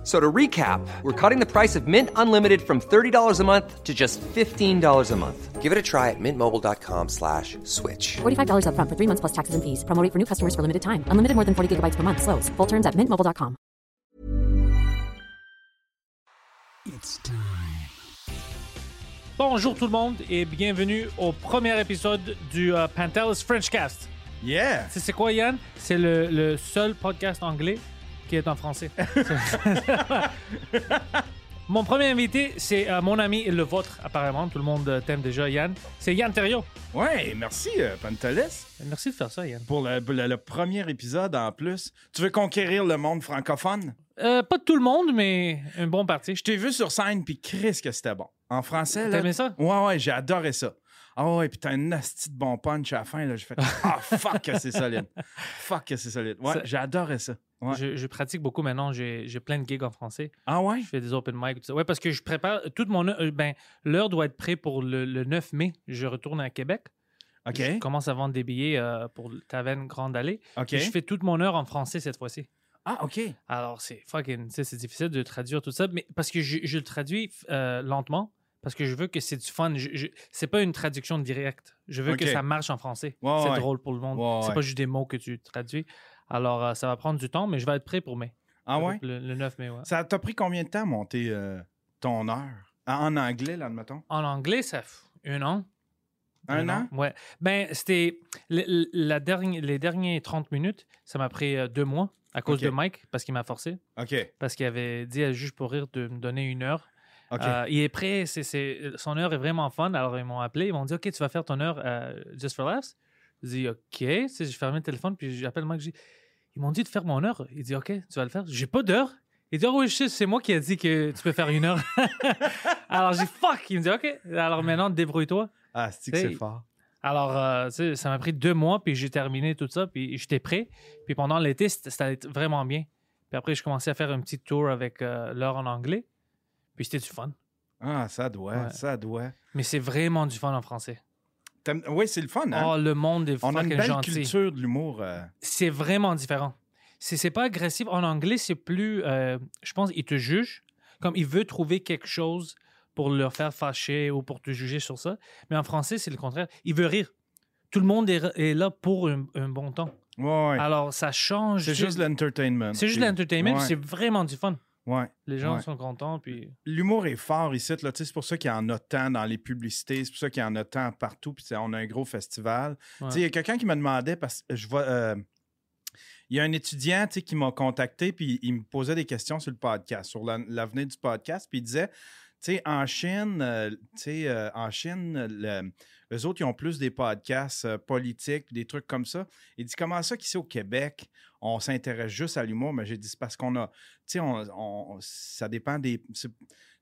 F- So to recap, we're cutting the price of Mint Unlimited from $30 a month to just $15 a month. Give it a try at mintmobile.com slash switch. $45 upfront for three months plus taxes and fees. Promo rate for new customers for limited time. Unlimited more than 40 gigabytes per month. Slows. Full terms at mintmobile.com. It's time. Bonjour tout le monde et bienvenue au premier épisode du euh, Pantelis Frenchcast. Yeah! C'est quoi, Yann? C'est le, le seul podcast anglais qui est en français. mon premier invité, c'est euh, mon ami et le vôtre, apparemment. Tout le monde euh, t'aime déjà, Yann. C'est Yann Terrio. Ouais, merci, euh, Pantelis, Merci de faire ça, Yann. pour le, le- le premier épisode en plus. Tu veux conquérir le monde francophone? Euh, pas tout le monde, mais un bon parti. Je t'ai vu sur scène, puis Chris, que c'était bon. En français, là. T'aimais ça? Ouais, ouais, j'ai adoré ça. Ah ouais, puis t'as un asti de bon punch à la fin, là. J'ai fait Ah, fuck, que c'est solide. Fuck, que c'est solide. Ouais, adoré ça. Ouais. Je, je pratique beaucoup maintenant. J'ai j'ai plein de gigs en français. Ah ouais? Je fais des open mic. tout ça. Ouais, parce que je prépare toute mon. euh, ben, l'heure doit être prête pour le, le 9 mai. Je retourne à Québec. OK. Je commence à vendre des billets euh, pour Taverne Grande Allée. OK. Et Je fais toute mon heure en français cette fois-ci. Ah, OK. Alors, c'est fucking. tu sais, C'est difficile de traduire tout ça, mais parce que je, je le traduis euh, lentement, parce que je veux que c'est du fun. Je, je- c'est pas une traduction directe. Je veux que ça marche en français. Ouais, c'est ouais. drôle pour le monde. Ouais, c'est pas juste des mots que tu traduis. Alors, euh, ça va prendre du temps, mais je vais être prêt pour mai. Ah ouais? Le, le 9 mai, ouais. Ça t'a pris combien de temps à monter euh, ton heure? En en anglais, là, admettons? En anglais, ça fait un an. Un an? Ouais. Ben, c'était. le- le- La dernière, les dernières 30 minutes, ça m'a pris euh, deux mois à cause de Mike, parce qu'il m'a forcé. OK. Parce qu'il avait dit à Juge pour rire de me donner une heure. Euh, il est prêt, c'est, c'est- son heure est vraiment fun. Alors, ils m'ont appelé, ils m'ont dit Ok, tu vas faire ton heure euh, Just for Laughs Je dis Ok. Tu sais, J'ai fermé le téléphone, puis j'appelle Mike. dis, Ils m'ont dit de faire mon heure. Il dit Ok, tu vas le faire. J'ai pas d'heure. Il dit Ah oui, je sais, c'est moi qui ai dit que tu peux faire une heure. Alors, j'ai Fuck Il me dit Ok. Alors maintenant, débrouille-toi. ah, c'est que c'est fort? Alors, euh, ça m'a pris deux mois, puis j'ai terminé tout ça, puis j'étais prêt. Puis pendant l'été, c'était vraiment bien. Puis après, je commençais à faire un petit tour avec euh, l'heure en anglais. Puis c'était du fun. Ah, ça doit, Ouais. ça doit. Mais c'est vraiment du fun en français. Oui, c'est le fun, hein? Oh, le monde est On a une fucking belle gentil. culture de l'humour. euh, C'est vraiment différent. C'est c'est pas agressif. En anglais, c'est plus. euh, je pense il te juge. Comme il veut trouver quelque chose pour leur faire fâcher ou pour te juger sur ça. Mais en français, c'est le contraire. Il veut rire. Tout le monde est, est là pour un, un bon temps. Ouais, ouais. Alors, ça change. c'est juste l'entertainment. C'est juste l'entertainment, c'est vraiment du fun. Ouais. Les gens Ouais. sont contents, puis... L'humour est fort ici. C'est pour ça qu'il y en a tant dans les publicités. C'est pour ça qu'il y en a tant partout. Puis on a un gros festival. Ouais. Il y a quelqu'un qui me demandait, parce que je vois. euh, il y a un étudiant qui m'a contacté, puis il me posait des questions sur le podcast, sur la- l'avenir du podcast, puis il disait, tu sais, en Chine, euh, tu sais, euh, en Chine, le- eux autres, ils ont plus des podcasts euh, politiques, des trucs comme ça. Il dit, comment ça qu'ici au Québec, on s'intéresse juste à l'humour? Mais j'ai dit, c'est parce qu'on a, tu sais, on, on- ça dépend des...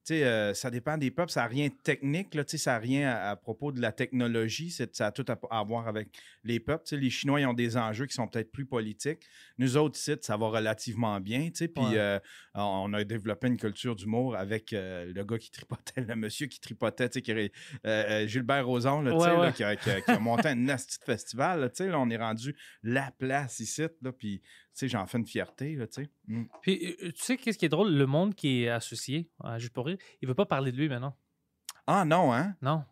c'est- tu sais, euh, ça dépend des peuples, ça n'a rien de technique, là, tu sais, ça n'a rien à, à propos de la technologie, c'est- ça a tout à, à voir avec les peuples. Tu sais, les Chinois, ils ont des enjeux qui sont peut-être plus politiques. Nous autres, ici, ça va relativement bien. tu sais, Puis Ouais. euh, on a développé une culture d'humour avec euh, le gars qui tripotait, le monsieur qui tripotait, tu sais, qui Gilbert Rozon, là, Ouais, là, qui, a, qui a- qui a monté un nasty festival. là, on est rendu la place ici. Puis, j'en fais une fierté. Là, tu sais. Mm. Puis, euh, tu sais, qu'est-ce qui est drôle? Le monde qui est associé à Juste pour rire, il veut pas parler de lui maintenant. Ah non, hein? Non.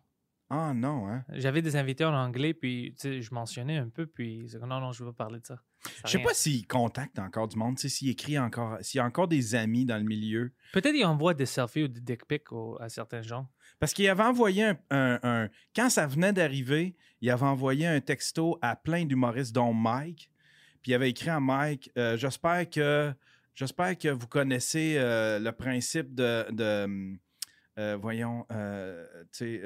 Ah non, hein? J'avais des invités en anglais, puis, tu sais, je mentionnais un peu, puis non, non, je veux pas parler de ça. Ça Je sais rien. pas s'il contacte encore du monde, tu sais, s'il écrit encore, s'il y a encore des amis dans le milieu. Peut-être il envoie des selfies ou des dick pics au- à certains gens. Parce qu'il avait envoyé un, un- un- Quand ça venait d'arriver, il avait envoyé un texto à plein d'humoristes, dont Mike. Puis il avait écrit à Mike euh, J'espère que. J'espère que vous connaissez euh, le principe de. de, euh, voyons, euh, tu sais,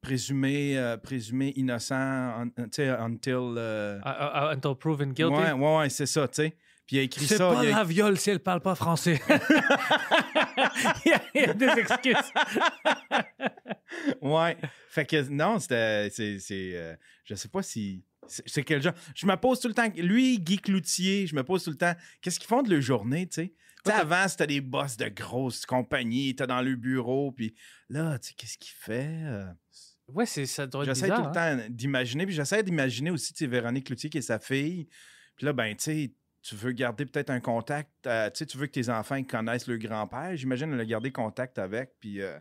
présumé, présumé innocent, un- tu sais, until. until proven guilty. ouais, ouais, ouais, c'est ça, tu sais. Puis il a écrit C'est ça. pas il a- la viole si elle parle pas français. il, y a, il y a des excuses. ouais. Fait que non, c'était. c'est- c'est, euh, je sais pas si. C'est quel genre? Je me pose tout le temps. Lui, Guy Cloutier, je me pose tout le temps. Qu'est-ce qu'ils font de leur journée, tu sais? Tu sais, avant, c'était des boss de grosses compagnies, t'es dans le bureau, puis là, tu sais, qu'est-ce qu'il fait? Euh, Ouais, c'est, ça doit être J'essaie tout le hein. temps d'imaginer, puis j'essaie d'imaginer aussi, tu sais, Véronique Cloutier qui est sa fille. Puis là, ben, tu sais, tu veux garder peut-être un contact, euh, tu sais, tu veux que tes enfants ils connaissent le grand-père. J'imagine elle a gardé contact avec, puis euh,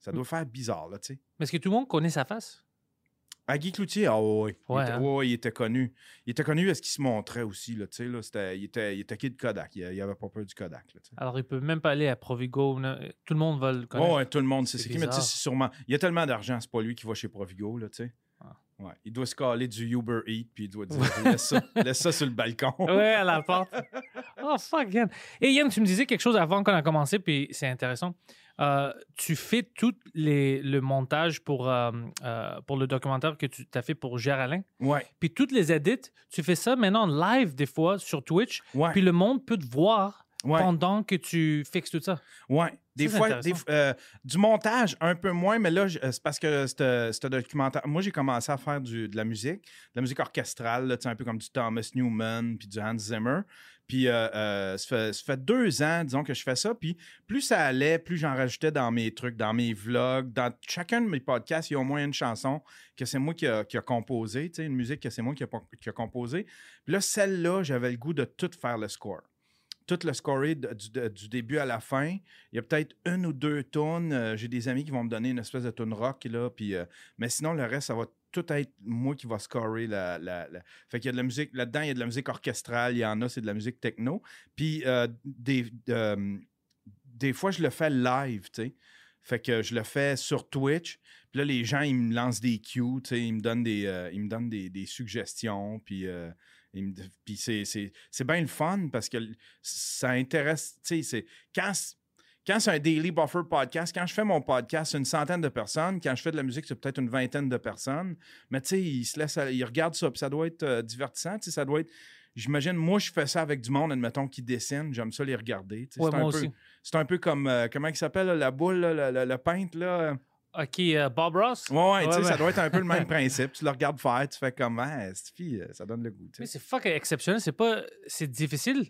ça Mm. doit faire bizarre, là, tu sais. Mais est-ce que tout le monde connaît sa face? Ah, Guy Cloutier, ah oui, il, Ouais, était, hein. ouais, ouais, il était connu. Il était connu parce qu'il se montrait aussi, là, tu sais, là, il était, il était kid Kodak, il, il avait pas peur du Kodak, là. Alors, il peut même pas aller à Provigo. non, Tout le monde va le connaître. Ouais, ouais, tout le monde sait C'est qui, mais tu sais, bizarre. c'est sûrement. Il y a tellement d'argent, c'est pas lui qui va chez Provigo, là, tu sais. Ah. Ouais. Il doit se caler du Uber Eats, puis il doit dire laisse, ça, laisse ça sur le balcon. Ouais, à la porte. Oh, fuck, Yann. Et Yann, tu me disais quelque chose avant qu'on a commencé, puis c'est intéressant. Euh, tu fais tout les, le montage pour, euh, euh, pour le documentaire que tu as fait pour Géraldin. Ouais, Puis toutes les edits, tu fais ça maintenant live des fois sur Twitch. ouais. Puis le monde peut te voir ouais. pendant que tu fixes tout ça. Ouais, des fois, des- du montage un peu moins, mais là, c'est parce que ce documentaire. Moi, j'ai commencé à faire du- de la musique, de la musique orchestrale, là, un peu comme du Thomas Newman puis du Hans Zimmer. Puis, euh, euh, ça, fait, deux ans, disons, que je fais ça. Puis, plus ça allait, plus j'en rajoutais dans mes trucs, dans mes vlogs. Dans chacun de mes podcasts, il y a au moins une chanson que c'est moi qui a, qui a composé, tu sais, une musique que c'est moi qui a, qui a composé. Puis là, celle-là, j'avais le goût de tout faire le score tout le scoré de- du, début à la fin. Il y a peut-être une ou deux tonnes. Euh, J'ai des amis qui vont me donner une espèce de tune rock, là, puis, mais sinon, le reste, ça va tout être moi qui va scorer la... la- Fait qu'il y a de la musique... Là-dedans, il y a de la musique orchestrale. Il y en a, c'est de la musique techno. Puis euh, des, euh, des fois, je le fais live, tu sais. Fait que je le fais sur Twitch. Puis là, les gens, ils me lancent des cues, tu sais. Ils me donnent des, euh, ils me donnent des, des suggestions. Puis... euh, c'est- bien le fun parce que ça intéresse. Tu sais, c'est- quand, quand c'est un Daily Buffer podcast, quand je fais mon podcast, c'est une centaine de personnes. Quand je fais de la musique, c'est peut-être une vingtaine de personnes. Mais tu sais, ils se laissent, ils regardent ça, puis ça doit être euh, divertissant. Tu sais, ça doit être. J'imagine, moi, je fais ça avec du monde, admettons, qui dessine. J'aime ça les regarder. tu sais. Ouais, c'est un peu-. C'est un peu comme, euh, comment il s'appelle, là, la boule, là, le, le- le peintre, là? OK, euh, Bob Ross? Ouais, ouais, tu sais, Ouais, ça doit être un peu le même principe. Tu le regardes faire, tu fais comme, ah, cette fille, euh, ça donne le goût. Mais c'est fuck exceptionnel. C'est pas... C'est difficile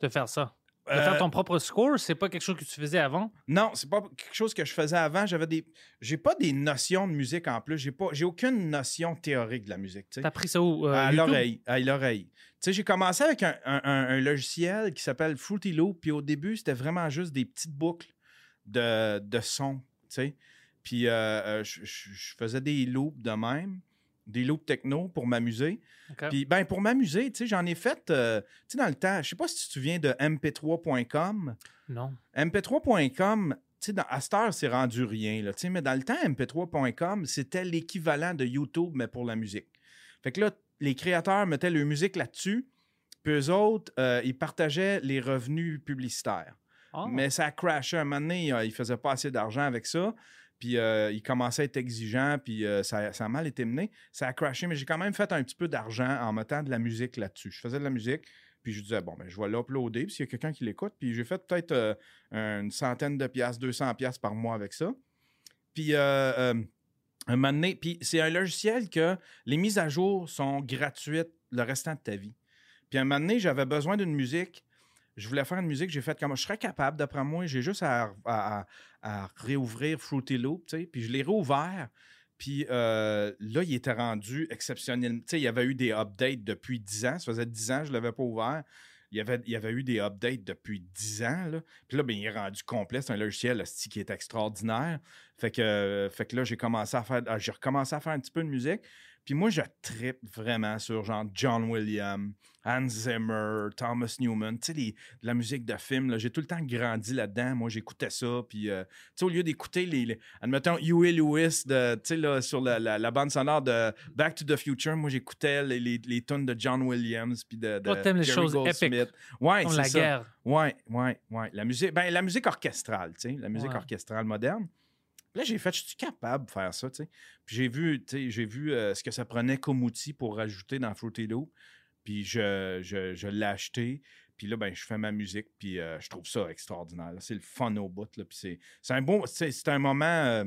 de faire ça. De Euh, faire ton propre score, c'est pas quelque chose que tu faisais avant? Non, c'est pas quelque chose que je faisais avant. J'avais des. J'ai pas des notions de musique en plus. J'ai pas. J'ai aucune notion théorique de la musique. tu. T'as pris ça où? euh, à l'oreille. À l'oreille. Tu sais, j'ai commencé avec un, un- un- un logiciel qui s'appelle Fruity Loop. Puis au début, c'était vraiment juste des petites boucles de, de son. Tu sais. Puis euh, euh, je, je- je faisais des loops de même. Des loops techno pour m'amuser. Puis, ben, pour m'amuser, tu sais, j'en ai fait, euh, tu sais, dans le temps, je sais pas si tu te souviens de mp3.com. Non. MP3.com, tu sais, à cette heure, c'est rendu rien, là, tu sais, mais dans le temps, MP3.com, c'était l'équivalent de YouTube, mais pour la musique. Fait que là, les créateurs mettaient leur musique là-dessus, puis eux autres, euh, ils partageaient les revenus publicitaires. Ah. Mais ça a crashé un moment donné, ils faisaient pas assez d'argent avec ça. Puis euh, ils commençaient à être exigeants, puis euh, ça, a mal été mené. Ça a crashé, mais j'ai quand même fait un petit peu d'argent en mettant de la musique là-dessus. Je faisais de la musique, puis je disais, bon, ben, je vais l'uploader, puis s'il y a quelqu'un qui l'écoute, puis j'ai fait peut-être euh, une centaine de piastres, 200 piastres par mois avec ça. Puis, un moment donné, puis c'est un logiciel que les mises à jour sont gratuites le restant de ta vie. Puis, un moment donné, j'avais besoin d'une musique. Je voulais faire une musique, j'ai fait comme je serais capable, d'après moi, j'ai juste à, à- réouvrir Fruity Loop, tu sais, puis je l'ai réouvert. Puis euh, là, il était rendu exceptionnel. Tu sais, il y avait eu des updates depuis 10 ans. Ça faisait 10 ans que je ne l'avais pas ouvert. Il y, avait, il avait eu des updates depuis 10 ans. Là. Puis là, ben, il est rendu complet. C'est un logiciel qui est extraordinaire. Fait que, fait que là, j'ai commencé à faire. ah, J'ai recommencé à faire un petit peu de musique. Puis moi, je trippe vraiment sur genre John Williams, Hans Zimmer, Thomas Newman, tu sais, les- la musique de film. J'ai tout le temps grandi là-dedans. Moi, j'écoutais ça. Puis, euh, tu sais, au lieu d'écouter les, les- Admettons, Huey Lewis, de, tu sais, là, sur la, la- la bande sonore de Back to the Future, moi, j'écoutais les, les, les tunes de John Williams. Puis de, de Toi, t'aimes les choses Goldsmith. épiques, Ouais, c'est la ça. guerre. Ouais, ouais, ouais. La musique, ben, la musique orchestrale, tu sais, la musique Ouais. orchestrale moderne. Là, j'ai fait, je suis capable de faire ça. Puis j'ai vu, j'ai vu euh, ce que ça prenait comme outil pour rajouter dans Fruity Loop. Puis je, je, je l'ai acheté. Puis là, ben, je fais ma musique. Puis euh, je trouve ça extraordinaire. là. C'est le fun au bout. Là. Puis c'est, un bon, c'est, un moment. euh,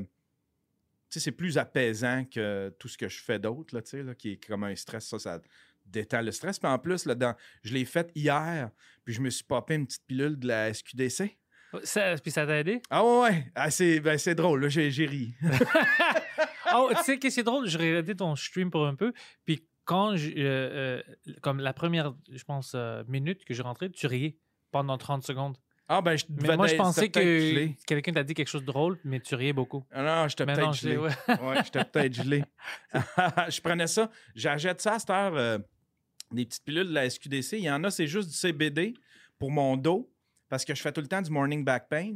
c'est plus apaisant que tout ce que je fais d'autre, là, là, qui est comme un stress. Ça, ça détend le stress. Puis en plus, là-dedans, je l'ai fait hier, puis je me suis popé une petite pilule de la SQDC. Ça, puis ça t'a aidé? Ah ouais, ouais. Ah, c'est, ben, c'est drôle, j'ai, ri. oh, tu sais, qu'est-ce qui est drôle? J'ai regardé ton stream pour un peu, puis quand, je- euh, euh, comme la première, je pense, euh, minute que j'ai rentré, tu riais pendant 30 secondes. Ah ben, je Mais moi, je pensais que quelqu'un t'a dit quelque chose de drôle, mais tu riais beaucoup. Ah non, j'étais peut-être gelé. ouais. Ouais, j'étais peut-être gelé. je prenais ça. J'achète ça à cette heure, des petites pilules de la SQDC. Il y en a, c'est juste du CBD pour mon dos, parce que je fais tout le temps du morning back pain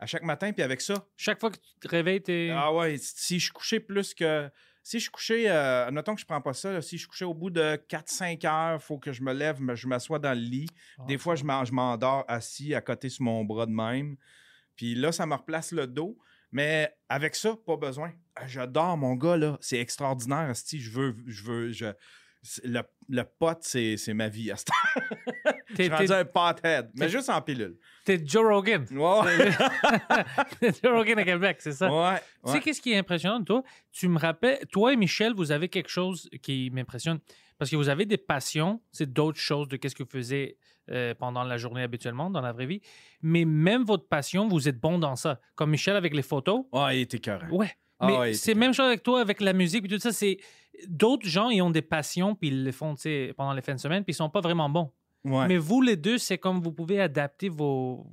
à chaque matin. Puis avec ça, Chaque fois que tu te réveilles, t'es. ah ouais, si je suis couché plus que. Si je suis couché, euh, admettons que je prends pas ça, là, si je suis couché au bout de 4-5 heures, il faut que je me lève, je m'assois dans le lit. Ah, Des fois, je m'en- je m'endors assis à côté sur mon bras de même. Puis là, ça me replace le dos. Mais avec ça, pas besoin. Ah, J'adore mon gars, là. C'est extraordinaire. Si je veux, je veux, je. Le, le pot, c'est ma vie. à heure. Je T'es suis rendu un pothead, mais juste en pilule. t'es Joe Rogan. Ouais, Joe Rogan à Québec, c'est ça? ouais. Tu sais, qu'est-ce qui est impressionnant, toi? Tu me rappelles, toi et Michel, vous avez quelque chose qui m'impressionne. Parce que vous avez des passions, c'est d'autres choses de qu'est-ce que vous faisiez euh, pendant la journée habituellement, dans la vraie vie. Mais même votre passion, vous êtes bon dans ça. Comme Michel avec les photos. Ouais, il était écœurant. Ouais. Ah Mais c'est même chose avec toi, avec la musique et tout ça. C'est d'autres gens, ils ont des passions puis ils le font, pendant les fins de semaine puis ils sont pas vraiment bons. Ouais. Mais vous les deux, c'est comme vous pouvez adapter vos,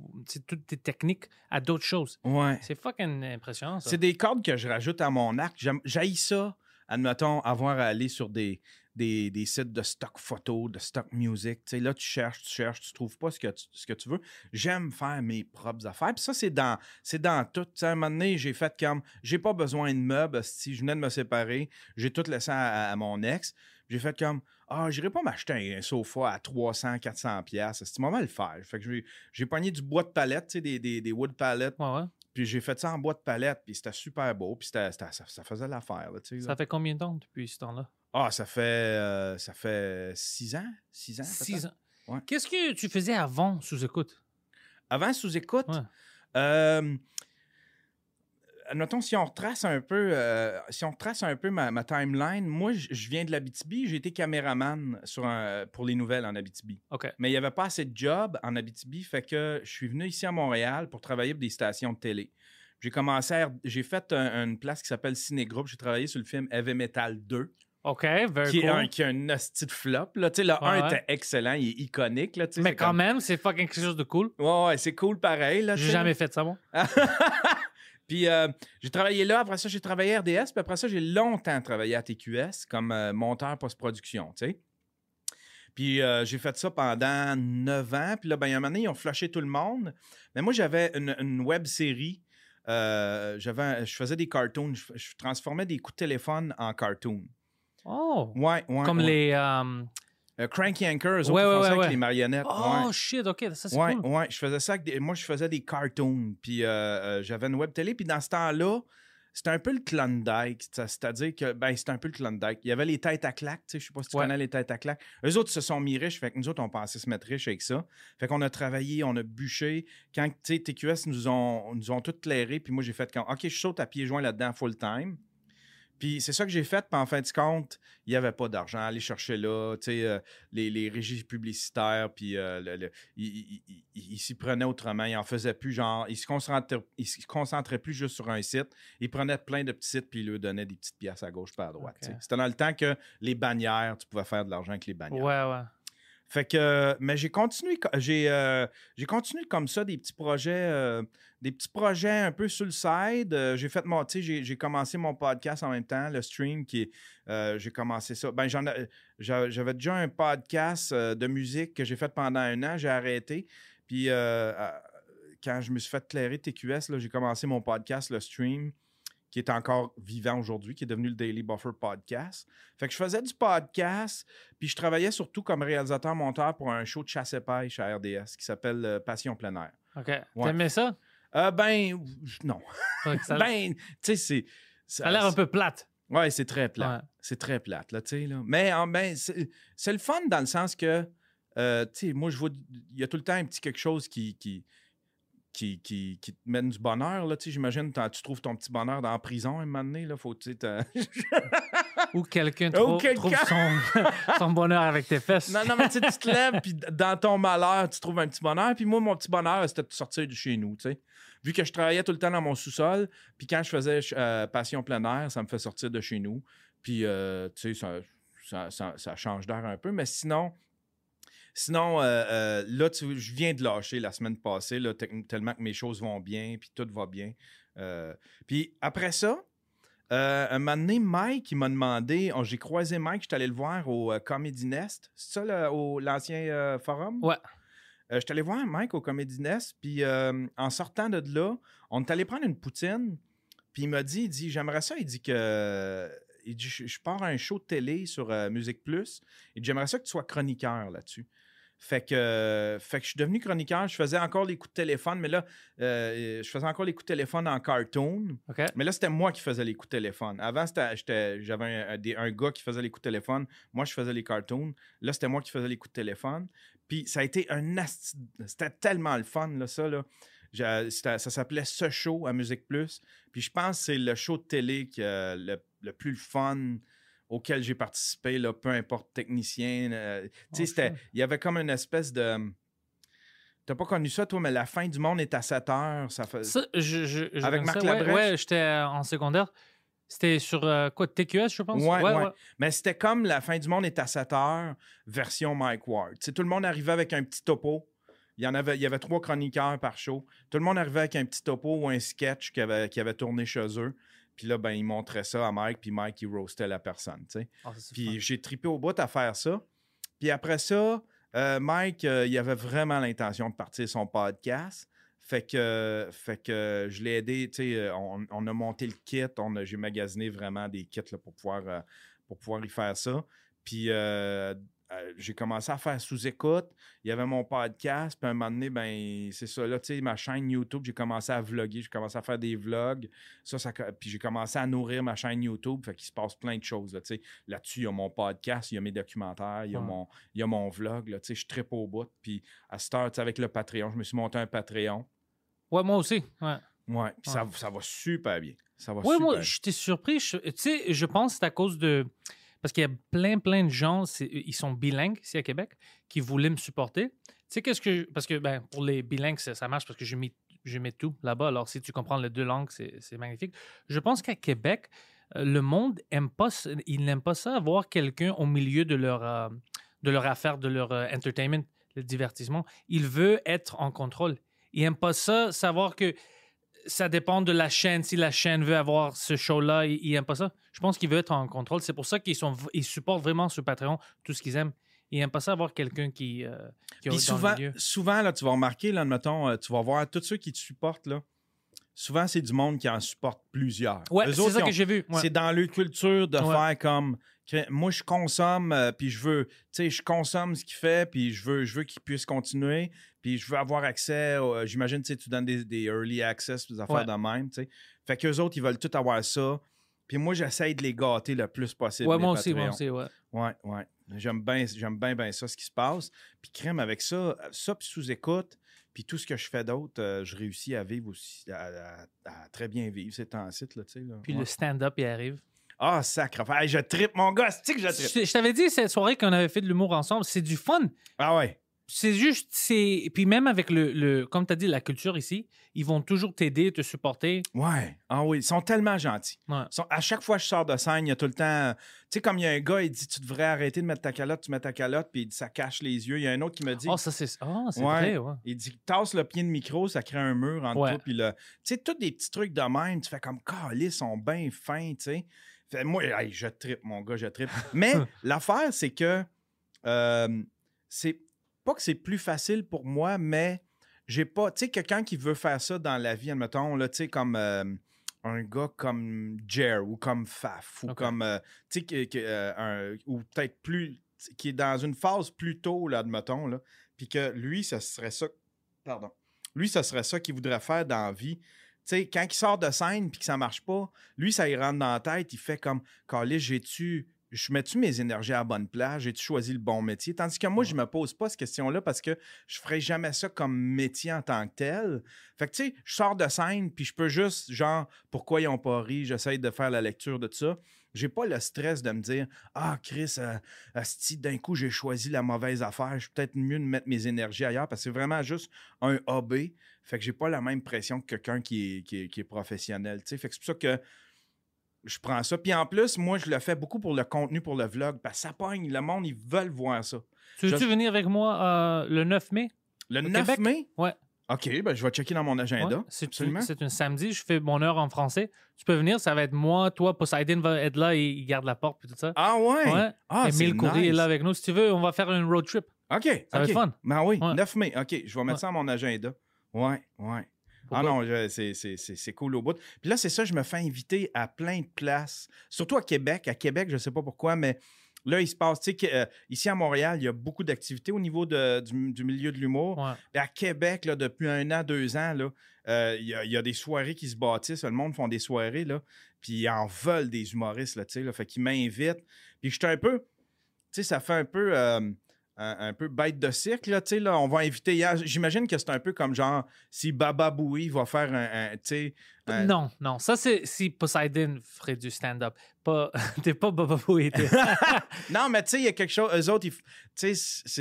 toutes tes techniques à d'autres choses. Ouais. C'est fucking impressionnant ça. C'est des cordes que je rajoute à mon arc. J'haïs ça, admettons, avoir à aller sur des, des, des sites de stock photo, de stock music. Tu sais, là, tu cherches, tu cherches, tu trouves pas ce que tu, ce que tu veux. J'aime faire mes propres affaires. Puis ça, c'est dans, c'est dans tout. Tu sais, à un moment donné, j'ai fait comme, j'ai pas besoin de meubles. Si je venais de me séparer, j'ai tout laissé à, à mon ex. J'ai fait comme, ah, j'irai pas m'acheter un sofa à 300, 400 pièces. C'est moment le faire? Fait que j'ai- pogné du bois de palette, tu sais, des, des, des wood palettes. Ouais, ouais. Puis j'ai fait ça en bois de palette, puis c'était super beau, puis ça, ça faisait l'affaire. là. Ça fait combien de temps depuis ce temps-là? Ah, ça fait, euh, ça fait six ans? Six ans? Six ans. Ouais. Qu'est-ce que tu faisais avant sous écoute? Avant, sous écoute, Ouais. euh, si on retrace un peu, euh, si on retrace un peu ma, ma timeline, moi, je viens de l'Abitibi, j'ai été caméraman sur un- pour les nouvelles en Abitibi. Mais il n'y avait pas assez de job en Abitibi, fait que je suis venu ici à Montréal pour travailler pour des stations de télé. J'ai commencé à, j'ai fait un- une place qui s'appelle Ciné Group. J'ai travaillé sur le film Heavy Metal 2. OK, very qui, cool. est un, qui a un hostie de flop. Là. Tu sais, Le 1 Ouais. était excellent, il est iconique. Là, tu sais, Mais quand comme- même, c'est fucking quelque chose de cool. Ouais, ouais, c'est cool pareil. Là, J'ai jamais fait ça, bon. puis euh, j'ai travaillé là, après ça, j'ai travaillé à RDS, puis après ça, j'ai longtemps travaillé à TQS comme euh, monteur post-production, tu sais. Puis euh, j'ai fait ça pendant neuf ans. Puis là, ben, il y a un moment donné, ils ont flashé tout le monde. Mais moi, j'avais une, une web série. j'avais, je faisais des cartoons. Je, je transformais des coups de téléphone en cartoons. Oh! Ouais, ouais. Comme ouais. les. euh, Euh, Cranky Anchor, eux autres, Ouais, ouais, ouais, avec les marionnettes. Oh shit, ok, ça c'est Ouais, cool. ouais, je faisais ça avec des- Moi, je faisais des cartoons. Puis euh, euh, j'avais une web télé. Puis dans ce temps-là, c'était un peu le Klondike. c'est- C'est-à-dire que, ben, c'était un peu le Klondike. Il y avait les têtes à claques. tu sais, Je sais pas si tu connais les têtes à claques. Eux autres se sont mis riches. Fait que nous autres, on pensait se mettre riches avec ça. Fait qu'on a travaillé, on a bûché. Quand, tu sais, TQS nous ont, nous ont tout clairé. Puis moi, j'ai fait comme, OK, je saute à pieds joints là-dedans full time. Puis c'est ça que j'ai fait, puis en fin de compte, il n'y avait pas d'argent à aller chercher là, tu sais, euh, les, les régies publicitaires, puis euh, le- le- il, il- il- il- il s'y prenait autrement, il en faisait plus, genre, il se concentrait, il se concentrait plus juste sur un site, il prenait plein de petits sites, puis il leur donnait des petites pièces à gauche pas à droite. C'était dans le temps que les bannières, tu pouvais faire de l'argent avec les bannières. Ouais, ouais. Fait que, euh, mais j'ai continué, co- j'ai, euh, j'ai continué comme ça des petits projets, euh, des petits projets un peu sur le side. J'ai fait mon, j'ai, j'ai commencé mon podcast en même temps, le stream qui j'ai commencé ça. Ben j'en ai- j'a- j'avais déjà un podcast de musique que j'ai fait pendant un an, j'ai arrêté. Puis quand je me suis fait clairer TQS, là, j'ai commencé mon podcast, le stream qui est encore vivant aujourd'hui, qui est devenu le Daily Buffer Podcast. Fait que je faisais du podcast, puis je travaillais surtout comme réalisateur-monteur pour un show de chasse et pêche à RDS qui s'appelle euh, Passion plein air. Ok. Ouais. T'aimais ça? Euh, ben, non. Ouais, ça, ben, tu sais, c'est. ça a l'air un peu plate. Ouais, c'est très plat. Ouais. C'est très plate, là, tu sais. Là. Mais en- ben, c'est c'est le fun dans le sens que, euh, tu sais, moi, je vois, il y a tout le temps un petit quelque chose qui, qui, qui, qui, qui te mène du bonheur. Là, tu sais, j'imagine, tu trouves ton petit bonheur dans la prison à un moment donné. Là, faut, tu sais, t'as- Ou quelqu'un Ou trou- trouve son, son bonheur avec tes fesses. non, non, mais tu te lèves, puis dans ton malheur, tu trouves un petit bonheur. Puis moi, mon petit bonheur, c'était de sortir de chez nous, tu sais. Vu que je travaillais tout le temps dans mon sous-sol, puis quand je faisais euh, Passion plein air, ça me fait sortir de chez nous. Puis, euh, tu sais, ça, ça, ça- ça change d'air un peu. Mais sinon, sinon euh, euh, là, tu- je viens de lâcher la semaine passée, là, tellement que mes choses vont bien, puis tout va bien. Euh, puis après ça, un moment donné, Mike, il m'a demandé, oh, j'ai croisé Mike, je suis allé le voir au Comedy Nest. C'est ça, l'ancien forum? Ouais. Je suis allé voir Mike au Comedy Nest, puis en sortant de là, on est allé prendre une poutine, puis il m'a dit, il dit, j'aimerais ça, il dit que, il dit, je, je pars à un show de télé sur euh, Musique Plus, il dit, j'aimerais ça que tu sois chroniqueur là-dessus. Fait que, euh, fait que je suis devenu chroniqueur, je faisais encore les coups de téléphone, mais là, euh, je faisais encore les coups de téléphone en cartoon. Mais là, c'était moi qui faisais les coups de téléphone. Avant, j'avais un, gars qui faisait les coups de téléphone. Moi, je faisais les cartoons. Là, c'était moi qui faisais les coups de téléphone. Puis ça a été un asti- C'était tellement le fun, là, ça. Là. Ça s'appelait Ce Show à Musique Plus. Puis je pense que c'est le show de télé qui, euh, le, le plus fun auquel j'ai participé, là, peu importe technicien. euh, tu sais, Oh, il y avait comme une espèce de. T'as pas connu ça, toi, mais la fin du monde est à 7 heures. Ça fait... Ça, je, je, je Avec Marc ça. Ouais, j'étais euh, en secondaire. C'était sur euh, quoi, TQS, je pense? Ouais, ouais. Mais c'était comme la fin du monde est à 7 heures, version Mike Ward. Tout le monde arrivait avec un petit topo. Il y en avait, il y avait trois chroniqueurs par show. Tout le monde arrivait avec un petit topo ou un sketch qui avait, qui avait tourné chez eux. Puis là, ben, ils montraient ça à Mike, puis Mike, il roastait la personne, tu sais. Ah, Puis j'ai tripé au bout à faire ça. Puis après ça, euh, Mike, euh, il avait vraiment l'intention de partir son podcast. Fait que, fait que je l'ai aidé, tu sais, euh, on, on a monté le kit, on j'ai magasiné vraiment des kits là, pour, pouvoir, euh, pour pouvoir y faire ça. Puis euh, j'ai commencé à faire sous-écoute. Il y avait mon podcast, puis à un moment donné, ben, c'est ça, là, tu sais, ma chaîne YouTube, j'ai commencé à vlogger, j'ai commencé à faire des vlogs. Ça, ça, puis j'ai commencé à nourrir ma chaîne YouTube, fait qu'il se passe plein de choses, là, tu sais. Là-dessus, il y a mon podcast, il y a mes documentaires, il y a, mon, il y a mon vlog, là, tu sais, je tripe au bout. Puis à cette heure, tu sais, avec le Patreon, je me suis monté un Patreon. Ouais, moi aussi. Ouais. Ouais, puis ça, Ouais. ça va super bien. Ça va Ouais, super moi, bien. j'étais surpris. Tu sais, je pense que c'est à cause de. Parce qu'il y a plein, plein de gens, ils sont bilingues ici à Québec, qui voulaient me supporter. Tu sais, qu'est-ce que. Parce que, ben, pour les bilingues, ça, marche parce que je mets, je mets tout là-bas. Alors, si tu comprends les deux langues, c'est magnifique. Je pense qu'à Québec, euh, le monde aime pas, il n'aime pas ça, avoir quelqu'un au milieu de leur, euh, de leur affaire, de leur euh, entertainment, le divertissement. Il veut être en contrôle. Il n'aime pas ça, savoir que ça dépend de la chaîne. Si la chaîne veut avoir ce show-là, il n'aime pas ça. Je pense qu'il veut être en contrôle. C'est pour ça qu'ils sont, ils supportent vraiment sur Patreon tout ce qu'ils aiment. Ils n'aiment pas ça avoir quelqu'un qui, euh, qui Puis dans souvent, le souvent là, tu vas remarquer, là, admettons, euh, tu vas voir tous ceux qui te supportent, là. Souvent, c'est du monde qui en supporte plusieurs. Ouais, c'est ça ils que ont- j'ai vu. Ouais. C'est dans leur culture de Ouais. faire comme moi je consomme euh, puis je veux tu sais je consomme ce qu'il fait puis je veux je veux qu'il puisse continuer puis je veux avoir accès euh, j'imagine tu sais tu donnes des, des early access des affaires Ouais. de même tu sais fait qu'eux autres ils veulent tout avoir ça puis moi j'essaye de les gâter le plus possible Ouais, moi aussi, moi aussi, ouais. Ouais, ouais. J'aime bien, j'aime bien, bien ça, ce qui se passe. Puis crème avec ça, ça, puis sous-écoute, puis tout ce que je fais d'autre, euh, je réussis à vivre aussi, à, à- à très bien vivre ces temps-ci, là, tu sais. là. Puis Ouais. le stand-up, il arrive. Ah, sacre. Hey, je trippe, mon gars, c'est que je trippe. Je t'avais dit cette soirée qu'on avait fait de l'humour ensemble, c'est du fun. Ah ouais. C'est juste, c'est. Puis même avec le, le comme tu as dit, la culture ici, ils vont toujours t'aider, te supporter. Ouais. Ah oui, ils sont tellement gentils. Ouais. Ils sont- à chaque fois que je sors de scène, il y a tout le temps. Tu sais, comme il y a un gars, il dit Tu devrais arrêter de mettre ta calotte, tu mets ta calotte, puis il dit, ça cache les yeux. Il y a un autre qui me dit Oh, ça, c'est oh, c'est Ouais. vrai, ouais. Il dit tasse le pied de micro, ça crée un mur entre Ouais. toi puis le. Tu sais, tous des petits trucs de même, tu fais comme Calice, ils sont bien fins, tu sais. Fait, moi, hey, je trippe, mon gars, je trippe. Mais l'affaire, c'est que euh, c'est pas que c'est plus facile pour moi, mais j'ai pas. Tu sais, quelqu'un qui veut faire ça dans la vie, admettons, là, tu sais, comme. euh, un gars comme Jer ou comme Faf ou comme euh, tu sais euh, ou peut-être plus qui est dans une phase plus tôt là admettons là puis que lui ce serait ça pardon lui ce serait ça qu'il voudrait faire dans la vie sais quand il sort de scène puis que ça marche pas lui ça il rentre dans la tête il fait comme Calais j'ai-tu je mets-tu mes énergies à la bonne place? J'ai-tu choisi le bon métier? Tandis que moi, je me pose pas cette question-là parce que je ferais jamais ça comme métier en tant que tel. Fait que, tu sais, je sors de scène, puis je peux juste, genre, pourquoi ils ont pas ri? J'essaye de faire la lecture de tout ça. J'ai pas le stress de me dire, ah, Chris, euh, asti, d'un coup, j'ai choisi la mauvaise affaire. Je suis peut-être mieux de mettre mes énergies ailleurs parce que c'est vraiment juste un hobby. Fait que j'ai pas la même pression que quelqu'un qui est, qui est- qui est professionnel. Fait que c'est pour ça que je prends ça. Puis en plus, moi, je le fais beaucoup pour le contenu, pour le vlog, parce que ça pogne. Le monde, ils veulent voir ça. Tu veux-tu Je- venir avec moi euh, le 9 mai? Le Au 9 Québec? mai? Ouais. OK, ben, je vais checker dans mon agenda. Ouais, c'est absolument. c'est un samedi, je fais mon heure en français. Tu peux venir, ça va être moi, toi, Poseidon va être là et il garde la porte puis tout ça. Ah ouais? Ouais. Ah, c'est Emile Coury nice. est là avec nous. Si tu veux, on va faire une road trip. OK. Ça va être fun. Ben oui, Ouais. 9 mai. OK, je vais mettre ça dans mon agenda. Ouais, ouais. Pourquoi? Ah non, c'est- cool au bout. Puis là, c'est ça, je me fais inviter à plein de places, surtout à Québec. À Québec, je ne sais pas pourquoi, mais là, il se passe, tu sais, euh, ici à Montréal, il y a beaucoup d'activités au niveau de- du, du milieu de l'humour. Ouais. À Québec, là, depuis un an, deux ans, là, euh, il y, a, il y a des soirées qui se bâtissent. Le monde font des soirées, là, puis ils en veulent des humoristes, là, tu sais, là, fait qu'ils m'invitent. Puis je suis un peu, tu sais, ça fait un peu, euh, un, un peu bête de cirque, là, tu sais, là, on va inviter. J'imagine que c'est un peu comme genre, si Baba Booey va faire un, un, tu sais... un- Non, non. Ça, c'est si Poseidon ferait du stand-up. Pas, t'es pas Baba t'es- Non, mais tu sais, il y a quelque chose. Eux autres, c'est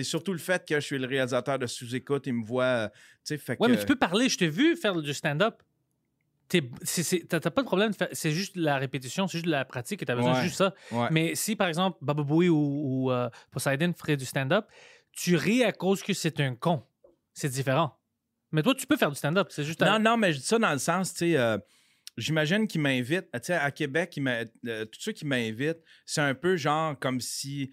surtout le fait que je suis le réalisateur de sous-écoute. Ils me voient, euh, tu sais, fait Ouais, que... mais tu peux parler. Je t'ai vu faire du stand-up. T'as pas de problème. de C'est juste la répétition, c'est juste la pratique et t'as besoin de juste ça. Ouais. Mais si, par exemple, Baba Booey ou, ou, euh, Poseidon ferait du stand-up, tu ris à cause que c'est un con. C'est différent. Mais toi, tu peux faire du stand-up. C'est juste. Non, non, mais je dis ça dans le sens, tu sais, euh, j'imagine qu'ils m'invitent, tu sais, à Québec, ils euh, tous ceux qui m'invitent, c'est un peu genre comme si,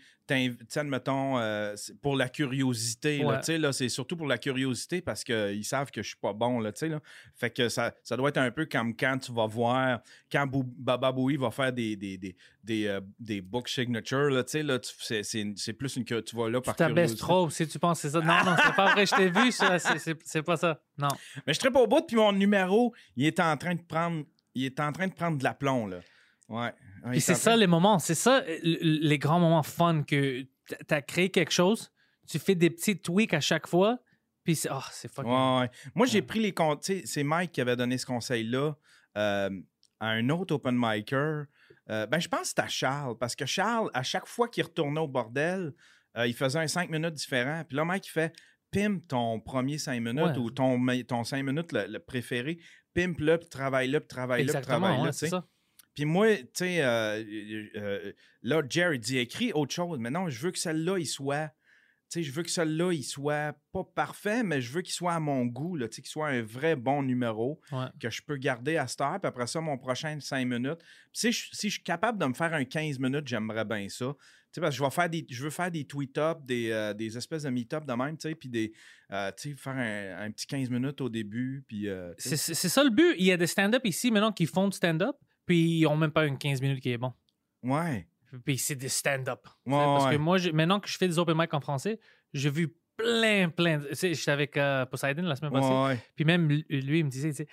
admettons, euh, pour la curiosité, Ouais. tu là, c'est surtout pour la curiosité parce qu'ils savent que je suis pas bon, là, tu sais, là. Fait que ça, ça doit être un peu comme quand tu vas voir, quand Bou- Baba Booey va faire des, des, des, des, euh, des book signatures, là, tu sais, là, tu- c'est- plus une que tu vas là Tu par t'abaisses curiosité. trop si tu penses que c'est ça? Non, non, c'est pas vrai. Je t'ai vu, c'est pas ça. Non. Mais je serais pas au bout, puis mon numéro, il est en train de prendre, il est en train de prendre de l'aplomb, là. Ouais. Puis est c'est ça les moments, c'est ça euh, les grands moments fun que tu as créé quelque chose, tu fais des petits tweaks à chaque fois, puis c'est oh, c'est fucking. Ouais, ouais. Moi, j'ai pris les comptes. C'est Mike qui avait donné ce conseil-là euh, à un autre open micer. Euh, ben, je pense que c'était à Charles, parce que Charles, à chaque fois qu'il retournait au bordel, euh, il faisait un 5 minutes différent. Puis là, Mike, il fait pimp ton premier 5 minutes Ouais. ou ton, ton 5 minutes le, le préféré. Pimp-le, puis travaille-le, puis travaille-le, puis travaille-le. Puis moi, tu sais, euh, euh, là, Jerry dit écrit autre chose. Mais non, je veux que celle-là, il soit. Tu sais, je veux que celle-là, il soit pas parfait, mais je veux qu'il soit à mon goût, tu sais, qu'il soit un vrai bon numéro Ouais. que je peux garder à cette heure. Puis après ça, mon prochain 5 minutes. Puis si je, si je suis capable de me faire un 15 minutes, j'aimerais bien ça. Tu sais, parce que je, vais faire des, je veux faire des tweet-ups, des, euh, des espèces de meet-up de même, tu sais, puis des, euh, tu sais, faire un, un petit 15 minutes au début, puis... euh, c'est ça le but. Il y a des stand-up ici maintenant qui font du stand-up, puis ils ont même pas une 15 minutes qui est bon. Ouais. Puis c'est des stand-up. Ouais, Parce ouais. que moi, maintenant que je fais des open mic en français, j'ai vu plein, plein. de- Tu sais, J'étais avec euh, Poseidon la semaine passée. Puis même lui, il me disait,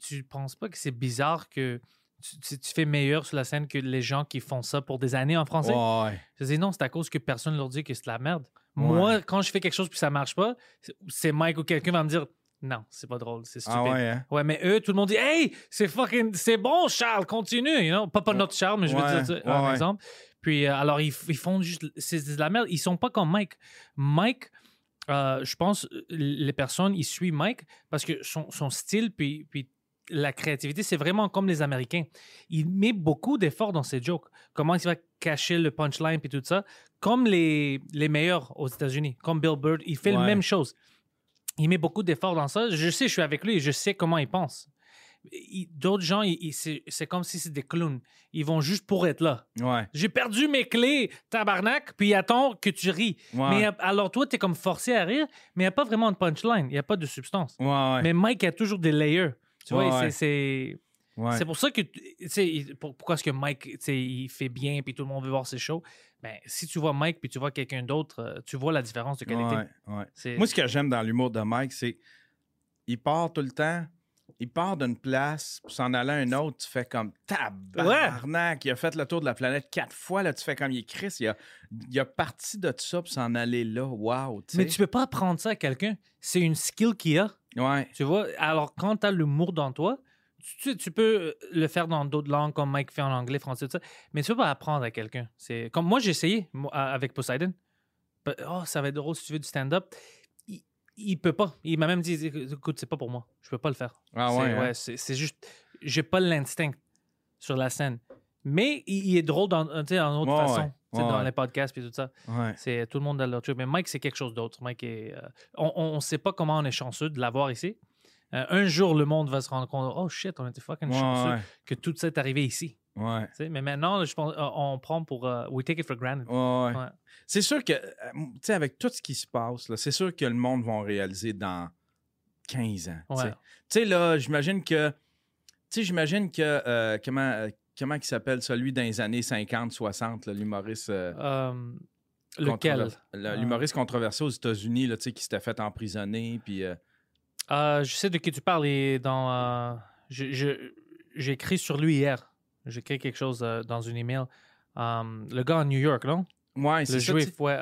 tu penses pas que c'est bizarre que tu, tu- tu fais meilleur sur la scène que les gens qui font ça pour des années en français? Ouais. Je disais non, c'est à cause que personne leur dit que c'est de la merde. Ouais. Moi, quand je fais quelque chose puis ça marche pas, c'est Mike ou quelqu'un va me dire non, c'est pas drôle, c'est stupide. Ah ouais, hein? Ouais, mais eux, tout le monde dit Hey, c'est fucking, c'est bon, Charles, continue. You know? Pas, pas notre Charles, mais je veux Ouais, dire, ouais, ouais. exemple. Puis euh, alors, ils, ils font juste, c'est de la merde. Ils sont pas comme Mike. Mike, euh, je pense, euh, les personnes, ils suivent Mike parce que son, son style, puis, puis la créativité, c'est vraiment comme les Américains. Il met beaucoup d'efforts dans ses jokes. Comment il va cacher le punchline puis tout ça. Comme les, les meilleurs aux États-Unis, comme Bill Burr, il fait la Ouais. même chose. Il met beaucoup d'efforts dans ça. Je sais, je suis avec lui et je sais comment il pense. D'autres gens, c'est comme si c'est des clowns. Ils vont juste pour être là. Ouais. J'ai perdu mes clés, tabarnak, puis il attend que tu ris. Ouais. Mais alors toi, tu es comme forcé à rire, mais il n'y a pas vraiment de punchline, il n'y a pas de substance. Ouais. Mais Mike a toujours des layers. Tu vois, c'est- c'est. pour ça que, tu sais, pourquoi est-ce que Mike, tu sais, il fait bien puis tout le monde veut voir ses shows? Ben, si tu vois Mike puis tu vois quelqu'un d'autre, euh, tu vois la différence de qualité. Ouais, ouais. Moi, ce que j'aime dans l'humour de Mike, c'est il part tout le temps il part d'une place pour s'en aller à une autre, tu fais comme tabarnak. Il a fait le tour de la planète quatre fois. Là, tu fais comme il est Chris. Il a, il a parti de tout ça pour s'en aller là. Wow. Mais tu peux pas apprendre ça à quelqu'un. C'est une skill qu'il a. Ouais. Tu vois, alors quand tu as l'humour dans toi, tu, tu- peux euh, le faire dans d'autres langues comme Mike fait en anglais, français, tout ça, mais tu peux pas apprendre à quelqu'un. C'est comme moi j'ai essayé moi, avec Poseidon. But, Oh, ça va être drôle si tu veux du stand-up. Il, il peut pas. Il m'a même dit écoute, c'est pas pour moi. Je peux pas le faire. Ah C'est- ouais. hein? c'est c'est juste j'ai pas l'instinct sur la scène. Mais il, il est drôle dans en autre Ouais, façon, ouais. Ouais, dans ouais. les podcasts et tout ça. Ouais. C'est tout le monde a leur truc. Mais Mike, c'est quelque chose d'autre. Mike est, euh, on ne sait pas comment on est chanceux de l'avoir ici. Euh, un jour, le monde va se rendre compte, oh shit, on était fucking Ouais, chanceux ouais. que tout ça est arrivé ici. Ouais. Mais maintenant, je pense, euh, on prend pour, euh, we take it for granted. Ouais. C'est sûr que, tu sais, avec tout ce qui se passe, c'est sûr que le monde va en réaliser dans 15 ans. tu sais. Là, j'imagine que. Tu sais, j'imagine que. euh, comment. euh, Comment il s'appelle celui dans les années 50, 60, là, l'humoriste. lequel? L'humoriste controversé aux États-Unis, là, tu sais, qui s'était fait emprisonner. Puis. Euh, Je sais de qui tu parles. Est dans. euh, J'ai écrit sur lui hier. J'ai écrit quelque chose euh, dans une email. Le gars à New York, non? Ouais, Le c'est tu sais, juif, ouais.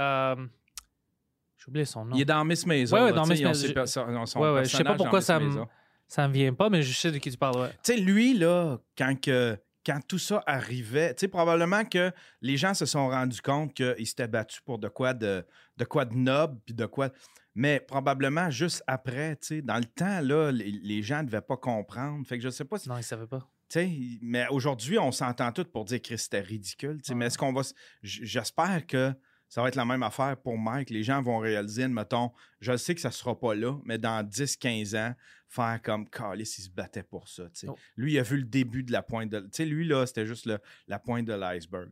J'ai oublié son nom. Il est dans Miss Maison. Ouais, ouais, là, dans tu sais, Miss ils ont Maison. ses per- son- son Ouais, ouais, je sais pas personnage pourquoi ça me- Maison. Ça me vient pas, mais je sais de qui tu parles. Ouais. Tu sais, lui, là, quand, que, quand tout ça arrivait, tu sais, probablement que les gens se sont rendus compte qu'ils s'étaient battus pour de quoi de, de quoi de noble, puis de quoi. Mais probablement juste après, tu sais, dans le temps, là, les, les gens ne devaient pas comprendre. Fait que je sais pas si. Non, il savait pas. Tu sais, mais aujourd'hui, on s'entend tous pour dire que c'était ridicule. Mais est-ce qu'on va. J'espère que ça va être la même affaire pour Mike. Les gens vont réaliser, mettons, je sais que ça sera pas là, mais dans 10-15 ans, faire comme Carlis, il se battait pour ça. Oh. Lui, il a vu le début de la pointe de. Tu sais, lui, là, c'était juste le- la pointe de l'iceberg.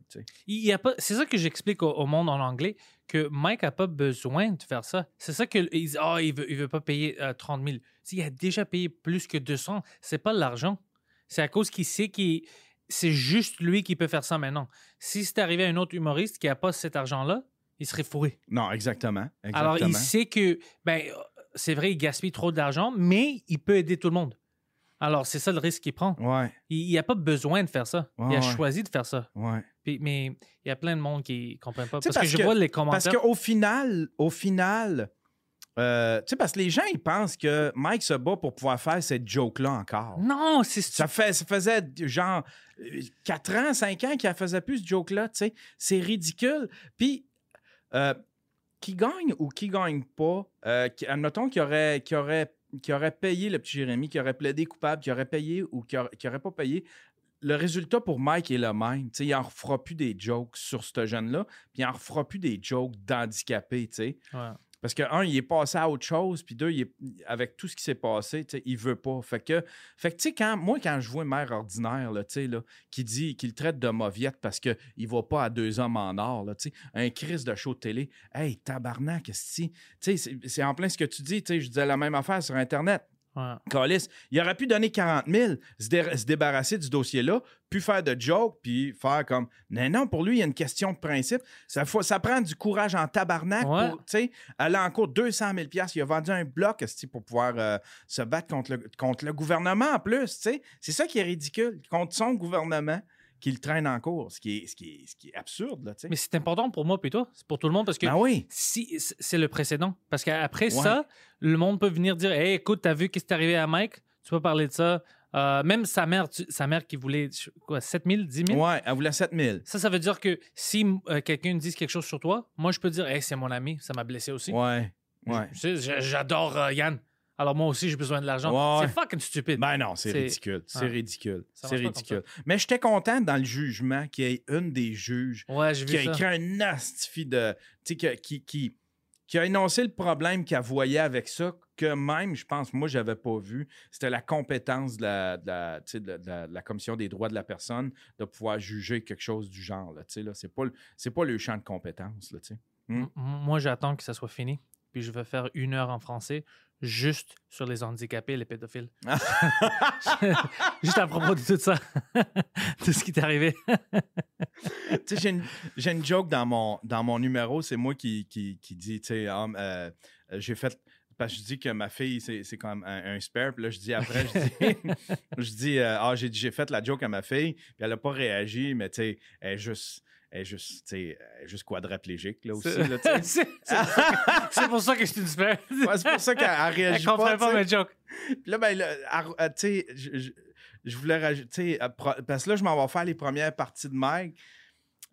pas. C'est ça que j'explique au, au monde en anglais que Mike a pas besoin de faire ça. C'est ça que ils disent, ah, il veut, il veut pas payer euh, 30 000. Il a déjà payé plus que 200. C'est pas l'argent. C'est à cause qu'il sait qu'il c'est juste lui qui peut faire ça maintenant. Si c'était arrivé à un autre humoriste qui a pas cet argent-là, il serait fourré. Non, exactement. exactement. Alors il sait que ben c'est vrai, il gaspille trop d'argent, mais il peut aider tout le monde. Alors c'est ça le risque qu'il prend. Ouais, Il n'a pas besoin de faire ça. il a Ouais, choisi de faire ça. Puis- mais il y a plein de monde qui ne comprennent pas. Sais, Parce, que parce je vois les Parce commentaires. qu'au final, au final, euh, tu sais, parce que les gens, ils pensent que Mike se bat pour pouvoir faire cette joke-là encore. Non, c'est Ça, fait, ça faisait genre 4 ans, 5 ans qu'il ne faisait plus ce joke-là, tu sais. C'est ridicule. Puis, euh, qui gagne ou qui gagne pas, euh, qui- admettons qu'il aurait, aurait, aurait payé le petit Jérémy, qui aurait plaidé coupable, qui aurait payé ou qui n'aurait pas payé, le résultat pour Mike est le même. Tu sais, il n'en refera plus des jokes sur ce jeune-là, puis il n'en refera plus des jokes d'handicapés, tu sais. Ouais. Parce que, un, il est passé à autre chose, puis deux, avec tout ce qui s'est passé, il veut pas. Fait que, fait que quand, moi, quand je vois un maire ordinaire, là, là, qui dit, qu'il traite de mauviette parce qu'il va pas à deux hommes en or, là, un crise de show de télé, hey, tabarnak, c'est- en plein ce que tu dis, je disais la même affaire sur Internet. Ouais. Calice, il aurait pu donner 40 000, se, dé- se débarrasser du dossier-là, puis faire de jokes, puis faire comme. Non, non, pour lui, il y a une question de principe. Ça, faut- ça prend du courage en tabarnak Ouais. pour, tu sais, aller en cours 200 000 Il a vendu un bloc, pour pouvoir euh, se battre contre le, contre le gouvernement en plus, tu sais. C'est ça qui est ridicule, contre son gouvernement qu'il traîne en cours, ce qui est, ce qui est, ce qui est absurde, là. Mais c'est important pour moi puis toi. C'est pour tout le monde parce que Ben oui. si c'est le précédent. Parce qu'après ça, le monde peut venir dire Hey, écoute, t'as vu qu'est-ce qui est arrivé à Mike? Tu peux parler de ça. Euh, même sa mère, tu- sa mère qui voulait quoi, 7 000, 10 000 Ouais, elle voulait 7 000. Ça, ça veut dire que si euh, quelqu'un dit quelque chose sur toi, moi, je peux dire Hey, c'est mon ami, ça m'a blessé aussi. Ouais, ouais. J'adore euh, Yann. Alors moi aussi, j'ai besoin de l'argent. Ouais, C'est fucking stupide. Ben non, c'est ridicule. C'est ridicule. C'est ridicule. Mais j'étais content dans le jugement qu'il y ait une des juges ouais, qui a ça. écrit un astifi de. Tu sais, que- qui, qui, qui a énoncé le problème qu'elle voyait avec ça, que même, je pense, moi, j'avais pas vu. C'était la compétence de la, de, la, tu sais, de la- de la- de la Commission des droits de la personne de pouvoir juger quelque chose du genre. Là, tu sais, là. C'est pas, pas le champ de compétence. Là, tu sais. M- Moi, j'attends que ça soit fini. Puis je vais faire une heure en français juste sur les handicapés et les pédophiles. juste à propos de tout ça. tout ce qui t'est arrivé. Tu sais, j'ai une, une joke dans mon, dans mon numéro, c'est moi qui, qui, qui dis, tu sais, ah, euh, j'ai fait. parce que je dis que ma fille, c'est comme un, un spare. Puis là, je dis après, je dis, je dis euh, ah, j'ai j'ai fait la joke à ma fille, puis elle n'a pas réagi, mais tu sais, elle est juste. Elle est juste, elle est juste quadriplégique, là, aussi. C'est pour ça que- je suis une super. Ouais, c'est pour ça qu'elle elle Elle réagit comprend pas. pas mes jokes. Puis là, ben, là, elle- elle- tu sais, je, je- je voulais rajouter, euh, parce que là, je m'en vais faire les premières parties de Mike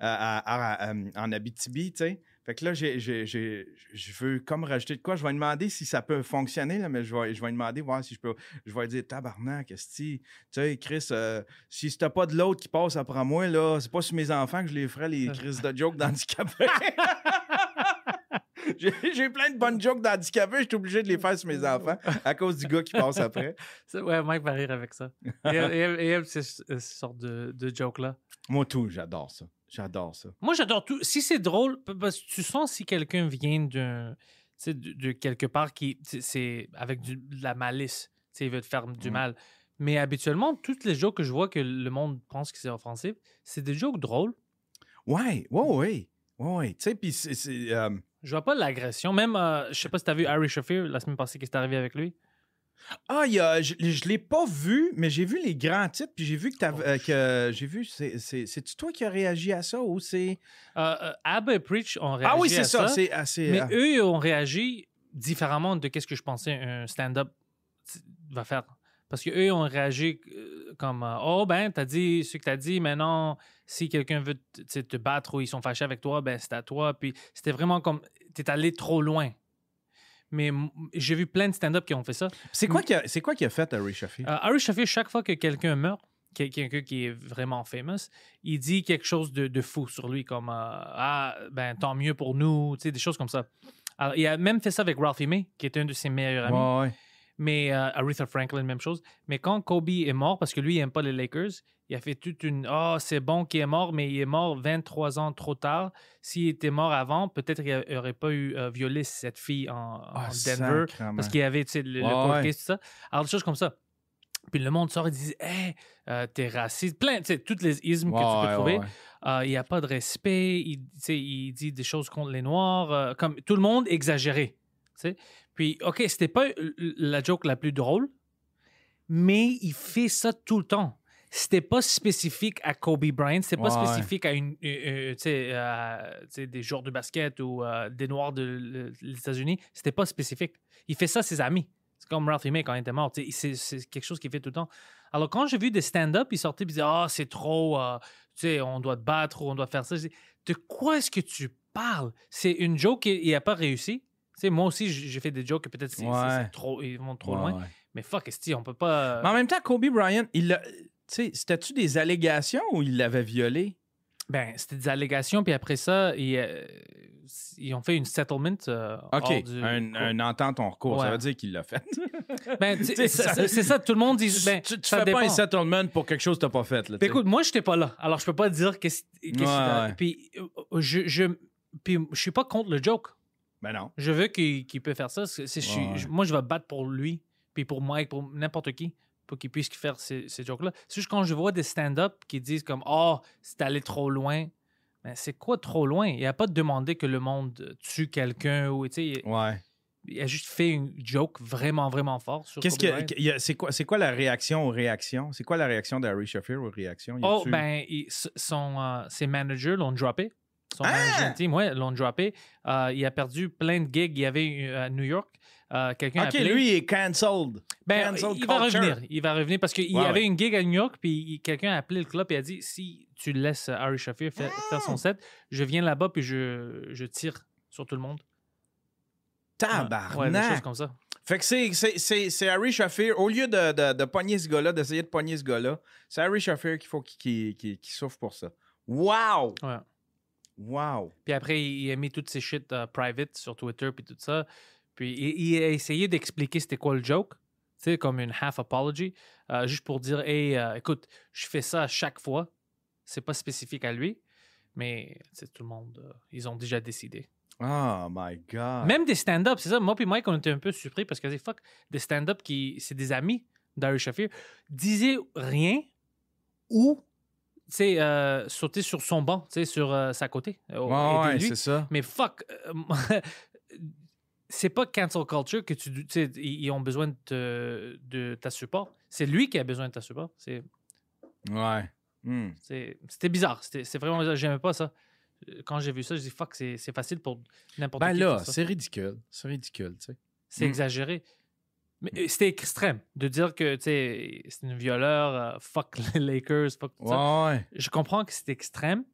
euh, à- à- à- en Abitibi, tu sais. Fait que là, j'ai- je veux comme rajouter de quoi. Je vais lui demander si ça peut fonctionner, là, mais je vais, je vais lui demander, voir si je peux. Je vais lui dire, tabarnak, est tu sais, Chris, euh, si c'était pas de l'autre qui passe après moi, là, c'est pas sur mes enfants que je les ferais, les Chris de jokes d'handicapés. J'ai plein de bonnes jokes d'handicapés, je suis obligé de les faire sur mes enfants à cause du gars qui passe après. Ouais, Mike va rire avec ça. Et et et sorte de, de joke-là. Moi, tout, j'adore ça. J'adore ça. Moi, j'adore tout. Si c'est drôle, parce que tu sens si quelqu'un vient d'un, de, de quelque part qui, c'est- avec du- de la malice, il veut te faire du Mm. mal. Mais habituellement, toutes les jokes que je vois que le monde pense que c'est offensif, c'est des jokes drôles. Ouais, ouais, ouais. Ouais. Tu sais, puis c'est. c'est, euh, Je vois pas l'agression. Même, euh, je sais pas si t'as vu Harry Shafir la semaine passée, qu'est-ce qui est arrivé avec lui? Ah, il y a, je, je l'ai pas vu, mais j'ai vu les grands titres, puis j'ai vu que t'avais- euh, que j'ai vu. c'est- C'est c'est-tu toi qui as réagi à ça ou c'est. Euh, euh, Abba et Preach ont réagi Ah oui, c'est ça. C'est assez. Mais euh, eux, ont réagi différemment de ce que je pensais un stand-up va faire. Parce qu'eux, ont réagi euh, comme Oh, ben, t'as dit ce que t'as dit, maintenant, si quelqu'un veut te battre ou ils sont fâchés avec toi, ben, c'est à toi. Puis c'était vraiment comme T'es allé trop loin. Mais j'ai vu plein de stand-up qui ont fait ça. c'est quoi qui a, c'est quoi qui a fait Harry Shafir? Euh, Harry Shafir, chaque fois que quelqu'un meurt, quel- quelqu'un qui est vraiment famous, il dit quelque chose de, de fou sur lui, comme euh, Ah, ben, tant mieux pour nous, tu sais, des choses comme ça. Alors, il a même fait ça avec Ralphie May, qui est un de ses meilleurs amis. Ouais, ouais. Mais euh, Aretha Franklin, même chose. Mais quand Kobe est mort, parce que lui, il n'aime pas les Lakers, il a fait toute une Ah, c'est bon qu'il est mort, mais il est mort 23 ans trop tard. S'il était mort avant, peut-être qu'il n'aurait pas eu euh, violé cette fille en, en Ah, Denver. sacrément. Parce qu'il y avait le, le court ouais. case, tout ça. Alors, des choses comme ça. Puis le monde sort et dit Hey, euh, t'es raciste. Plein, tu sais, toutes les ismes que tu peux ouais, trouver. ouais. Euh, il n'y a pas de respect. Il, il dit des choses contre les Noirs. comme tout le monde exagéré. tu sais. Puis, OK, c'était pas l- l- la joke la plus drôle, mais il fait ça tout le temps. C'était pas spécifique à Kobe Bryant, c'était pas Ouais, ouais. spécifique à une, euh, euh, euh, des joueurs de basket ou euh, des Noirs de les États-Unis. C'était pas spécifique. Il fait ça à ses amis. C'est comme Ralphie May quand il était mort. C'est c'est quelque chose qu'il fait tout le temps. Alors, quand j'ai vu des stand-up, ils sortaient et disaient Ah, c'est trop, euh, on doit te battre ou on doit faire ça. Dis, De quoi est-ce que tu parles? C'est une joke qui n'a pas réussi. Tu sais, moi aussi, j'ai fait des jokes que peut-être Ouais. trop, ils vont trop Ouais, loin. ouais. Mais fuck, esti, on peut pas. Mais en même temps, Kobe Bryant, il l'a- tu sais, c'était-tu des allégations ou il l'avait violé? Ben, c'était des allégations, puis après ça, ils, euh, ils ont fait une settlement. euh, OK, du- un, un entente en recours. Ça veut dire qu'il l'a fait. Ben, ça- ça- c'est ça, tout le monde dit. Ben, tu tu ça fais dépend. pas un settlement pour quelque chose que tu pas fait. Là, sais. écoute, moi, je n'étais pas là. Alors, je peux pas dire qu'est-ce que-. Puis, euh, je, je, puis, je suis pas contre le joke. Ben non. Je veux qu'il peut faire ça. Ouais. je- moi, je vais battre pour lui, puis pour Mike, pour n'importe qui, pour qu'il puisse faire ces, ces jokes-là. C'est juste quand je vois des stand-up qui disent comme « Oh, c'est allé trop loin », ben, c'est quoi trop loin? Il a pas demandé que le monde tue quelqu'un ou, tu sais, il- Ouais. il a juste fait une joke vraiment, vraiment fort sur Qu'est-ce que c'est quoi la réaction aux réactions? C'est quoi la réaction d'Harry Shafir aux réactions? Oh, ben, il- son, euh, ses managers l'ont droppé. Son Ah! management team, ouais, l'ont droppé. Euh, il a perdu plein de gigs. Il y avait eu, à New York. euh, quelqu'un a OK, appelé. lui il est cancelled. Ben, il va culture. revenir. Il va revenir parce qu'il y avait une gig à New York, puis quelqu'un a appelé le club et a dit si tu laisses euh, Harry Shafir faire, faire son set, je viens là-bas puis je, je tire sur tout le monde. Tabarnak. Ouais, des choses comme ça. Fait que c'est- Harry Shafir, au lieu de, de, de pogner ce gars-là, d'essayer de pogner ce gars-là, c'est Harry Shafir qu'il faut qu'il souffre pour ça. Wow! Ouais. Wow! Puis après, il a mis toutes ses shit euh, private sur Twitter puis tout ça. Puis il, il a essayé d'expliquer c'était quoi le joke, tu sais, comme une half apology, euh, juste pour dire, hey, euh, écoute, je fais ça à chaque fois. C'est pas spécifique à lui, mais sais, tout le monde, euh, ils ont déjà décidé. Oh my God! Même des stand-up, c'est ça. Moi puis Mike, on était un peu surpris parce que c'est fuck, des stand-up qui, c'est des amis d'Harry Shafir, disaient rien ou, sais, euh, sauter sur son banc, tu sais, sur euh, sa côté. euh, Ouais, c'est ça. Mais fuck, c'est pas cancel culture que tu, sais, ils ont besoin de, te- de ta support. C'est lui qui a besoin de ta support. C'est, Ouais. Hmm. c'est- c'était bizarre. C'était, c'est vraiment bizarre. J'aimais pas ça. Quand j'ai vu ça, je dis fuck, c'est, c'est facile pour n'importe Ben qui. de là, c'est ridicule. C'est ridicule, tu sais. C'est Mm. exagéré. Mais euh, c'était extrême de dire que c'est une violeur, euh, fuck les Lakers, fuck tout ça. Ouais. Je comprends que c'est extrême,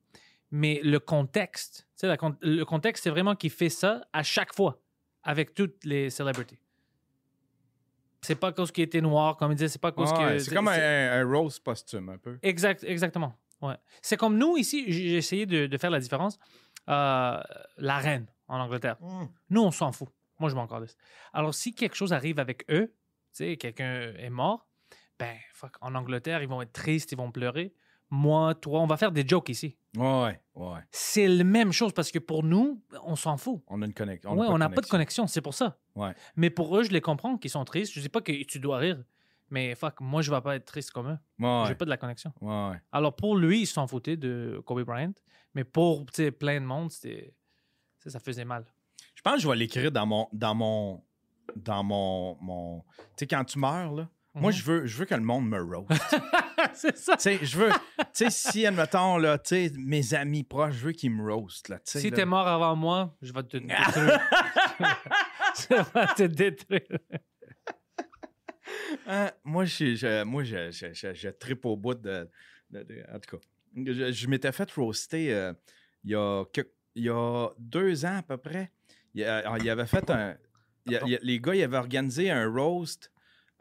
mais le contexte, la le contexte, c'est vraiment qu'il fait ça à chaque fois avec toutes les celebrities. C'est pas cause qu'il était noir, comme il disait, c'est pas cause Ouais, que. c'est comme un, un rose posthume, un peu. Exact, exactement. Ouais. C'est comme nous ici, j'ai essayé de, de faire la différence. Euh, la reine en Angleterre. Nous, on s'en fout. Moi, je m'en calisse. Alors, si quelque chose arrive avec eux, tu sais, quelqu'un est mort, ben, fuck, en Angleterre, ils vont être tristes, ils vont pleurer. Moi, toi, on va faire des jokes ici. Ouais, ouais. C'est la même chose parce que pour nous, on s'en fout. On a une connexion. Ouais, on n'a pas de connexion, c'est pour ça. Ouais. Mais pour eux, je les comprends qu'ils sont tristes. Je dis pas que tu dois rire, mais fuck, moi, je vais pas être triste comme eux. Ouais. J'ai pas de la connexion. Ouais, ouais. Alors pour lui, il s'en foutait de Kobe Bryant, mais pour plein de monde, c'était ça faisait mal. Je pense que je vais l'écrire dans mon. Dans mon. Dans mon. mon... Tu sais, quand tu meurs, là. Moi, Mhm. je veux, je veux que le monde me roast. c'est ça. tu sais, je veux. Tu sais, si, admettons, là, tu sais, mes amis proches, je veux qu'ils me roast, là. tu sais, Si t'es mort avant moi, je vais te détruire. je vais te détruire. Hein, moi, je, je- moi je, je, je, je trippe au bout de. de- de- en tout cas, je, m'étais fait roaster euh, il, y a il y a deux ans à peu près. Il, y a- il avait fait un. il il les gars, ils avaient organisé un roast.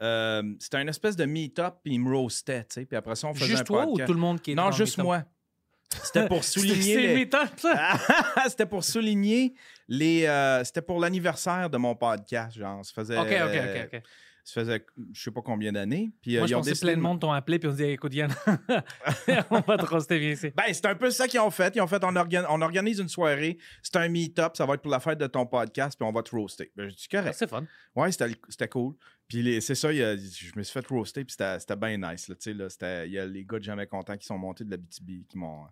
euh, C'était une espèce de meet-up, puis ils me roastaient, tu sais. Puis après ça, on faisait Juste un toi ou tout le monde qui est Non, juste moi. C'était pour souligner. Les-. C'était pour souligner les. euh, C'était pour l'anniversaire de mon podcast, genre. Ça faisait. OK, OK, OK. ok. Ça faisait je sais pas combien d'années. Puis, euh, Moi, ils je pensais décidé plein de de- monde t'ont appelé puis on dit écoute Yann, on va te roster bien ici. Ben, c'est un peu ça qu'ils ont fait. Ils ont fait, on, organ- on organise une soirée, c'est un meet-up, ça va être pour la fête de ton podcast, puis on va te roaster. Ben, je dis correct. C'est fun. Ouais, c'était c'était cool. Puis c'est ça, il y a- je me suis fait roaster, puis c'était c'était bien nice. Là, tu sais, là, c'était- il y a les gars de Jamais Contents qui sont montés de la BTB, qui m'ont...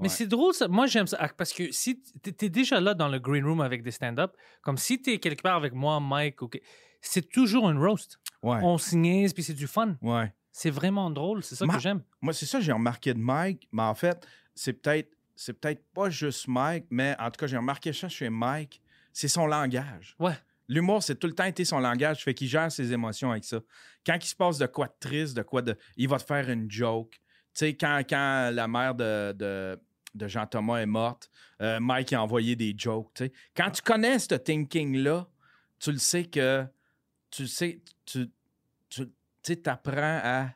Mais c'est drôle, ça. Moi, j'aime ça. Ah, Parce que si tu es déjà là dans le green room avec des stand-up, comme si tu es quelque part avec moi, Mike, ou c'est toujours un roast. Ouais, On se niaise, puis c'est du fun. ouais. C'est vraiment drôle. C'est ça Ma- que j'aime. Moi, c'est ça, j'ai remarqué de Mike, mais en fait, c'est peut-être c'est peut-être pas juste Mike, mais en tout cas, j'ai remarqué ça chez Mike, c'est son langage. Ouais. L'humour, c'est tout le temps été son langage, fait qu'il gère ses émotions avec ça. Quand il se passe de quoi de triste, de quoi de. Il va te faire une joke. Tu sais, quand, quand la mère de, de, de Jean-Thomas est morte, euh, Mike a envoyé des jokes. Quand tu connais ce thinking-là, tu le sais que. Tu sais. Tu tu sais, apprends à.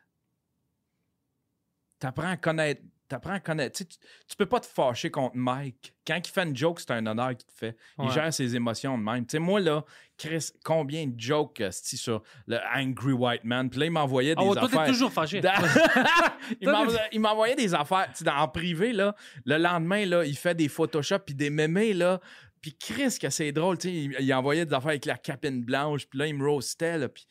T'apprends à connaître. T'apprends à connaître. Tu, tu, peux pas te fâcher contre Mike. Quand il fait une joke, c'est un honneur qu'il te fait. Il Ouais. gère ses émotions de même. Tu sais, moi, là, Chris, combien de jokes sur le Angry White Man? Puis là, il m'envoyait des Ah ouais, toi, affaires. t'es toujours fâché. Dans- il Toi, m'envoyait- des affaires tu sais, dans- en privé, là. Le lendemain, là, il fait des Photoshop puis des mémés, là. Puis Chris, que c'est drôle, tu sais, il, il envoyait des affaires avec la capine blanche, puis là, il me roastait, là, puis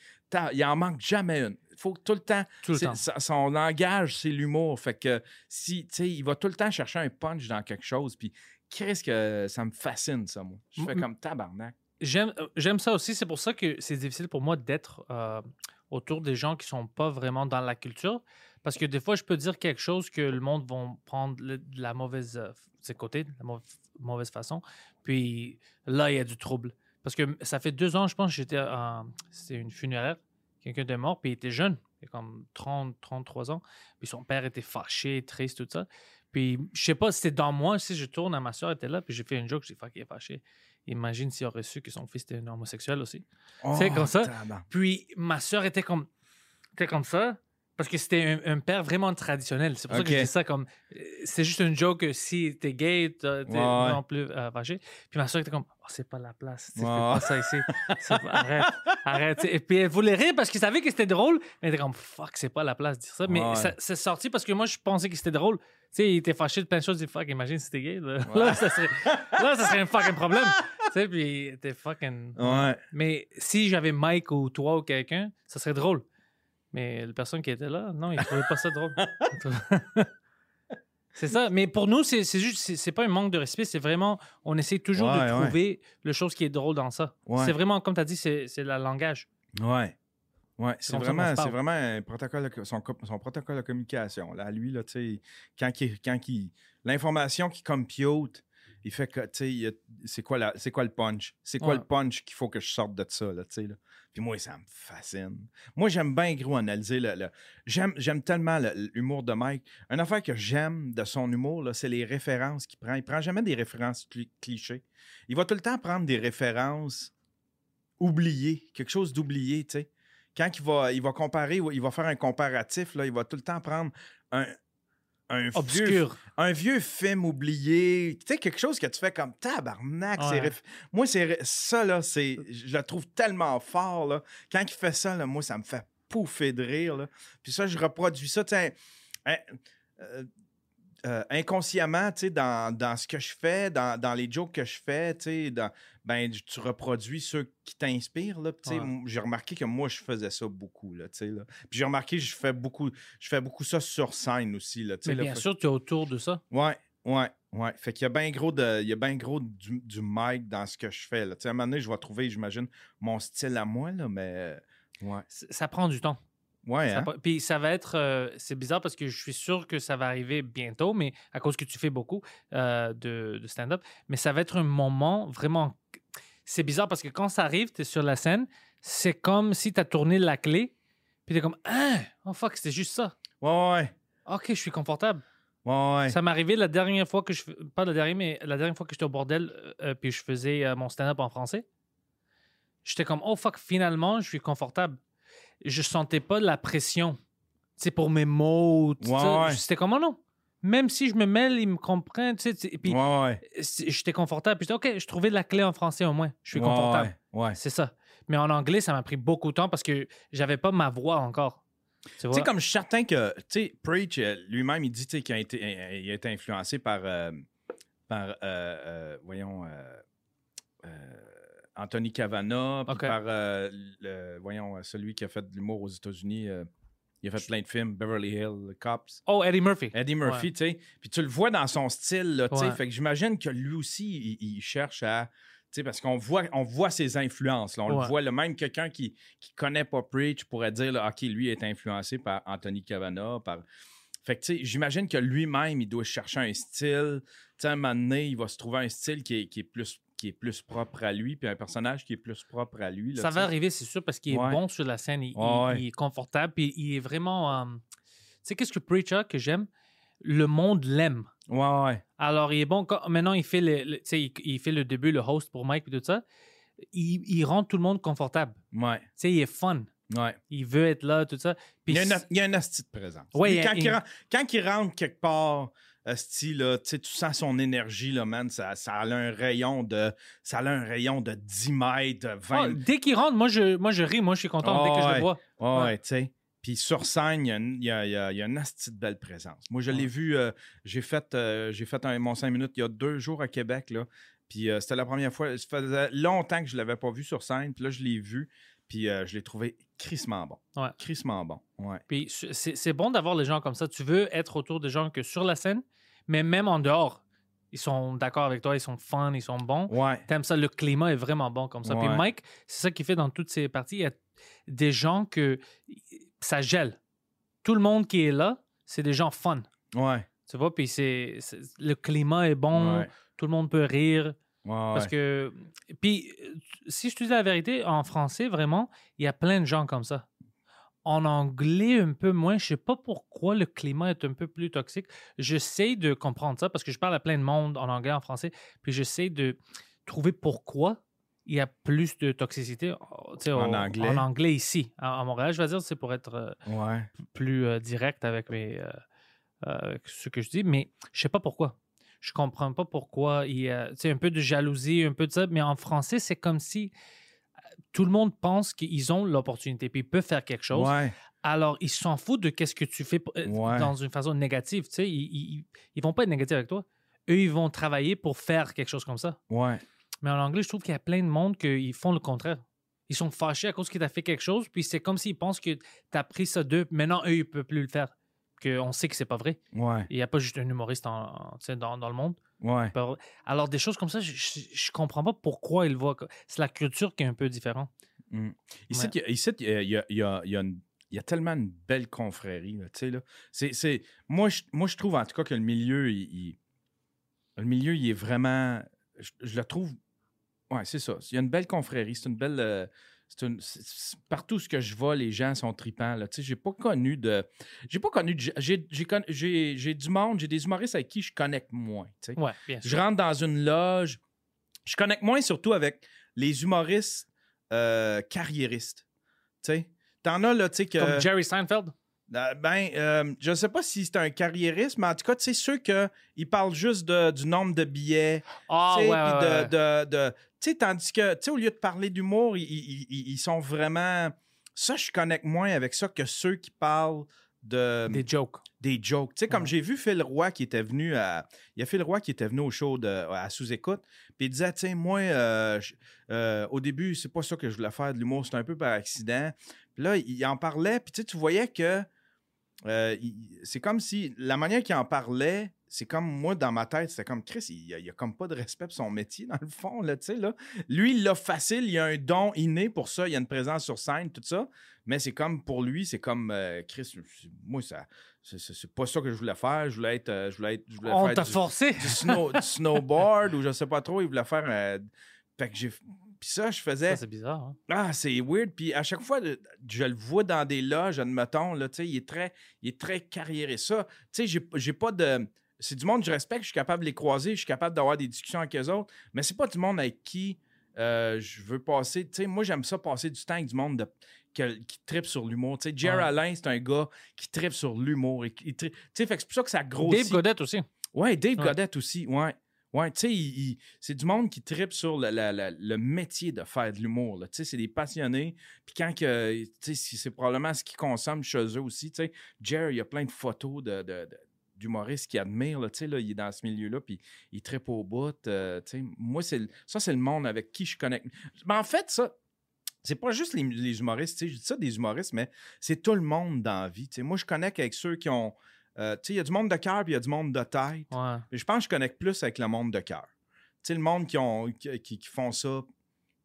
il en manque jamais une. Il faut que tout le temps, Tout le c'est- temps. sa- son langage, c'est l'humour. Fait que si, tu sais, il va tout le temps chercher un punch dans quelque chose, puis Chris, que ça me fascine, ça, moi. Je fais comme tabarnak. J'aime euh, j'aime ça aussi. C'est pour ça que c'est difficile pour moi d'être euh, autour des gens qui sont pas vraiment dans la culture. Parce que des fois, je peux dire quelque chose que le monde va prendre de la mauvaise euh, côtés, de la mauvaise façon. Puis là, il y a du trouble. Parce que ça fait deux ans, je pense, j'étais. C'était une funéraire. Quelqu'un de mort, puis il était jeune. Il avait comme 30, 33 ans. Puis son père était fâché, triste, tout ça. Puis je sais pas, c'était dans moi. Si je tourne à ma soeur, était là, puis j'ai fait une joke, j'ai dit, fuck, il est fâché. Imagine s'il aurait su que son fils était un homosexuel aussi. C'est Oh, comme ça. Puis ma soeur était comme, était comme ça. Parce que c'était un, un père vraiment traditionnel. C'est pour ça que je dis ça comme. euh, C'est juste une joke que si t'es gay, t'es t'es Ouais, non plus euh, fâché. Puis ma soeur était comme, oh, c'est pas la place. Tu sais, Ouais, pas ça ici. C'est pas- arrête, arrête. Et puis elle voulait rire parce qu'elle savait que c'était drôle. Mais elle était comme, fuck, c'est pas la place de dire ça. Mais Ouais. ça- c'est sorti parce que moi, je pensais que c'était drôle. Tu sais, il était fâché de plein de choses. Il dit, fuck, imagine si c'était gay. Là, ça serait, là, ça serait un fucking problème. tu sais, puis était fucking. Ouais. Mais si j'avais Mike ou toi ou quelqu'un, ça serait drôle. Mais la personne qui était là, non, il trouvait pas ça drôle. C'est ça. Mais pour nous, c'est c'est juste, c'est pas un manque de respect. C'est vraiment, on essaie toujours Ouais, de ouais. trouver le chose qui est drôle dans ça. Ouais. C'est vraiment, comme tu as dit, c'est c'est le langage. Ouais. Ouais, c'est vraiment, c'est vraiment un protocole, son, co- son protocole de communication. Là, lui, là, tu sais, quand, il, quand l'information qui compute, il fait que, tu sais, c'est quoi, la- quoi le punch? C'est quoi Ouais. le punch qu'il faut que je sorte de ça, là, tu sais, là? Puis moi, ça me fascine. Moi, j'aime bien gros analyser le... le- j'aime, tellement le- l'humour de Mike. Une affaire que j'aime de son humour, là, c'est les références qu'il prend. Il prend jamais des références cli- clichés. Il va tout le temps prendre des références oubliées, quelque chose d'oublié, tu sais quand il va, il va comparer, il va faire un comparatif, là, il va tout le temps prendre un, un, vieux, un vieux film oublié. Tu sais, quelque chose que tu fais comme tabarnak. c'est Ouais. Moi, c'est ça, là, c'est, je le trouve tellement fort. Là. Quand il fait ça, là, moi, ça me fait pouffer de rire. Là. Puis ça, je reproduis ça. tu sais, hein, euh, euh, inconsciemment, tu sais, dans, dans ce que je fais, dans, dans les jokes que je fais, tu sais, dans- ben, tu reproduis ceux qui t'inspirent, là. Ouais. J'ai remarqué que moi, je faisais ça beaucoup, là, là. Puis j'ai remarqué que je fais beaucoup, je fais beaucoup ça sur scène aussi, là, Mais bien Fait- sûr, tu es autour de ça. Ouais, ouais, ouais. Fait qu'il y a bien gros, de, il y a bien gros du, du mic dans ce que je fais, là. À un moment donné, je vais trouver, j'imagine, mon style à moi, là, mais... euh, Ouais. Ça prend du temps. Ouais, Ça hein? Puis ça va être. euh, c'est bizarre parce que je suis sûr que ça va arriver bientôt, mais à cause que tu fais beaucoup euh, de, de stand-up. Mais ça va être un moment vraiment. C'est bizarre parce que quand ça arrive, tu es sur la scène, c'est comme si tu as tourné la clé, puis tu es comme Ah, oh fuck, c'était juste ça. Ouais, ouais, Ok, je suis confortable. ouais, ouais. Ça m'est arrivé la dernière fois que je. Pas la dernière, mais la dernière fois que j'étais au bordel, euh, puis je faisais mon stand-up en français. J'étais comme, oh fuck, finalement, je suis confortable. Je sentais pas la pression. C'est pour mes mots. Ouais. C'était comme, oh non. Même si je me mêle, ils me comprennent. Tu sais, tu sais, et puis, Ouais, j'étais confortable. Puis OK, je trouvais la clé en français au moins. Je suis confortable. C'est ça. Mais en anglais, ça m'a pris beaucoup de temps parce que j'avais pas ma voix encore. Tu sais, comme je suis certain que, tu sais, Preach, euh, lui-même, il dit, qu'il a été, il a été influencé par, euh, par euh, euh, voyons, Anthony Cavana, puis par, euh, le, voyons, euh, celui qui a fait de l'humour aux États-Unis. euh, il a fait plein de films, Beverly Hills, Cops. Oh, Eddie Murphy. Eddie Murphy, Ouais. tu sais. Puis tu le vois dans son style, là, tu sais. Ouais. Fait que j'imagine que lui aussi, il, il cherche à. Tu sais, parce qu'on voit, on voit ses influences. là. On Ouais. le voit, le même quelqu'un qui qui connaît pas Preach pourrait dire, là, OK, lui est influencé par Anthony Cavana, par. Fait que, tu sais, j'imagine que lui-même, il doit chercher un style. Tu sais, à un moment donné, il va se trouver un style qui est, qui est plus qui est plus propre à lui, puis un personnage qui est plus propre à lui. là, Ça va arriver, c'est sûr, parce qu'il est Ouais. bon sur la scène. Il, Ouais, est confortable. Puis il est vraiment. euh, Tu sais, qu'est-ce que Preach a que j'aime? Le monde l'aime. Ouais, ouais. Alors, il est bon. Quand, maintenant, il fait, le, il, il fait le début, le host pour Mike et tout ça. Il, rend tout le monde confortable. Ouais. Tu sais, il est fun. Ouais. Il veut être là, tout ça. Puis Il y a, c'est- un, il y a un asti de présence. Ouais, il quand, il il- rentre, quand il rentre quelque part, asti, là, tu sens son énergie, là, man. Ça, ça a un rayon de. Ça a un rayon de 10 mètres, Ah, 20 dès qu'il rentre, moi je, moi, je ris. Moi, je suis content dès que je le vois. Ouais, Ouais. ouais, tu sais. Puis sur scène, il y a, y a, y a- une asti de belle présence. Moi, je l'ai vu, euh, j'ai fait, euh, j'ai fait un- mon 5 minutes il y a deux jours à Québec, là. Puis euh, c'était la première fois. Ça faisait longtemps que je ne l'avais pas vu sur scène. Puis là, je l'ai vu. Puis je l'ai trouvé crissement bon. Ouais. Crissement bon. Ouais. Puis c'est c'est bon d'avoir les gens comme ça. Tu veux être autour des gens que sur la scène, mais même en dehors, ils sont d'accord avec toi, ils sont fun, ils sont bons. Ouais. T'aimes ça, le climat est vraiment bon comme ça. Puis. Mike, c'est ça qu'il fait dans toutes ses parties. Il y a des gens que ça gèle. Tout le monde qui est là, c'est des gens fun. Ouais. Tu vois, puis c'est le climat est bon, Ouais. tout le monde peut rire. Parce que. Puis, si je te dis la vérité, en français, vraiment, il y a plein de gens comme ça. En anglais, un peu moins. Je sais pas pourquoi le climat est un peu plus toxique. J'essaie de comprendre ça parce que je parle à plein de monde en anglais, en français. Puis j'essaie de trouver pourquoi il y a plus de toxicité oh, En au- anglais. en anglais ici. À, à Montréal, je vais dire, c'est pour être euh, Ouais. plus euh, direct avec mes, euh, euh, ce que je dis, mais je sais pas pourquoi. Je comprends pas pourquoi il y a un peu de jalousie, un peu de ça, mais en français, c'est comme si tout le monde pense qu'ils ont l'opportunité, puis ils peuvent faire quelque chose. Ouais. Alors, ils s'en foutent de qu'est-ce que tu fais euh, Ouais. dans une façon négative. Tu sais, ils, ils, ils vont pas être négatifs avec toi. Eux, ils vont travailler pour faire quelque chose comme ça. Ouais. Mais en anglais, je trouve qu'il y a plein de monde qui font le contraire. Ils sont fâchés à cause qu'il t'a fait quelque chose, puis c'est comme s'ils pensent que tu as pris ça d'eux. Maintenant, eux, ils ne peuvent plus le faire. qu'on sait que c'est pas vrai. Ouais, Il n'y a pas juste un humoriste en, en- tu sais, dans, dans le monde. Ouais. Alors, des choses comme ça, je, je, comprends pas pourquoi voient. que- C'est la culture qui est un peu différente. Ici, Ouais. il il y a, il y a- il y a- il y a une- il y a tellement une belle confrérie. Là, là. Moi, je, moi, je trouve en tout cas que le milieu, il, il- le milieu, il est vraiment. Je, je le trouve. Ouais, c'est ça. Il y a une belle confrérie. C'est une belle. euh, une- partout ce que je vais, les gens sont tripants. Là. Tu sais, j'ai pas connu de. J'ai pas connu. J'ai, j'ai, j'ai- j'ai du monde, j'ai des humoristes avec qui je connecte moins. tu sais. Ouais, bien sûr. Je rentre dans une loge. Je connecte moins surtout avec les humoristes euh, carriéristes. Tu sais, t'en as là, tu sais que. Comme Jerry Seinfeld? Ben, euh, je sais pas si c'est un carriériste, mais en tout cas, tu sais, ceux qui parlent juste de- du nombre de billets. Ah, tu sais, ouais, ouais, de, de- de- tu sais, tandis que, tu sais, au lieu de parler d'humour, ils, ils- ils- sont vraiment. Ça, je connecte moins avec ça que ceux qui parlent de Des jokes. des jokes. Tu sais, comme Ouais. j'ai vu Phil Roy qui était venu à. Il y a Phil Roy qui était venu au show de, à sous-écoute. Puis il disait, tu sais, moi, euh, euh, au début, c'est pas ça que je voulais faire de l'humour, c'était un peu par accident. Puis là, il en parlait, puis tu voyais que. Euh, c'est comme si la manière qu'il en parlait, c'est comme moi dans ma tête, c'était comme Chris, il, a, il a comme pas de respect pour son métier dans le fond, là, tu sais, là. Lui, il l'a facile, il a un don inné pour ça, il a une présence sur scène, tout ça. Mais c'est comme pour lui, c'est comme euh, Chris, moi, ça, c'est- pas ça que je voulais faire. Je voulais être. euh, Je voulais être. Je voulais On faire t'a du, forcé. du snow- du snowboard ou je sais pas trop. Il voulait faire. euh, fait que j'ai. Puis ça, je faisais. C'est bizarre. hein. Ah, c'est weird. Puis à chaque fois, je le vois dans des loges, admettons, là, tu sais, il est très, il est très carriériste. Ça, tu sais, j'ai- pas de. C'est du monde que je respecte, je suis capable de les croiser, je suis capable d'avoir des discussions avec eux autres, mais c'est pas du monde avec qui euh, je veux passer. Tu sais, moi, j'aime ça passer du temps avec du monde de- que- qui tripe sur l'humour. Tu sais, Jerry. Alain, c'est un gars qui tripe sur l'humour. Tu sais, c'est pour ça que ça grossit. Dave Godette aussi. Ouais, Dave Ouais. Godette aussi, ouais. Ouais, tu sais, c'est du monde qui tripe sur le, le métier de faire de l'humour. Tu sais, c'est des passionnés. Puis quand que, tu sais, c'est probablement ce qu'ils consomment chez eux aussi. Tu sais, Jerry, il y a plein de photos de, de- d'humoristes qu'il admire. Là, là, il est dans ce milieu-là, puis il tripe au bout. euh, moi, c'est ça, c'est le monde avec qui je connecte. Mais en fait, ça, c'est pas juste les, humoristes. Je dis ça des humoristes, mais c'est tout le monde dans la vie. Moi, je connecte avec ceux qui ont. Euh, tu sais, il y a du monde de cœur, puis il y a du monde de tête. Ouais. Mais je pense que je connecte plus avec le monde de cœur. Tu sais, le monde qui, ont, qui, qui- qui font ça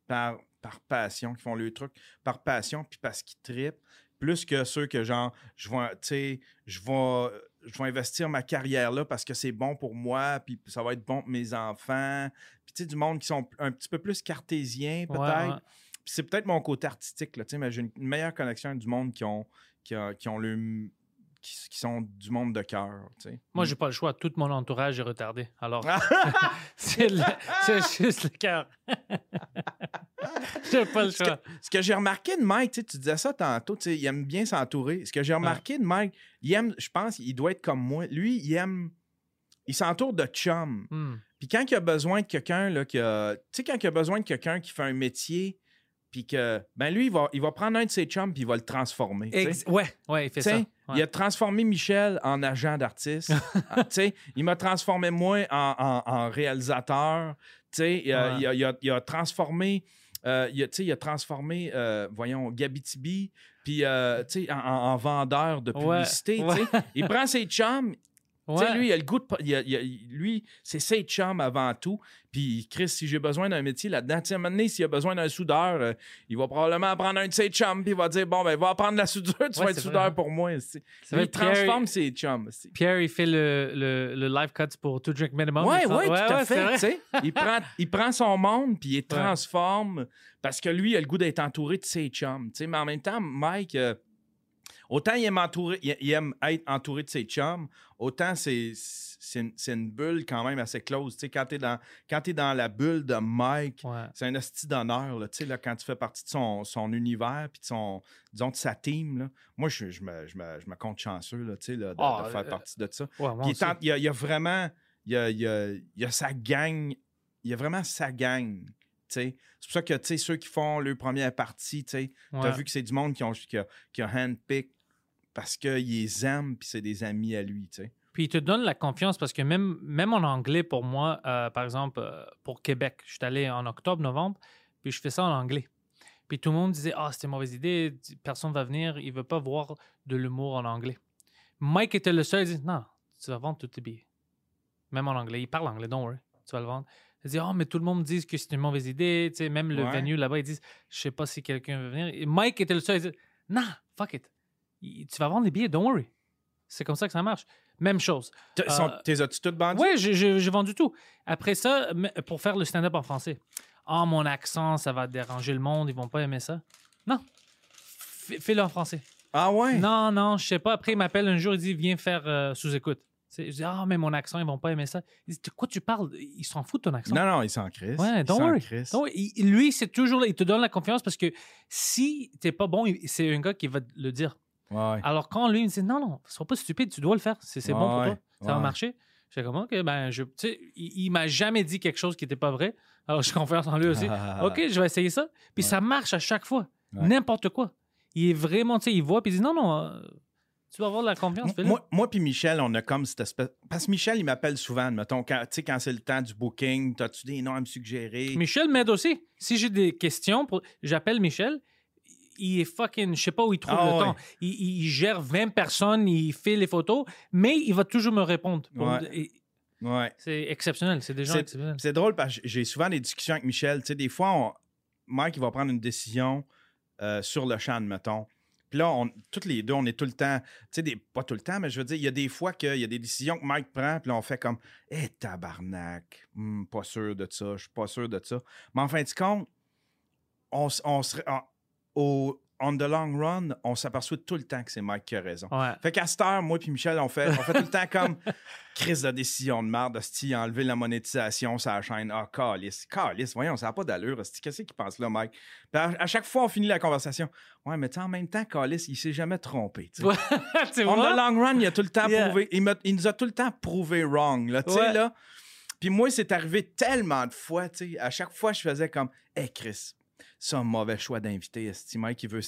par, par passion, qui font le truc par passion, puis parce qu'ils trippent, plus que ceux que, genre, je vais, tu sais, je vais, je vais investir ma carrière là parce que c'est bon pour moi, puis ça va être bon pour mes enfants. Puis, tu sais, du monde qui sont un petit peu plus cartésiens, peut-être. Ouais, ouais. Puis c'est peut-être mon côté artistique, là, tu sais, mais j'ai une une meilleure connexion avec du monde qui ont, qui, ont- qui ont le. Qui, qui sont du monde de cœur, tu sais. Moi, j'ai pas le choix. Tout mon entourage est retardé. Alors, c'est le- c'est juste le cœur. j'ai pas le Ce que, choix. ce que j'ai remarqué de Mike, tu sais, tu disais ça tantôt, tu sais, il aime bien s'entourer. Ce que j'ai remarqué de Mike, il aime, je pense, il doit être comme moi. Lui, il aime, il s'entoure de chums. Hmm. Puis quand il a besoin de quelqu'un, là, qui a- tu sais, quand il a besoin de quelqu'un qui fait un métier, puis que, ben lui, il va, il va prendre un de ses chums, puis il va le transformer. Ex- ouais, ouais, il fait ça. Il a transformé Michel en agent d'artiste. Ah, il m'a transformé moi en, en- en réalisateur. Il, a- Ouais. il a, il a- il a transformé. euh, il, a, il a transformé, euh, voyons, Gabitibi, puis euh, en, en- en vendeur de publicité. ouais. Il prend ses chums. Ouais. lui, il a le goût de. pa- il a- il a- lui, c'est ses chums avant tout. Puis, Chris, si j'ai besoin d'un métier là-dedans, moment donné, s'il a besoin d'un soudeur, euh, il va probablement prendre un de ses chums, puis il va dire Bon, ben, va apprendre la soudure, tu Ouais, vas être soudeur pour moi. Lui, vrai, il Pierre- transforme ses chums. Pierre, il fait le, le, le live cut pour To Drink Minimum. Fait- ouais, tout à fait. Il prend, il prend son monde, puis il transforme parce que lui, il a le goût d'être entouré de ses chums. Mais en même temps, Mike, euh, autant il aime, il, être entouré de ses chums, autant c'est, c'est, une, bulle quand même assez close. Tu sais, quand tu es dans, quand t'es dans la bulle de Mike, Ouais. c'est un hostie d'honneur, là, tu sais, là, quand tu fais partie de son, son univers, puis de son, disons, de sa team, là. Moi, je, je, me, je, me, je me compte chanceux, là, tu sais, là, de, Ah, de faire euh, partie de ça. Ouais, il, aussi. tente- il y a, il y a vraiment, il y a, il y a- il y a sa gang, il y a vraiment sa gang. C'est pour ça que, ceux qui font leur première partie, tu Ouais. vu que c'est du monde qui, ont, qui, a, qui a handpick parce qu'ils les aiment, puis c'est des amis à lui, tu sais. Puis il te donne la confiance parce que même, même en anglais, pour moi, euh, par exemple, euh, pour Québec, je suis allé en octobre, novembre, puis je fais ça en anglais. Puis tout le monde disait Ah, c'était une mauvaise idée, personne va venir, il veut pas voir de l'humour en anglais. Mike était le seul à dire Non, tu vas vendre tous tes billets. Même en anglais. Il parle anglais, don't worry. Tu vas le vendre. Il dit Oh, mais tout le monde dit que c'est une mauvaise idée. Tu sais, même le Ouais. venue là-bas, ils disent Je sais pas si quelqu'un veut venir. Et Mike était le seul à dire Non, fuck it. Tu vas vendre les billets, don't worry. C'est comme ça que ça marche. Même chose. Euh, T'es as-tu toutes vendues? Oui, j'ai- vendu tout. Après ça, pour faire le stand-up en français. Ah, mon accent, ça va déranger le monde, ils vont pas aimer ça. Non. Fais- Fais-le en français. Ah ouais? Non, non, je sais pas. Après, il m'appelle un jour, il dit Viens faire euh, sous-écoute. Je dis Ah, mais mon accent, ils vont pas aimer ça. Il dit De quoi tu parles? Ils s'en foutent de ton accent. Non, non, il s'en crisse. Ouais, don't worry. Il- lui, c'est toujours là. Il te donne la confiance parce que si t'es pas bon, c'est un gars qui va le dire. Ouais. Alors quand lui, il me dit non, non, sois pas stupide, tu dois le faire. C'est bon pour toi. Ça va marcher. Je fais comme, OK, ben, je, tu sais, il, il m'a jamais dit quelque chose qui n'était pas vrai. Alors, je confiance en lui aussi. OK, je vais essayer ça. Puis ça marche à chaque fois. N'importe quoi. Il est vraiment, tu sais, il voit, puis il dit non, non, euh, tu vas avoir de la confiance. Moi, moi puis Michel, on a comme cette espèce. Parce que Michel, il m'appelle souvent, mettons, quand, tu sais, quand c'est le temps du booking, t'as-tu des noms à me suggérer? Michel m'aide aussi. Si j'ai des questions, pour... j'appelle Michel. Il est fucking, je sais pas où il trouve Ah le ouais. temps. Il, il gère 20 personnes, il fait les photos, mais il va toujours me répondre. Ouais. Ouais. C'est exceptionnel, c'est des gens C'est- exceptionnels. C'est drôle parce que j'ai souvent des discussions avec Michel. Tu sais, des fois, on- Mike, il va prendre une décision euh, sur le champ, mettons. Puis là, on, toutes les deux, on est tout le temps, tu sais, pas tout le temps, mais je veux dire, il y a des fois qu'il y a des décisions que Mike prend, puis là, on fait comme, hé, tabarnak, Hmm, pas sûr de ça, je suis pas sûr de ça. Mais en fin de compte, on, on au, on the long run, on s'aperçoit tout le temps que c'est Mike qui a raison. Ouais. Fait qu'à cette heure, moi puis Michel, on fait, on fait tout le temps comme crise de décision de merde, hostie, enlever la monétisation sur la chaîne. Ah, calice, calice, voyons, ça n'a pas d'allure, hostie. Qu'est-ce qu'il pense là, Mike? Puis à, à chaque fois, on finit la conversation. Ouais, mais en même temps, calice, il s'est jamais trompé. On the long run, il a tout le temps Yeah. prouvé. Il, nous a tout le temps prouvé wrong, là, tu sais, Ouais. là. Puis moi, c'est arrivé tellement de fois, tu sais. À chaque fois, je faisais comme, hé, Chris, c'est un mauvais choix d'invité, esti. Mike, il veut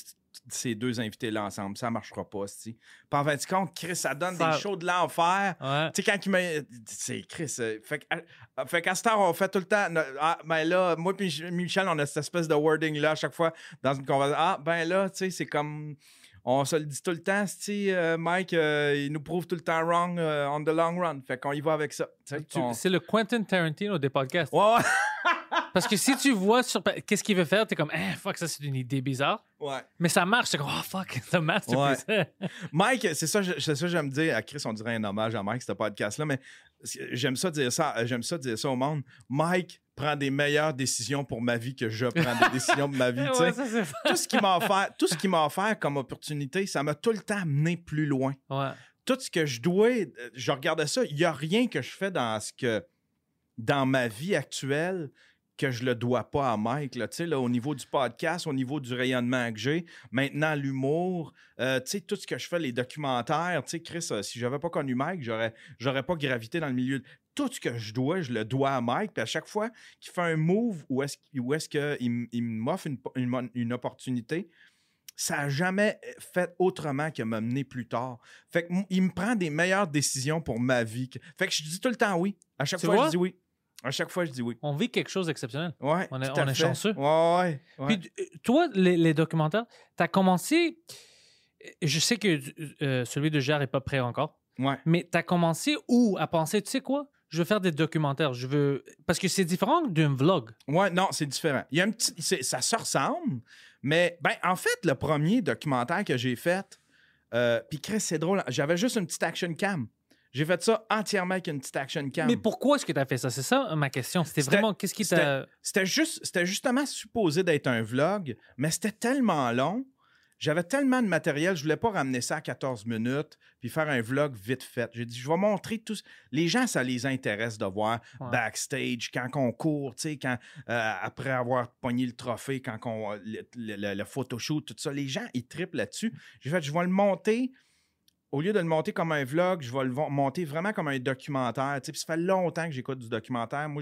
ces deux invités-là ensemble. Ça marchera pas, esti. Puis en fin de compte, Chris, ça donne Ça- des shows de l'enfer. Ouais. Tu sais, quand il m'a. C'est Chris. euh, fait, euh, fait qu'à cette heure, on fait tout le temps. Ah, ben là, moi et Michel, on a cette espèce de wording-là à chaque fois dans une conversation. Ah, ben là, tu sais, c'est comme. On se le dit tout le temps, si Mike, euh, il nous prouve tout le temps wrong euh, on the long run. Fait qu'on y va avec ça. on- C'est le Quentin Tarantino des podcasts. Ouais, ouais. Parce que si tu vois sur qu'est-ce qu'il veut faire, t'es comme, eh, fuck, ça c'est une idée bizarre. ouais. Mais ça marche, c'est comme, oh fuck, ça marche. Mike, c'est ça, c'est ça que j'aime dire à Chris, on dirait un hommage à Mike, ce podcast-là, mais j'aime ça dire ça, j'aime ça dire ça au monde. Mike prend des meilleures décisions pour ma vie que je prends des décisions pour ma vie. tu sais. ouais, ça tout ce qu'il m'a offert, tout ce qu'il m'a offert comme opportunité, ça m'a tout le temps amené plus loin. Ouais. Tout ce que je dois, euh, je regardais ça, il n'y a rien que je fais dans ce que dans ma vie actuelle que je le dois pas à Mike, là, au niveau du podcast, au niveau du rayonnement que j'ai, maintenant l'humour, euh, tout ce que je fais, les documentaires, Chris, euh, si j'avais pas connu Mike, j'aurais, j'aurais pas gravité dans le milieu. Tout ce que je dois, je le dois à Mike, puis à chaque fois qu'il fait un move ou est-ce, où est-ce qu'il il m'offre une, une opportunité, ça n'a jamais fait autrement que m'amener plus tard. Fait que il me prend des meilleures décisions pour ma vie. Fait que je dis tout le temps oui. À chaque Tu fois, je dis oui. À chaque fois, je dis oui. On vit quelque chose d'exceptionnel. Ouais, On est- on chanceux. Ouais, ouais. ouais. Puis euh, toi, les, les documentaires, t'as commencé. euh, Je sais que euh, celui de Gère n'est pas prêt encore, Ouais. mais t'as commencé où à penser, tu sais quoi, je veux faire des documentaires, je veux. Parce que c'est différent d'un vlog. Ouais, non, c'est différent. Il y a un petit, ça se ressemble, mais ben, en fait, le premier documentaire que j'ai fait, euh, puis Chris, c'est drôle, j'avais juste une petite action cam. J'ai fait ça entièrement avec une petite action cam. Mais pourquoi est-ce que t'as fait ça? C'est ça ma question. C'était vraiment. Qu'est-ce qui t'a. C'était juste, c'était justement supposé d'être un vlog, mais c'était tellement long. J'avais tellement de matériel, je voulais pas ramener ça à 14 minutes puis faire un vlog vite fait. J'ai dit, je vais montrer tout. Les gens, ça les intéresse de voir Ouais. backstage, quand on court, tu quand, euh, après avoir pogné le trophée, quand on, le, le, le- le photoshoot, tout ça. Les gens, ils triplent là-dessus. J'ai fait, je vais le monter. Au lieu de le monter comme un vlog, je vais le monter vraiment comme un documentaire. Tu ça fait longtemps que j'écoute du documentaire. Moi,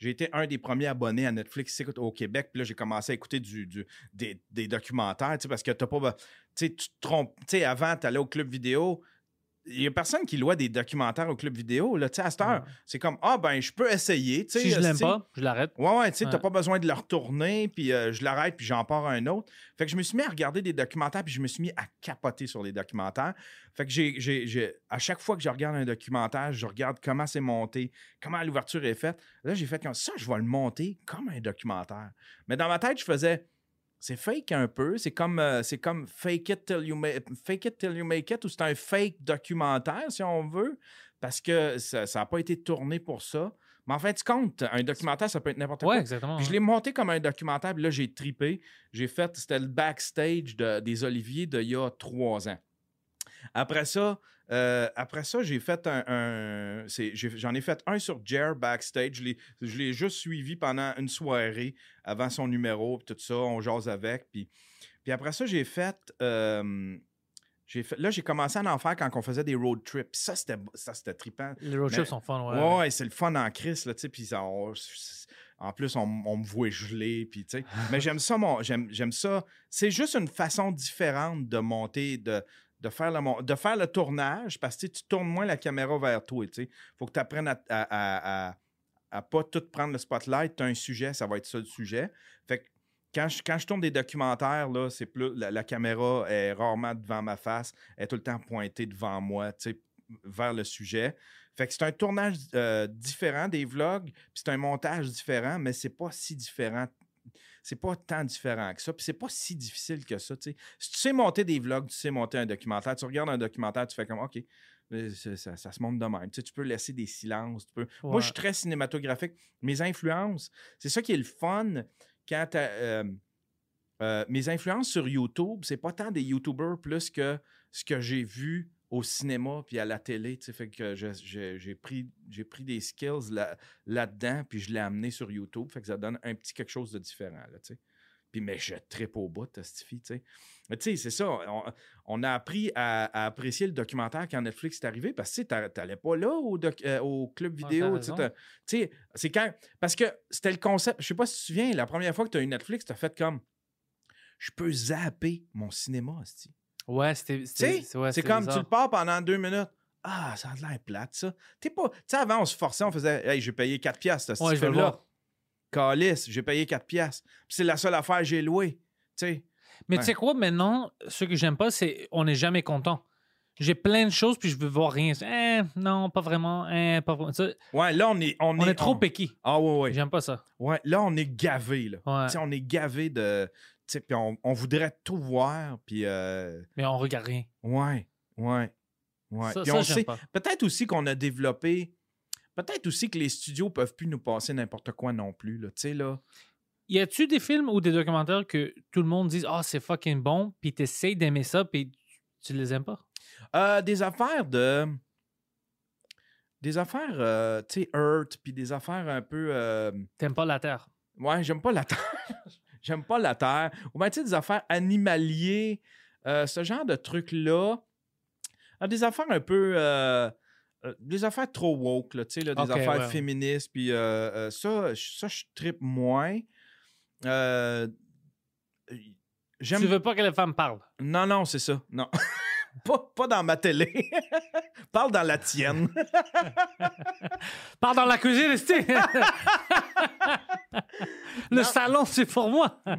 j'ai été un des premiers abonnés à Netflix au Québec. Puis là, j'ai commencé à écouter des, documentaires, tu sais, parce que t'as pas... Tu sais, tu te trompes. Tu sais, avant, tu allais au club vidéo, il y a personne qui loue des documentaires au club vidéo. Là, tu sais, à cette heure, Ouais. c'est comme Ah, ben, je peux essayer. tu sais, Si je l'aime pas, je l'arrête. Ouais, ouais, tu sais, t'as pas besoin de le retourner, puis euh, je l'arrête, puis j'en pars un autre. Fait que je me suis mis à regarder des documentaires, puis je me suis mis à capoter sur les documentaires. Fait que j'ai, j'ai- j'ai- à chaque fois que je regarde un documentaire, je regarde comment c'est monté, comment l'ouverture est faite. Là, j'ai fait comme ça, je vais le monter comme un documentaire. Mais dans ma tête, je faisais, c'est fake un peu, c'est comme, euh, c'est comme fake it till you make, fake it till you make it, ou c'est un fake documentaire, si on veut, parce que ça n'a pas été tourné pour ça. Mais en fait, compte, un documentaire, ça peut être n'importe Ouais, quoi. exactement. Puis je l'ai monté comme un documentaire, puis là, j'ai tripé. J'ai fait, c'était le backstage de- des Oliviers d'il y a trois ans. Après ça, euh, après ça, j'ai fait un. J'en ai, fait un sur Jer backstage. Je l'ai- Je l'ai juste suivi pendant une soirée avant son numéro, puis tout ça. On jase avec. Puis, puis après ça, j'ai fait. euh, là, j'ai commencé à en faire quand on faisait des road trips. Ça, c'était ça, c'était trippant. Les road Mais- trips sont fun, ouais. Ouais, ouais, c'est le fun en crise, là, tu sais, puis en plus, on, on me voit geler, puis tu sais. Mais j'aime ça, mon, j'aime, j'aime ça. C'est juste une façon différente de monter, de, de, faire, le, de faire le tournage, parce que tu tournes moins la caméra vers toi, sais. Faut que tu apprennes à, à, à, pas tout prendre le spotlight. Tu as un sujet, ça va être ça le sujet. Fait quand je, quand je tourne des documentaires, là, c'est plus, la, caméra est rarement devant ma face, elle est tout le temps pointée devant moi, vers le sujet. Fait que c'est un tournage euh, différent des vlogs, puis c'est un montage différent, mais c'est pas si différent. C'est pas tant différent que ça, puis c'est pas si difficile que ça. Si tu sais monter des vlogs, tu sais monter un documentaire, tu regardes un documentaire, tu fais comme OK, ça, ça se monte de même. Tu, sais, tu peux laisser des silences. Tu peux... Moi, je suis très cinématographique. Mes influences, c'est ça qui est le fun quand t'as, euh, euh, mes influences sur YouTube, c'est pas tant des YouTubers plus que ce que j'ai vu au cinéma puis à la télé. tu sais, Fait que j'ai pris, j'ai pris des skills là- là-dedans puis je l'ai amené sur YouTube. Fait que ça donne un petit quelque chose de différent. Là, tu sais. Puis, mais je tripe au bout, cette fille, tu sais. Mais tu sais, c'est ça. On, on a appris à, à apprécier le documentaire quand Netflix est arrivé parce que tu sais, t'a- t'allais pas là au, doc- euh, au club Ouais, vidéo. t'as tu sais, t'as- tu c'est quand. Parce que c'était le concept. Je sais pas si tu te souviens, la première fois que tu as eu Netflix, tu as fait comme. Je peux zapper mon cinéma, esti. Ouais, c'était. Ouais, c'est comme tu le pars pendant deux minutes. Ah, ça a l'air plate, ça. T'es pas. Tu sais, avant, on se forçait, on faisait. Hey, j'ai payé 4 piastres, ce Ouais, je vais le film-là. Calice, j'ai payé 4 piastres. Puis c'est la seule affaire que j'ai louée. Tu sais. Mais Ouais. tu sais quoi, maintenant, ce que j'aime pas, c'est on n'est jamais content. J'ai plein de choses, puis je veux voir rien. Eh, non, pas vraiment. Eh, pas vraiment. Ouais, là, on est. On, on est, trop on-. Ah, ouais, ouais. J'aime pas ça. Ouais, là, on est gavé, là. Ouais. Tu sais, on est gavé de. Puis on, on voudrait tout voir, puis. euh, Mais on regarde rien. Ouais, ouais, ouais. Ça, Puis ça, on sait. pas. Peut-être aussi qu'on a développé. Peut-être aussi que les studios peuvent plus nous passer n'importe quoi non plus, là. Tu sais, là. Y a-tu des films ou des documentaires que tout le monde dit Ah, c'est fucking bon, puis t'essayes d'aimer ça, puis tu les aimes pas? Euh, des affaires de. Des affaires, euh, tu sais, Earth, puis des affaires un peu. T'aimes pas la Terre? Ouais, j'aime pas la terre. j'aime pas la terre. Ou bien, tu sais, des affaires animaliers, euh, ce genre de trucs-là. Ah, des affaires un peu. euh, euh, des affaires trop woke, là, tu sais, là, des affaires ouais. féministes. Puis euh, ça, je- ça, je trippe moins. J'aime. Tu veux pas que les femmes parlent? Non, non, c'est ça. Non. pas, pas dans ma télé. Parle dans la tienne. Parle dans la cuisine! Le Non. salon, c'est pour moi. Non,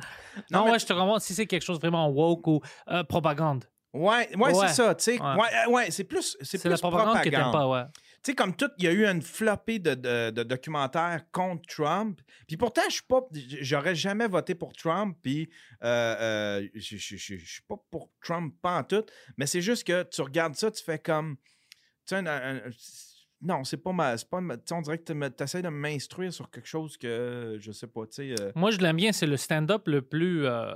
Non, mais- ouais, je te comprends. Si c'est quelque chose vraiment woke ou euh, propagande, Ouais, ouais, Ouais. c'est ça, tu sais. Ouais. Ouais, euh, ouais, c'est plus, c'est la propagande, que t'aimes propagande. pas, ouais. Tu sais, comme tout, il y a eu une flopée de, de- de documentaires contre Trump. Puis pourtant, je suis pas, j'aurais jamais voté pour Trump. Puis euh, euh, je je- je- je suis pas pour Trump, pas en tout. Mais c'est juste que tu regardes ça, tu fais comme. Tu sais, un- un- non, c'est pas ma. c'est Pas ma- tu sais, on dirait que tu essaies de m'instruire sur quelque chose que je sais pas, euh, Moi, je l'aime bien. C'est le stand-up le plus euh,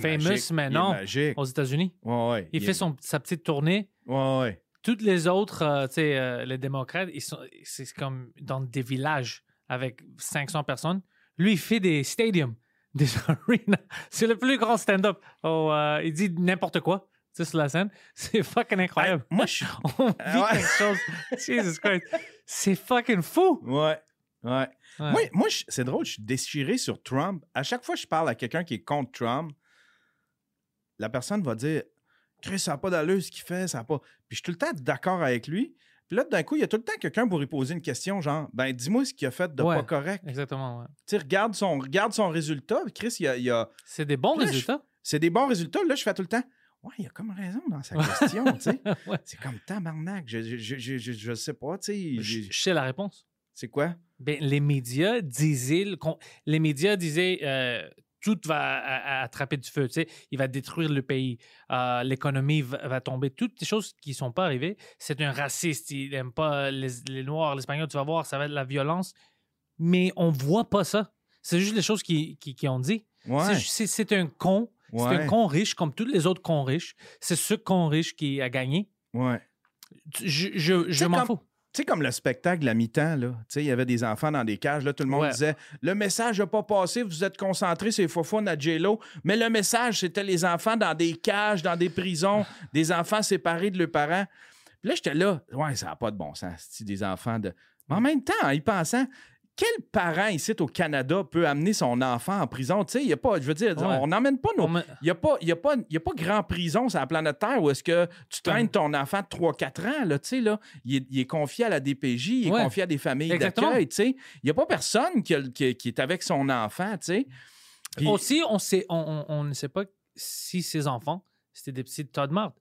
famous magique, maintenant aux États-Unis. Ouais, ouais, Il fait son, sa petite tournée. Ouais, ouais. Toutes les autres, euh, tu sais, euh, les démocrates, ils sont, c'est comme dans des villages avec 500 personnes. Lui, il fait des stadiums, des arenas. C'est le plus grand stand-up. Oh, euh, il dit n'importe quoi, sur la scène. C'est fucking incroyable. Hey, moi, je suis. On vit Ouais. quelque chose. Jesus Christ. C'est fucking fou. Ouais, ouais. Ouais. Moi, moi je- c'est drôle, je suis déchiré sur Trump. À chaque fois que je parle à quelqu'un qui est contre Trump, la personne va dire Chris, ça n'a pas d'allure ce qu'il fait, ça a pas. Puis je suis tout le temps d'accord avec lui. Puis là, d'un coup, il y a tout le temps quelqu'un pour lui poser une question, genre, ben, dis-moi ce qu'il a fait de Ouais. pas correct. Exactement, ouais. Tu sais, regarde son, regarde son résultat. Chris, il y a, il y a- C'est des bons Là, résultats. c'est des bons résultats. Là, je fais tout le temps. Ouais, il a comme raison dans sa question, tu sais. Ouais. C'est comme tabarnak. Je, je, je, je, je- sais pas, tu sais. Je sais la réponse. C'est quoi? Ben, les médias disaient, les médias disaient, euh, tout va à- à- attraper du feu, tu sais, il va détruire le pays, euh, l'économie va, va tomber, toutes les choses qui sont pas arrivées. C'est un raciste, il n'aime pas les, les Noirs, l'Espagnol, tu vas voir, ça va être la violence. Mais on voit pas ça. C'est juste les choses qui, qui, qui ont dit. Ouais. C'est un con. C'est un con riche, comme tous les autres cons riches. C'est ce con riche qui a gagné. Ouais. Je, je, je sais, m'en fous. Tu sais, comme le spectacle à mi-temps, là. Tu sais, il y avait des enfants dans des cages, là. Tout le monde Ouais. disait Le message n'a pas passé, vous êtes concentrés faux à J-Lo. Mais le message, c'était les enfants dans des cages, dans des prisons, des enfants séparés de leurs parents. Puis là, j'étais là. Ouais, ça n'a pas de bon sens. C'est des enfants de. Mais en même temps, en y pensant, quel parent ici au Canada peut amener son enfant en prison? Tu sais, il a pas. Je veux dire, Ouais. on n'emmène pas nos. Il n'y a, pas- y a, pas- il y a pas grand prison sur la planète Terre où est-ce que tu traînes ton enfant de 3-4 ans, là, tu sais, là. Il est, il est confié à la DPJ, il est Ouais. confié à des familles d'accueil, tu sais. Il n'y a pas personne qui, a- qui- qui est avec son enfant, tu sais. Puis- Aussi, on, sait, on, on- on ne sait pas si ses enfants, c'était des petits tas de marde.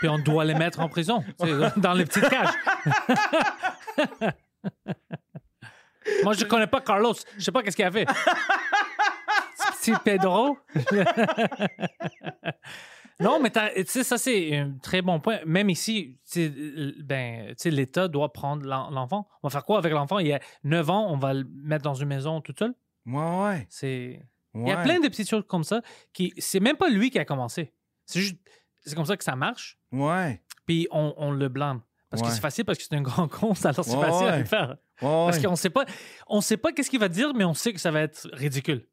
Puis on doit les mettre en prison, dans les petites cages. Moi, je connais pas Carlos. Je sais pas qu'est-ce qu'il a fait. Petit Pedro. non, mais tu sais, ça, c'est un très bon point. Même ici, ben, l'État doit prendre l'en- l'enfant. On va faire quoi avec l'enfant? Il a 9 ans, on va le mettre dans une maison tout seul? Ouais, ouais. C'est... Il y a plein de petites choses comme ça qui. C'est même pas lui qui a commencé. C'est juste. C'est comme ça que ça marche. Ouais. Puis on, on le blâme. Parce que c'est facile parce que c'est un grand con, alors c'est Ouais, facile à le faire. Parce qu'on sait pas. On sait pas qu'est-ce qu'il va dire, mais on sait que ça va être ridicule.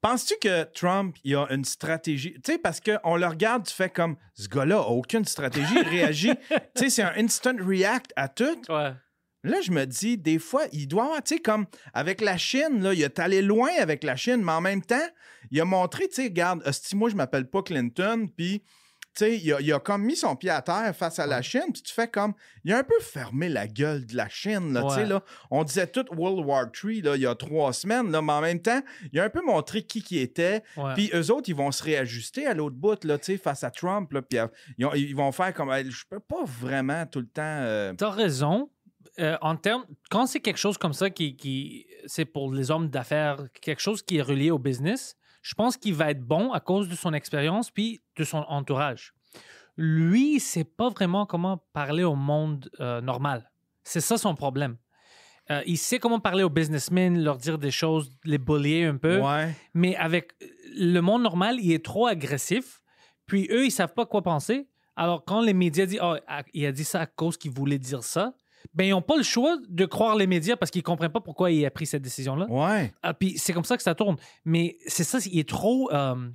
Penses-tu que Trump, il a une stratégie? Tu sais, parce qu'on le regarde, tu fais comme ce gars-là a aucune stratégie, il réagit. tu sais, c'est un instant react à tout. Ouais. Là, je me dis, des fois, il doit avoir, tu sais, comme avec la Chine, là, il est allé loin avec la Chine, mais en même temps, il a montré, tu sais, regarde, hostie, moi, je m'appelle pas Clinton, puis, sais, il a, il a comme mis son pied à terre face à la Chine, puis tu fais comme, il a un peu fermé la gueule de la Chine, là, tu sais, là. On disait tout World War III, là, il y a trois semaines, là, mais en même temps, il a un peu montré qui qui était, puis eux autres, ils vont se réajuster à l'autre bout, là, tu sais, face à Trump, là, puis ils, ont- ils vont faire comme, je peux pas vraiment tout le temps... euh, T'as raison. Euh, en termes, quand c'est quelque chose comme ça qui, qui c'est pour les hommes d'affaires, quelque chose qui est relié au business, je pense qu'il va être bon à cause de son expérience puis de son entourage. Lui, il sait pas vraiment comment parler au monde euh, normal. C'est ça son problème. Euh, il sait comment parler aux businessmen, leur dire des choses, les bullier un peu. ouais. Mais avec le monde normal, il est trop agressif. Puis eux, ils savent pas quoi penser. Alors, quand les médias disent oh, il a dit ça à cause qu'il voulait dire ça, ben, ils n'ont pas le choix de croire les médias parce qu'ils comprennent pas pourquoi il a pris cette décision-là. Ouais. Ah, puis c'est comme ça que ça tourne. Mais c'est ça, il est trop. euh,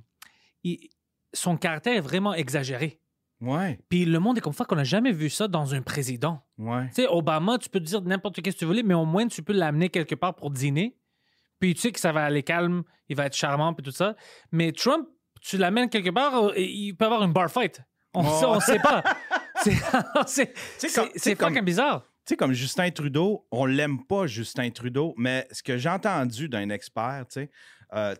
il- son caractère est vraiment exagéré. Ouais. Puis le monde est comme ça qu'on n'a jamais vu ça dans un président. Ouais. Tu sais, Obama, tu peux dire n'importe ce que tu veux, mais au moins tu peux l'amener quelque part pour dîner. Puis tu sais que ça va aller calme, il va être charmant, puis tout ça. Mais Trump, tu l'amènes quelque part, euh, il peut avoir une bar fight. On Ouais. sait, pas. C'est- comme- comme- fucking bizarre. Sais, comme Justin Trudeau, on l'aime pas, Justin Trudeau, mais ce que j'ai entendu d'un expert, tu sais, euh,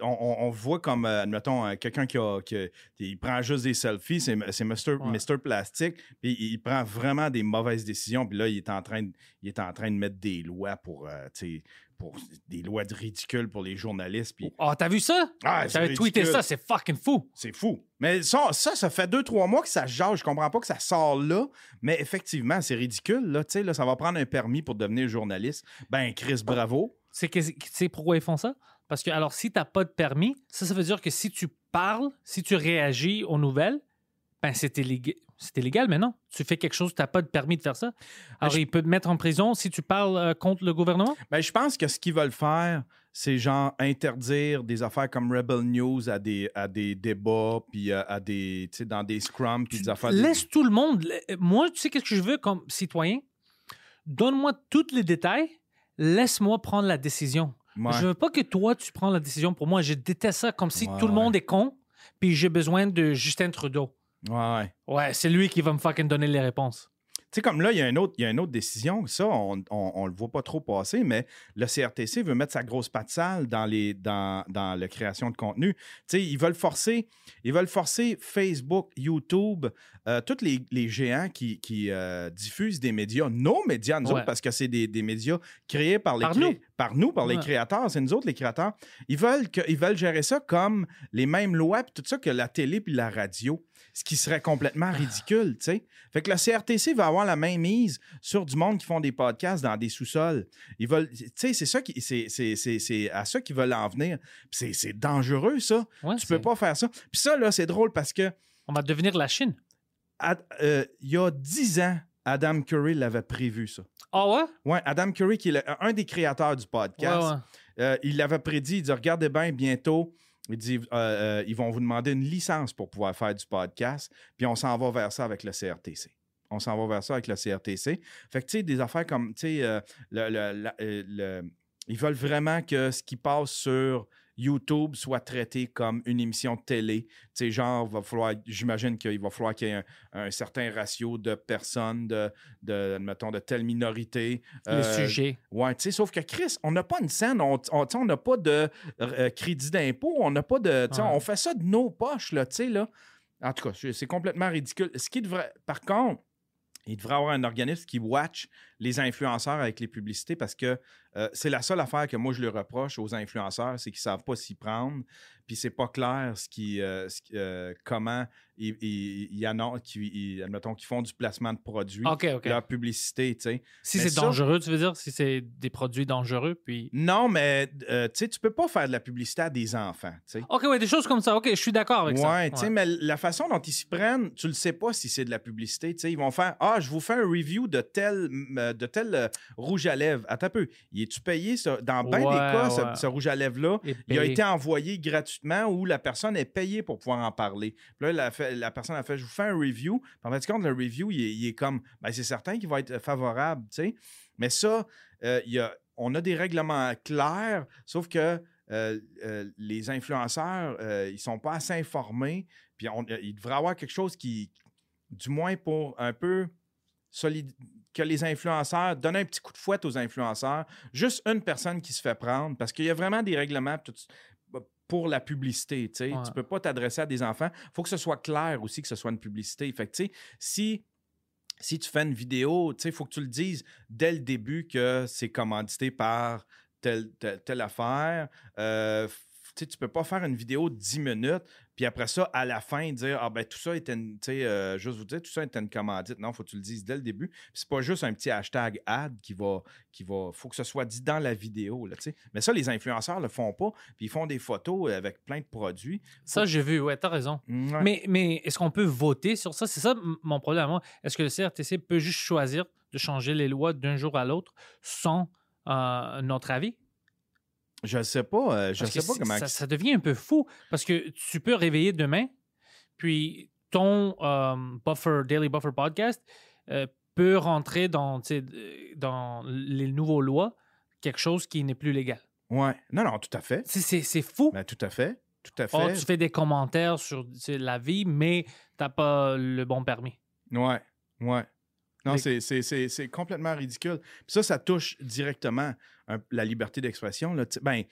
on, voit comme, euh, admettons, euh, quelqu'un qui, a- qui il prend juste des selfies, c'est c'est Mr. Ouais. Mr. Plastic, puis il, il prend vraiment des mauvaises décisions, puis là, il est en train de, il est en train de mettre des lois pour, euh, tu sais, pour des lois de ridicules pour les journalistes, puis Oh, t'as vu ça? Ah, J'avais tweeté ridicule. ça, c'est fucking fou. c'est fou. Mais ça, ça, ça fait deux, trois mois que ça se jase. Je comprends pas que ça sort là, mais effectivement, c'est ridicule. Là, Tu sais, là, ça va prendre un permis pour devenir journaliste. Ben, Chris, bravo. C'est que- tu sais pourquoi ils font ça? Parce que, alors, si t'as pas de permis, ça, ça veut dire que si tu parles, si tu réagis aux nouvelles, ben, c'est illégal. C'est illégal maintenant. Tu fais quelque chose, tu n'as pas de permis de faire ça. Alors, je- il peut te mettre en prison si tu parles euh, contre le gouvernement? Ben, je pense que ce qu'ils veulent faire, c'est genre interdire des affaires comme Rebel News à des, à des débats, puis euh, à des, tu dans des scrums, puis des affaires. Laisse tout le monde. Moi, tu sais qu'est-ce que je veux comme citoyen? Donne-moi tous les détails. Laisse-moi prendre la décision. Ouais. Je veux pas que toi, tu prends la décision pour moi. Je déteste ça comme si Ouais, tout le monde est con, puis j'ai besoin de Justin Trudeau. Ouais, ouais. Ouais, c'est lui qui va me fucking donner les réponses. Tu sais, comme là, il y, a une autre, il y a une autre décision. Ça, on on, le voit pas trop passer, mais le CRTC veut mettre sa grosse patte sale dans, les, dans, dans la création de contenu. Tu sais, ils veulent forcer, ils veulent forcer Facebook, YouTube, euh, tous les, les géants qui, qui euh, diffusent des médias, nos médias, nous Ouais. autres, parce que c'est des, des médias créés par les Par cré- nous. par nous, par les créateurs. C'est nous autres, les créateurs. Ils veulent, que, ils veulent gérer ça comme les mêmes lois, puis tout ça, que la télé puis la radio. Ce qui serait complètement ridicule, tu sais. Fait que le CRTC va avoir la même mise sur du monde qui font des podcasts dans des sous-sols. Ils veulent, tu sais, c'est ça qui, c'est, c'est, c'est, c'est à ça qu'ils veulent en venir. C'est, c'est dangereux, ça. Ouais, tu peux pas faire ça. Puis ça, là, c'est drôle parce que On va devenir la Chine. Euh, il y a dix ans, Adam Curry l'avait prévu, ça. Ah ouais? Ouais, Adam Curry, qui est le- un des créateurs du Ouais, podcast, ouais. euh, il l'avait prédit. Il dit Regardez bien, bientôt, euh, euh, ils vont vous demander une licence pour pouvoir faire du podcast, puis on s'en va vers ça avec le CRTC. On s'en va vers ça avec le CRTC. Fait que, tu sais, des affaires comme, tu sais, euh, la- euh, ils veulent vraiment que ce qui passe sur YouTube soit traité comme une émission de télé. Tu sais, genre, va falloir, j'imagine qu'il va falloir qu'il y ait un, un certain ratio de personnes, de, de, mettons, de telle minorité. Les Euh, sujets. Ouais, tu sais, sauf que Chris, on n'a pas une scène, on n'a pas de euh, crédit d'impôt, on n'a pas de. tu sais, Ouais. On fait ça de nos poches, là, tu sais, là. En tout cas, c'est- complètement ridicule. Ce qui devrait. Par contre, il devrait y avoir un organisme qui watch les influenceurs avec les publicités parce que euh, c'est la seule affaire que moi je leur reproche aux influenceurs, c'est qu'ils ne savent pas s'y prendre. Puis c'est pas clair ce qui, euh, ce qui- euh, comment ils, ils, ils annoncent, qu'ils- ils- admettons, qu'ils font du placement de produits, OK, OK. leur publicité, tu sais. Si c'est dangereux, tu veux dire? Si c'est des produits dangereux, puis... Non, mais tu sais, tu peux pas faire de la publicité à des enfants, tu sais. OK, ouais, des choses comme ça. OK, je suis d'accord avec ça. Ouais, tu sais, mais la façon dont ils s'y prennent, tu le sais pas si c'est de la publicité. Tu sais, ils vont faire Ah, je vous fais un review de tel, euh, de tel euh, rouge à lèvres. Attends un peu. Il est-tu payé ça? Dans bien des Ouais, cas, ce- ouais. ce, rouge à lèvres-là, il a été envoyé gratuitement ou la personne est payée pour pouvoir en parler. Puis là, la, personne a fait Je vous fais un review. Puis en fait, compte, le review, il est, il est comme ben, c'est certain qu'il va être favorable, tu sais. Mais ça, euh, il y a, on a des règlements clairs, sauf que euh, euh, les influenceurs, euh, ils sont pas assez informés. Puis on- euh, il devrait y avoir quelque chose qui, du moins pour un peu solide, que les influenceurs donnent un petit coup de fouette aux influenceurs. Juste une personne qui se fait prendre, parce qu'il y a vraiment des règlements tout- pour la publicité. Tu sais. Ouais. Tu peux pas t'adresser à des enfants. Il faut que ce soit clair aussi que ce soit une publicité. Fait que, tu sais, si si tu fais une vidéo, tu sais, il faut que tu le dises dès le début que c'est commandité par telle, telle, telle affaire. Euh, tu sais, tu peux pas faire une vidéo de 10 minutes, puis après ça, à la fin, dire Ah ben tout ça était une, tu sais, euh, juste vous dire, tout ça était une commandite. Non, faut que tu le dises dès le début. Puis c'est pas juste un petit hashtag ad qui va. qui va. faut que ce soit dit dans la vidéo. Là, tu sais. Mais ça, les influenceurs le font pas, puis ils font des photos avec plein de produits. Ça, j'ai vu. Ouais, t'as raison. Ouais. Mais, mais est-ce qu'on peut voter sur ça? C'est ça mon problème à moi. Est-ce que le CRTC peut juste choisir de changer les lois d'un jour à l'autre sans euh, notre avis? Je sais pas, euh, je Parce sais pas comment. Ça, ça devient un peu fou parce que tu peux réveiller demain, puis ton euh, buffer, Daily Buffer Podcast euh, peut rentrer dans, les nouveaux lois quelque chose qui n'est plus légal. Ouais. Non, non, tout à fait. C'est- fou. Ben, tout à fait. Tout à fait. Tu fais des commentaires sur la vie, mais tu n'as pas le bon permis. Ouais, ouais. Non, c'est- c'est c'est- c'est complètement ridicule. Puis ça, ça touche directement un- la liberté d'expression. Ben,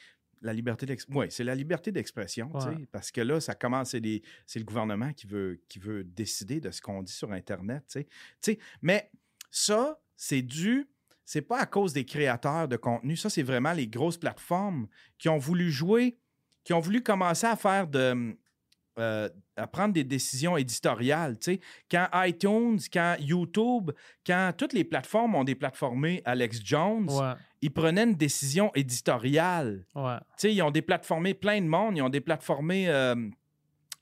la liberté d'expression. Oui, c'est la liberté d'expression, Ouais. parce que là, ça commence, c'est le gouvernement qui veut, qui veut décider de ce qu'on dit sur Internet, tu sais. Tu sais. Mais ça, c'est dû, c'est pas à cause des créateurs de contenu, ça, c'est vraiment les grosses plateformes qui ont voulu jouer, qui ont voulu commencer à faire de. euh, à prendre des décisions éditoriales, quand iTunes, quand YouTube, quand toutes les plateformes ont déplatformé Alex Jones, Ouais, ils prenaient une décision éditoriale. ouais. Ils ont déplatformé plein de monde. Ils ont déplatformé euh,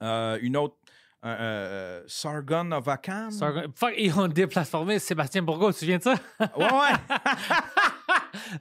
euh, une autre, euh, Sargon of. Sargon- Fuck, ils ont déplatformé Sébastien Bourgault, tu te souviens de ça? Ouais, ouais.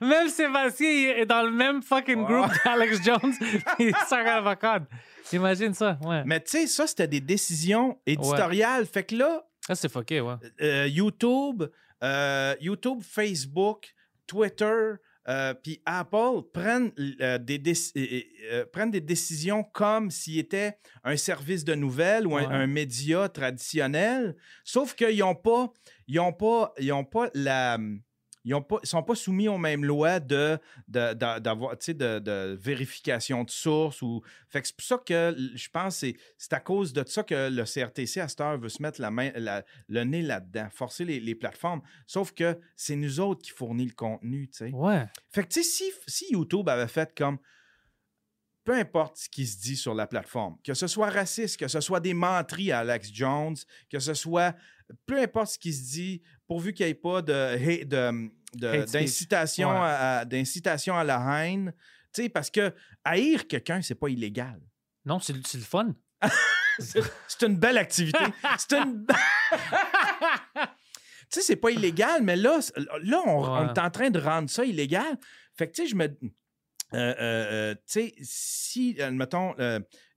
même Sébastien il est dans le même fucking Ouais. groupe d'Alex Jones et Sarah Avocad. Imagine ça, ouais. Mais tu sais, ça, c'était des décisions éditoriales. Fait que là, Ça, c'est fucké, ouais. euh, YouTube, euh, YouTube, Facebook, Twitter, euh, puis Apple prennent, euh, des euh, prennent des décisions comme s'il était un service de nouvelles ou un, Ouais. un média traditionnel, sauf qu'ils n'ont pas, ils ont pas, ils ont pas la... Ils ne sont pas soumis aux mêmes lois de, de, de- d'avoir, tu sais, de, de vérification de source. Ou... Fait que c'est pour ça que je pense que c'est, c'est à cause de ça que le CRTC à cette heure veut se mettre la main, la- le nez là-dedans, forcer les, les plateformes. Sauf que c'est nous autres qui fournit le contenu, tu sais. Ouais. Fait que, tu sais, si, si YouTube avait fait comme. Peu importe ce qui se dit sur la plateforme, que ce soit raciste, que ce soit des menteries à Alex Jones, que ce soit. Peu importe ce qui se dit, pourvu qu'il n'y ait pas de, d'incitation, Ouais. à, à- d'incitation à la haine. Tu sais, parce que haïr quelqu'un, c'est pas illégal. Non, c'est c'est le fun. C'est c'est une belle activité. C'est une. tu sais, c'est pas illégal, mais là, là on, on est en train de rendre ça illégal. Fait que, tu sais, je me. Euh, euh, euh, tu sais, si, mettons,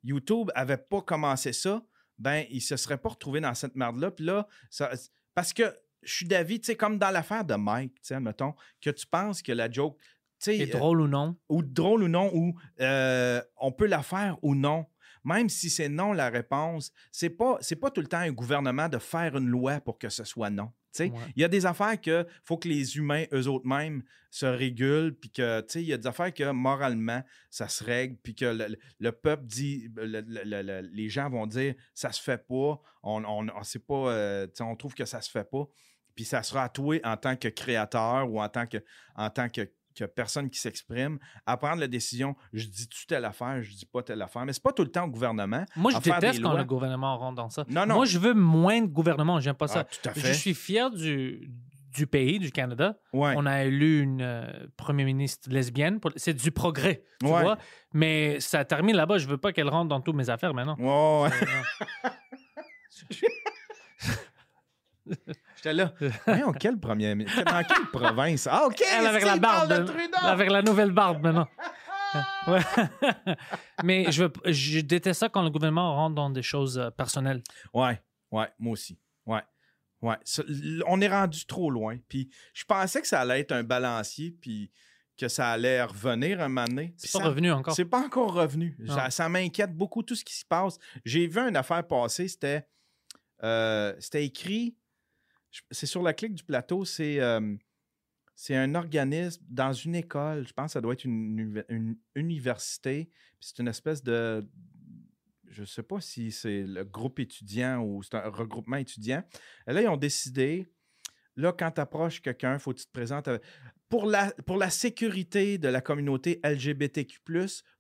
YouTube avait pas commencé ça, ben, il se serait pas retrouvé dans cette merde-là. Puis là, ça- parce que je suis d'avis, tu sais, comme dans l'affaire de Mike, tu sais, mettons, que tu penses que la joke. tu sais, C'est euh, drôle ou non. ou drôle ou non, ou euh, on peut la faire ou non. Même si c'est non la réponse, c'est pas c'est pas tout le temps un gouvernement de faire une loi pour que ce soit non. Ouais. Il y a des affaires que faut que les humains eux autres mêmes se régulent, puis que tu sais, il y a des affaires que moralement ça se règle, puis que le, le peuple dit, le- le- le- le- les gens vont dire ça se fait pas, on on, on sait pas, euh, on trouve que ça se fait pas, puis ça sera à toi en tant que créateur ou en tant que en tant que que personne qui s'exprime, à prendre la décision, je dis-tu telle affaire, je dis pas telle affaire. Mais c'est pas tout le temps au gouvernement. Moi, je déteste quand lois. le gouvernement rentre dans ça. Non, non. Moi, je veux moins de gouvernement. J'aime pas ça. Ah, tout à Je fait. suis fier du, du pays, du Canada. Ouais. On a élu une euh, première ministre lesbienne. pour- C'est du progrès, tu Ouais. vois. Mais ça termine là-bas. Je veux pas qu'elle rentre dans toutes mes affaires maintenant. Ouais, ouais. J'étais là. Voyons, quel premier ministre? Dans quelle province? Ah, OK! Elle avec la barbe. de de- Trudeau! avec la nouvelle barbe maintenant. Ouais. Mais je, veux- je déteste ça quand le gouvernement rentre dans des choses euh, personnelles. Ouais, ouais, moi aussi. Ouais. Ouais. Ça, on est rendu trop loin. Puis je pensais que ça allait être un balancier, puis que ça allait revenir un moment donné. C'est pas ça- revenu encore. C'est pas encore revenu. Ça, ça m'inquiète beaucoup tout ce qui se passe. J'ai vu une affaire passer, c'était euh, c'était écrit, c'est sur la clique du plateau, c'est euh, c'est un organisme dans une école, je pense que ça doit être une, univ- une université, c'est une espèce de, je sais pas si c'est le groupe étudiant ou c'est un regroupement étudiant. Et là, ils ont décidé, là, quand tu approches quelqu'un, il faut que tu te présentes avec- pour la, pour la sécurité de la communauté LGBTQ,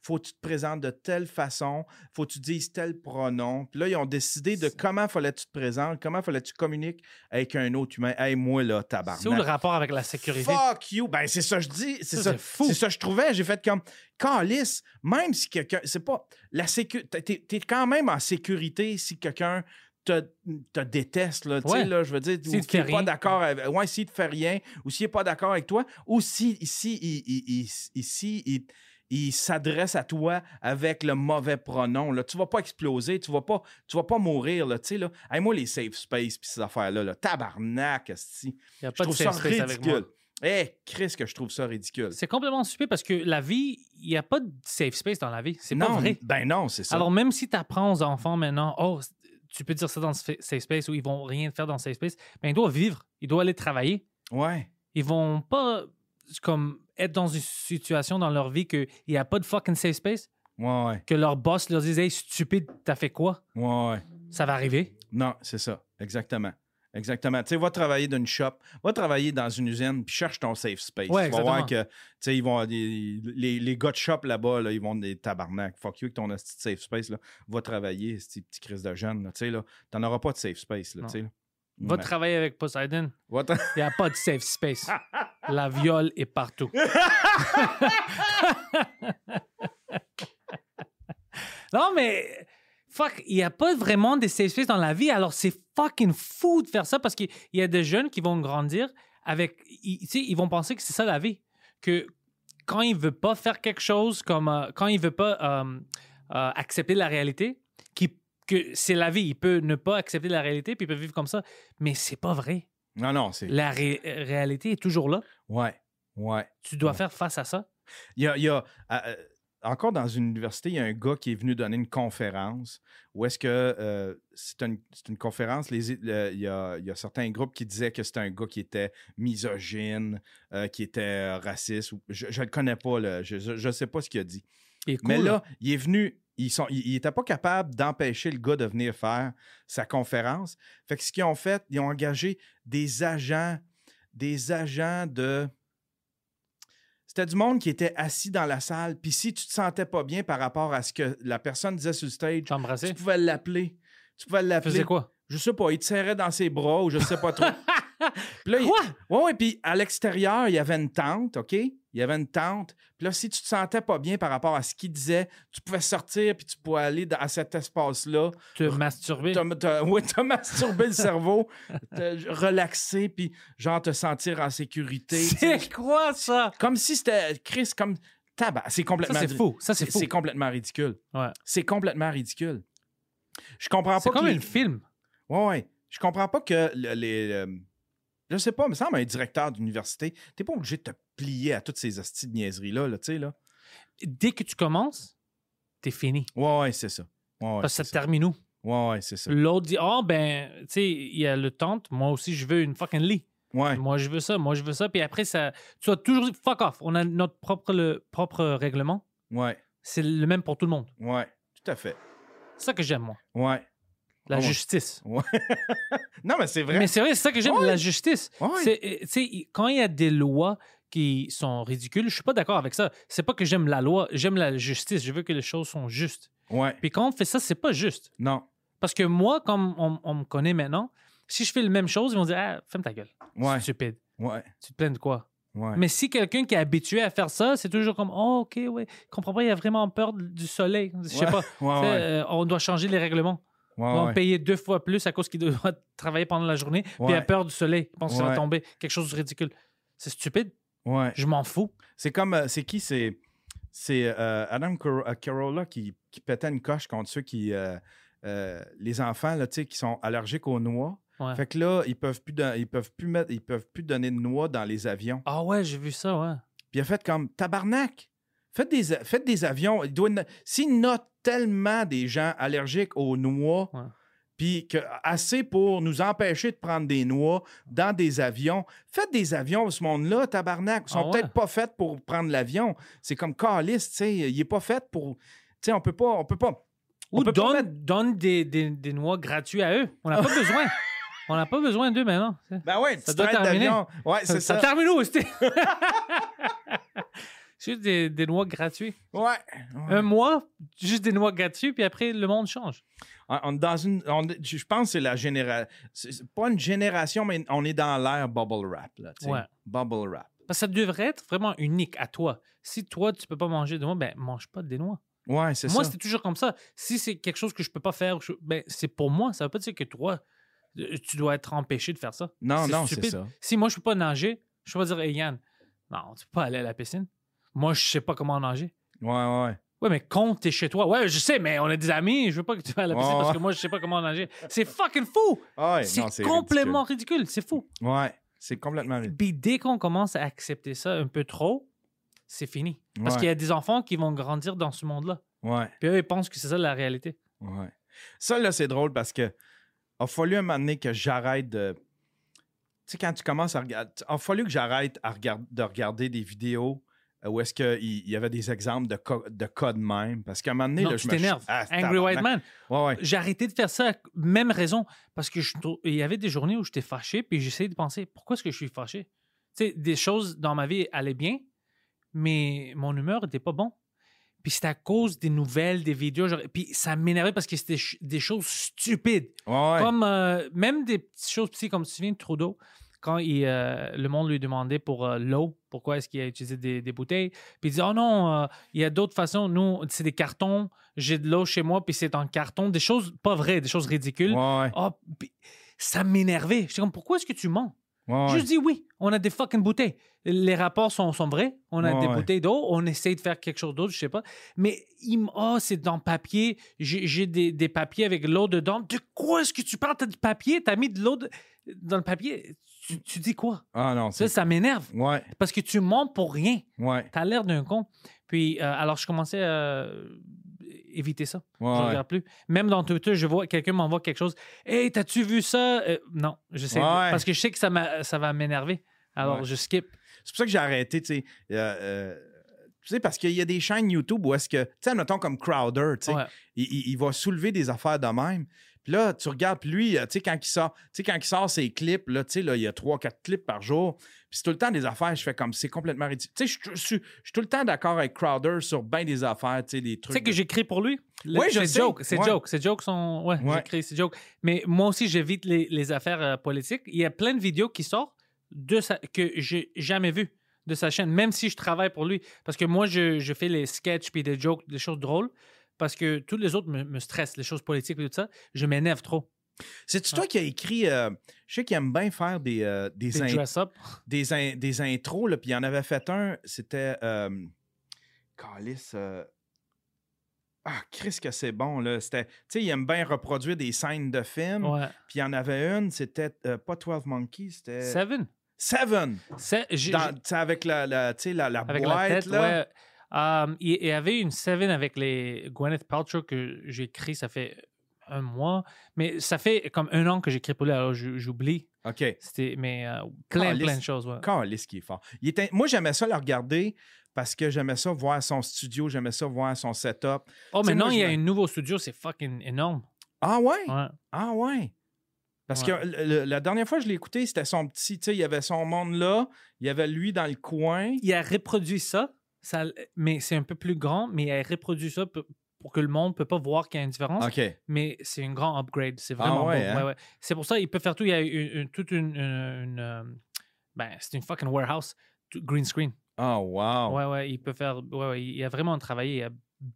faut que tu te présentes de telle façon, faut que tu dises tel pronom. Puis là, ils ont décidé de comment fallait tu te présentes, comment fallait tu communiques avec un autre humain. Hey, moi, là, tabarnak. C'est où le rapport avec la sécurité? Fuck you! Ben, c'est ça que je dis. C'est Ça, c'est ça que je trouvais. J'ai fait comme, calice, même si quelqu'un. C'est pas. La sécurité. T'es, t'es quand même en sécurité si quelqu'un te, te déteste, là. Tu sais, Ouais. là, je veux dire, S'il ou te qu'il fait est pas d'accord avec. Ouais, s'il te fait rien, ou s'il est pas d'accord avec toi, ou si il, il- il- ici, il, il s'adresse à toi avec le mauvais pronom. Là. Tu vas pas exploser, tu vas pas, tu vas pas mourir. Là, tu sais, là. Hey, moi, les safe space puis ces affaires-là, là, tabarnak, Je de trouve ça space ridicule. Eh, Chris, que je trouve ça ridicule. C'est complètement stupide parce que la vie, il n'y a pas de safe space dans la vie. C'est pas non, vrai. Ben non, c'est ça. Alors, même si tu apprends aux enfants maintenant, oh, tu peux dire ça dans le safe space ou ils vont rien faire dans le safe space, ben, ils doivent vivre, ils doivent aller travailler. ouais. Ils vont pas comme être dans une situation dans leur vie qu'il n'y a pas de fucking safe space, Ouais, ouais. que leur boss leur dise Hey, stupide, t'as fait quoi? Ouais, ouais. Ça va arriver. Non, c'est ça. Exactement. Exactement. Tu sais, va travailler dans une shop, va travailler dans une usine, puis cherche ton safe space. Ouais, tu vas voir que, tu sais, ils vont, les, les, les gars de shop là-bas, là, ils vont des tabarnak. Fuck you avec ton safe space, là. Va travailler, ces petits crises de jeunes, là. Tu sais, là. T'en auras pas de safe space, là, tu sais. Va travailler avec Poseidon. Il n'y a pas de safe space. La viole est partout. non, mais fuck, il n'y a pas vraiment de safe space dans la vie. Alors, c'est fucking fou de faire ça parce qu'il y a des jeunes qui vont grandir avec. Ils, tu sais, ils vont penser que c'est ça la vie. Que quand il veut pas faire quelque chose, comme euh, quand il veut pas euh, euh, accepter la réalité, que c'est la vie. Il peut ne pas accepter la réalité puis il peut vivre comme ça. Mais c'est pas vrai. Non, non, c'est. La ré- réalité est toujours là. Ouais. Ouais. Tu dois Ouais. faire face à ça. Il y a, il y a, encore dans une université, il y a un gars qui est venu donner une conférence où est-ce que euh, c'est une, conférence, les, le- il, y a, il y a certains groupes qui disaient que c'était un gars qui était misogyne, euh, qui était euh, raciste. Je ne le connais pas, là, je ne sais pas ce qu'il a dit. Cool. Mais là, il est venu, ils sont, il n'était pas capable d'empêcher le gars de venir faire sa conférence. Fait que ce qu'ils ont fait, ils ont engagé des agents, des agents de. C'était du monde qui était assis dans la salle. Puis si tu te sentais pas bien par rapport à ce que la personne disait sur le stage, tu pouvais l'appeler. Tu pouvais l'appeler. Faisais quoi? Je sais pas, il te serrait dans ses bras ou je sais pas trop. Puis là, il- Quoi? Ouais, ouais, puis à l'extérieur, il y avait une tente, OK? Il y avait une tente. Puis là, si tu te sentais pas bien par rapport à ce qu'il disait, tu pouvais sortir puis tu pouvais aller dans- à cet espace-là. Te masturber. T'as, t'as- ouais, t'as masturbé le cerveau, te relaxer, puis genre te sentir en sécurité. C'est quoi ça? Comme si c'était Chris, comme tabac. C'est Ça, complètement c'est fou. Ça, c'est fou. C'est complètement ridicule. Ouais. C'est complètement ridicule. Je comprends pas C'est comme un film. Ouais, ouais. Je comprends pas que le- les. euh, je sais pas, il me semble un directeur d'université, t'es pas obligé de te plier à toutes ces hosties de niaiseries-là, là, tu sais, là. Dès que tu commences, t'es fini. Ouais, ouais, c'est ça. Ouais, ouais, Parce que ça termine où? Ouais, ouais, c'est ça. L'autre dit, oh, ben, tu sais, il y a le tente. Moi aussi, je veux une fucking lit. Ouais, Moi, je veux ça. Moi, je veux ça. Puis après, ça, tu vas toujours dire, fuck off. On a notre propre, le, propre règlement. ouais, C'est le même pour tout le monde. ouais, tout à fait. C'est ça que j'aime, moi. Ouais. La ouais. justice. Ouais. non, mais c'est vrai. Mais c'est vrai, c'est ça que j'aime, Ouais. la justice. Euh, tu sais, il- quand il y a des lois qui sont ridicules, je suis pas d'accord avec ça. C'est pas que j'aime la loi, j'aime la justice. Je veux que les choses sont justes. Ouais. Puis quand on fait ça, c'est pas juste. Non. Parce que moi, comme on, on me connaît maintenant, si je fais la même chose, ils vont dire Ah, ferme ta gueule. Ouais. Stupide. Ouais. Tu te plains de quoi? Ouais. Mais si quelqu'un qui est habitué à faire ça, c'est toujours comme Oh, ok, ouais. Comprends pas, il a vraiment peur du soleil. Je sais Ouais. pas. Euh, on doit changer les règlements. Va ouais. payer deux fois plus à cause qu'il doit travailler pendant la journée. Puis a peur du soleil. Il pense que ça va tomber. Quelque chose de ridicule. C'est stupide. Ouais. Je m'en fous. C'est comme. euh, c'est qui? C'est c'est euh, Adam euh, Carolla qui, qui pétait une coche contre ceux qui. euh, les enfants, là, tu sais, qui sont allergiques aux noix. Ouais. Fait que là, ils peuvent plus don- ils peuvent plus mettre, ils peuvent plus donner de noix dans les avions. Ah ouais, j'ai vu ça, ouais. Puis il a fait comme tabarnak. Faites des, faites des avions. Il doit, s'il note tellement des gens allergiques aux noix, Ouais. puis que assez pour nous empêcher de prendre des noix dans des avions, faites des avions, ce monde-là, tabarnak. Ils sont Ah ouais? peut-être pas faits pour prendre l'avion. C'est comme Calis, tu sais. Il est pas fait pour. Tu sais, on peut pas. On peut pas. Ou peut pas donne, mettre- donne des, des, des noix gratuits à eux. On n'a pas besoin. On n'a pas besoin d'eux maintenant. Ben ouais, Ça tu doit terminer. Ouais, c'est ça ça. termine où? Juste des, des noix gratuits. Ouais. ouais. Un mois, juste des noix gratuits, puis après, le monde change. On- dans une, on- je pense que c'est la génération. Pas une génération, mais on est dans l'ère bubble wrap. Là. Ouais. Bubble wrap. Parce que ça devrait être vraiment unique à toi. Si toi, tu peux pas manger de noix, ben mange pas des noix. Ouais, c'est Moi, ça. c'était toujours comme ça. Si c'est quelque chose que je peux pas faire, je- ben, c'est pour moi. Ça veut pas dire que toi, euh, tu dois être empêché de faire ça. Non, non, c'est ça. Si moi, je peux pas nager, je peux pas dire, hey Yann, non, tu peux pas aller à la piscine. Moi, je sais pas comment nager. Ouais, ouais. Ouais, mais quand t'es chez toi, ouais, je sais, mais on est des amis, je veux pas que tu vas à la piscine Ouais, parce ouais. que moi, je sais pas comment nager. C'est fucking fou! Ah ouais, c'est complètement ridicule, c'est fou. Ouais, c'est complètement ridicule. Puis dès qu'on commence à accepter ça un peu trop, c'est fini. Parce Ouais. qu'il y a des enfants qui vont grandir dans ce monde-là. Ouais, Puis eux, ils pensent que c'est ça la réalité. ouais. Ça, là, c'est drôle parce que a fallu un moment donné que j'arrête de. Tu sais, quand tu commences à regarder. A fallu que j'arrête regard- de regarder des vidéos où est-ce qu'il il y avait des exemples de cas de, même? Parce qu'à un moment donné, Non, là, tu je. Ah, Angry White. Man. Ouais, ouais. J'ai arrêté de faire ça, même raison, parce que je il y avait des journées où j'étais fâché, puis j'essayais de penser, pourquoi est-ce que je suis fâché? Tu sais, des choses dans ma vie allaient bien, mais mon humeur n'était pas bon. Puis c'était à cause des nouvelles, des vidéos, genre- puis ça m'énervait parce que c'était des choses stupides. Ouais. Comme euh, même des petites choses petites, comme tu te souviens de Trudeau, quand il, euh, le monde lui demandait pour euh, l'eau, pourquoi est-ce qu'il a utilisé des, des bouteilles, puis il dit Oh non, euh, il y a d'autres façons. Nous, c'est des cartons, j'ai de l'eau chez moi, puis c'est en carton, des choses pas vraies, des choses ridicules. Ouais, ouais. Puis ça m'énervait. J'étais comme Pourquoi est-ce que tu mens? Ouais. Juste dis oui, on a des fucking bouteilles. Les rapports sont, sont vrais. On a des bouteilles d'eau. On essaie de faire quelque chose d'autre, je sais pas. Mais il oh, c'est dans papier. J'ai j'ai des, des papiers avec l'eau dedans. De quoi est-ce que tu parles? T'as du papier? T'as mis de l'eau de- dans le papier? Tu, tu dis quoi? Ah non, Ça, c'est. ça m'énerve. Ouais, Parce que tu mens pour rien. ouais. T'as l'air d'un con. Puis, euh, alors, je commençais à éviter ça. Ouais, je ouais. regarde plus. Même dans Twitter, je vois quelqu'un m'envoie quelque chose. Hey, t'as-tu vu ça? Euh, non, je sais. Ouais. Parce que je sais que ça, m'a- ça va m'énerver. Alors, je skip. C'est pour ça que j'ai arrêté, tu sais. euh, euh, tu sais, parce qu'il y a des chaînes YouTube où est-ce que, tu sais, mettons comme Crowder, tu sais, il- il va soulever des affaires de même. Puis là, tu regardes, puis lui, euh, tu sais, quand il sort, tu sais, quand il sort ses clips, là, tu sais, là, il y a trois, quatre clips par jour. Puis c'est tout le temps des affaires, je fais comme, c'est complètement ridicule. Tu sais, je- je suis je suis tout le temps d'accord avec Crowder sur bien des affaires, tu sais, des Tu trucs. sais que de- j'écris pour lui? Le- Oui, je c'est sais. joke, c'est Ouais. joke, c'est joke son ouais, Ouais. j'écris, c'est joke. Mais moi aussi j'évite les, les affaires euh, politiques. Il y a plein de vidéos qui sortent de sa, que j'ai jamais vues de sa chaîne, même si je travaille pour lui, parce que moi je, je fais les sketchs puis des jokes, des choses drôles, parce que tous les autres me, me stressent, les choses politiques et tout ça, je m'énerve trop. C'est-tu toi qui as écrit, euh, je sais qu'il aime bien faire des, euh, des, Des in- des, in- des intros, là, puis il en avait fait un, c'était. Euh, Calice. euh, Ah, Chris, que c'est bon, là. C'était. Tu sais, il aime bien reproduire des scènes de films. Ouais. Puis il y en avait une, c'était pas 12 Monkeys, c'était. Seven. Seven! C'est- avec la, la, tu sais, la, la avec boîte, la tête, là. ouais. Um, il y avait une Seven avec les Gwyneth Paltrow que j'ai écrit, ça fait un mois, mais ça fait comme un an que j'écris pour lui, alors j'oublie. OK. C'était, mais euh, plein, plein de choses. Ouais. Calice qui est fort. Il était... Moi, j'aimais ça le regarder parce que j'aimais ça voir son studio, j'aimais ça voir son setup. Oh, maintenant, moi, il y a un nouveau studio, c'est fucking énorme. Ah ouais? Ouais. Ah ouais. Parce Ouais. que le- le- la dernière fois que je l'ai écouté, c'était son petit, tu sais, il y avait son monde là, il y avait lui dans le coin. Il a reproduit ça, ça mais c'est un peu plus grand, mais a reproduit ça pour, que le monde ne peut pas voir qu'il y a une différence. Mais c'est un grand upgrade. C'est Ah vraiment ouais, bon. hein? Ouais, ouais. C'est pour ça qu'il peut faire tout. Il y a une, une- toute une. une- une, euh, ben, c'est une fucking warehouse. Green screen. Oh, wow. Ouais, ouais. Il peut faire. Ouais, ouais, il a vraiment travaillé. Il a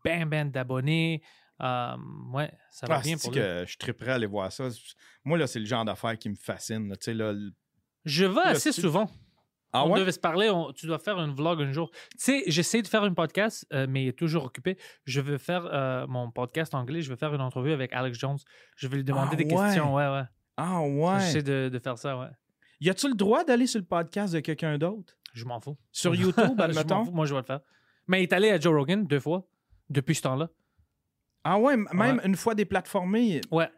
ben, ben d'abonnés. Euh, ouais, ça va Ah, bien pour lui. que je prêt à aller voir ça? Moi, là, c'est le genre d'affaires qui me fascine. là. Tu sais, là, Je vais assez souvent. Ah on ouais? devait se parler. on- tu dois faire un vlog un jour. Tu sais, j'essaie de faire un podcast, euh, mais il est toujours occupé. Je veux faire euh, mon podcast anglais. Je veux faire une entrevue avec Alex Jones. Je vais lui demander Ah des ouais? questions. Ouais, ouais. Ah ouais. J'essaie de, de faire ça, ouais. Y a-tu le droit d'aller sur le podcast de quelqu'un d'autre? Je m'en fous. Sur YouTube, Je m'en admettons? fous, Moi, je vais le faire. Mais il est allé à Joe Rogan deux fois depuis ce temps-là. Ah ouais, même Ouais. une fois déplatformé. Ouais.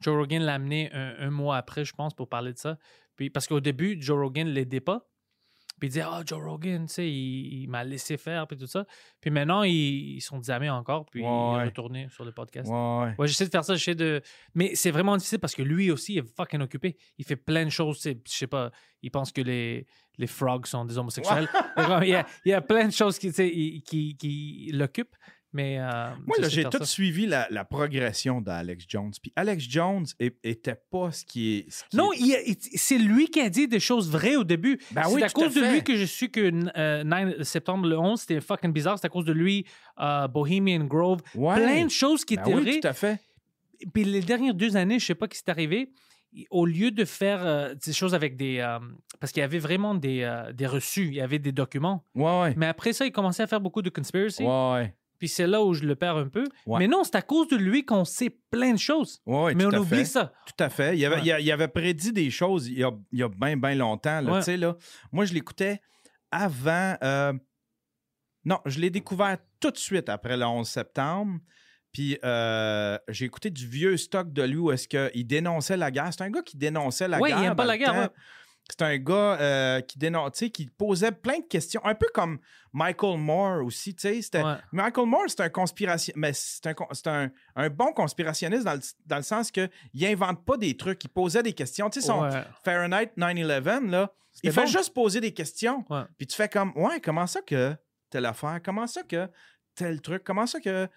Joe Rogan l'a amené un, un mois après, je pense, pour parler de ça. Puis, parce qu'au début, Joe Rogan ne l'aidait pas. Puis il disait, ah, Joe Rogan, tu sais, il, il m'a laissé faire, puis tout ça. Puis maintenant, ils, ils sont des amis encore, puis il Ouais. est retourné sur le podcast. Ouais. Ouais, j'essaie de faire ça, j'essaie de. Mais c'est vraiment difficile parce que lui aussi est fucking occupé. Il fait plein de choses. tu sais, Je sais pas, il pense que les, les frogs sont des homosexuels. il, y a, il y a plein de choses qui, tu sais, il- qui, qui l'occupent. Mais. euh, Moi, j'ai tout ça. suivi la, la progression d'Alex Jones. Puis Alex Jones était pas ce qui est. ce qui Non, est- c'est lui qui a dit des choses vraies au début. Ben c'est oui, à cause de fait. lui que je suis que euh, 9 septembre le 11, c'était fucking bizarre. C'est à cause de lui, euh, Bohemian Grove. Ouais. Plein de choses qui Ben étaient oui, vraies. tout à fait. Puis les dernières deux années, je sais pas ce qui s'est arrivé. Au lieu de faire euh, des choses avec des. euh, parce qu'il y avait vraiment des, euh, des reçus, il y avait des documents. Ouais, ouais. Mais après ça, il commençait à faire beaucoup de conspiracy. Ouais, ouais. Puis c'est là où je le perds un peu. Ouais. Mais non, c'est à cause de lui qu'on sait plein de choses. Ouais, Mais on oublie fait. ça. Tout à fait. Il avait, Ouais. il a- il avait prédit des choses il y a, bien, bien longtemps. Là. Moi, je l'écoutais avant. euh, Non, je l'ai découvert tout de suite après le 11 septembre. Puis euh, j'ai écouté du vieux stock de lui où est-ce qu'il dénonçait la guerre. C'est un gars qui dénonçait la guerre. il aime pas la guerre. C'est un gars euh, qui dénonçait, qui posait plein de questions, un peu comme Michael Moore aussi, tu sais. c'était- Ouais. Michael Moore, c'est un conspiration, mais c'est un, un, un bon conspirationniste dans le, dans le sens que il invente pas des trucs, il posait des questions. Tu sais, son Ouais. Fahrenheit 9/11 là, il C'était fait bon. juste poser des questions. Puis tu fais comme, ouais, comment ça que telle affaire, comment ça que tel truc, comment ça que.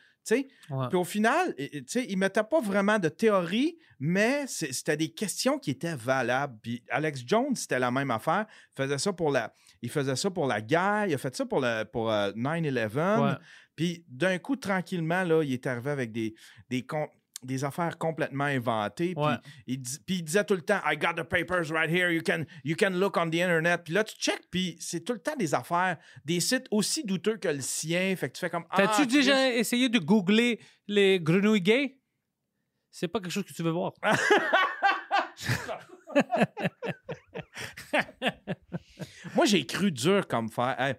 Puis au final, il mettait pas vraiment de théorie, mais c'était des questions qui étaient valables. Puis Alex Jones, c'était la même affaire. Il faisait ça pour la, il faisait ça pour la guerre, il a fait ça pour, le, pour euh, 9-11. Ouais. Puis d'un coup, tranquillement, là, il est arrivé avec des, des, con- des affaires complètement inventées. Puis, Ouais. il, disait tout le temps I got the papers right here, you can, you can look on the internet. Puis là, tu check, puis c'est tout le temps des affaires, des sites aussi douteux que le sien. Fait que tu fais comme. T'as-tu ah, déjà Christ. essayé de googler les grenouilles gays? C'est pas quelque chose que tu veux voir. Moi, j'ai cru dur comme faire. Hey,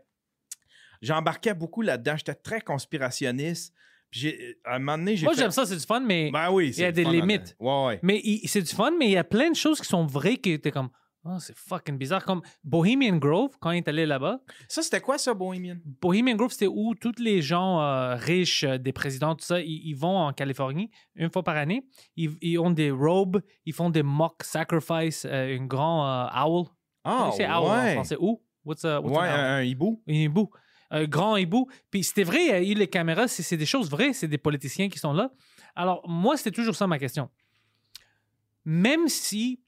J'embarquais beaucoup là-dedans. J'étais très conspirationniste. J'ai- à un moment donné, j'ai Moi, fait- j'aime ça, c'est du fun, mais, Ben oui, il y a des fun limites. là-dedans. Ouais, ouais. mais il- c'est du fun, mais il y a plein de choses qui sont vraies qui étaient comme, oh, c'est fucking bizarre. Comme Bohemian Grove, quand il est allé là-bas, Ça, c'était quoi, ça, Bohemian? Bohemian Grove, c'était où tous les gens euh, riches, euh, des présidents, tout ça, ils, ils vont en Californie une fois par année. Ils, ils ont des robes, ils font des mock sacrifices, euh, un grand euh, owl. Ah, c'est owl en ouais. français. Où? What's a, what's Ouais, an owl? un, un hibou. Un hibou. Un grand hibou. Puis c'était vrai, il y a eu les caméras, c'est c'est des choses vraies, c'est des politiciens qui sont là. Alors, moi, c'était toujours ça ma question. Même si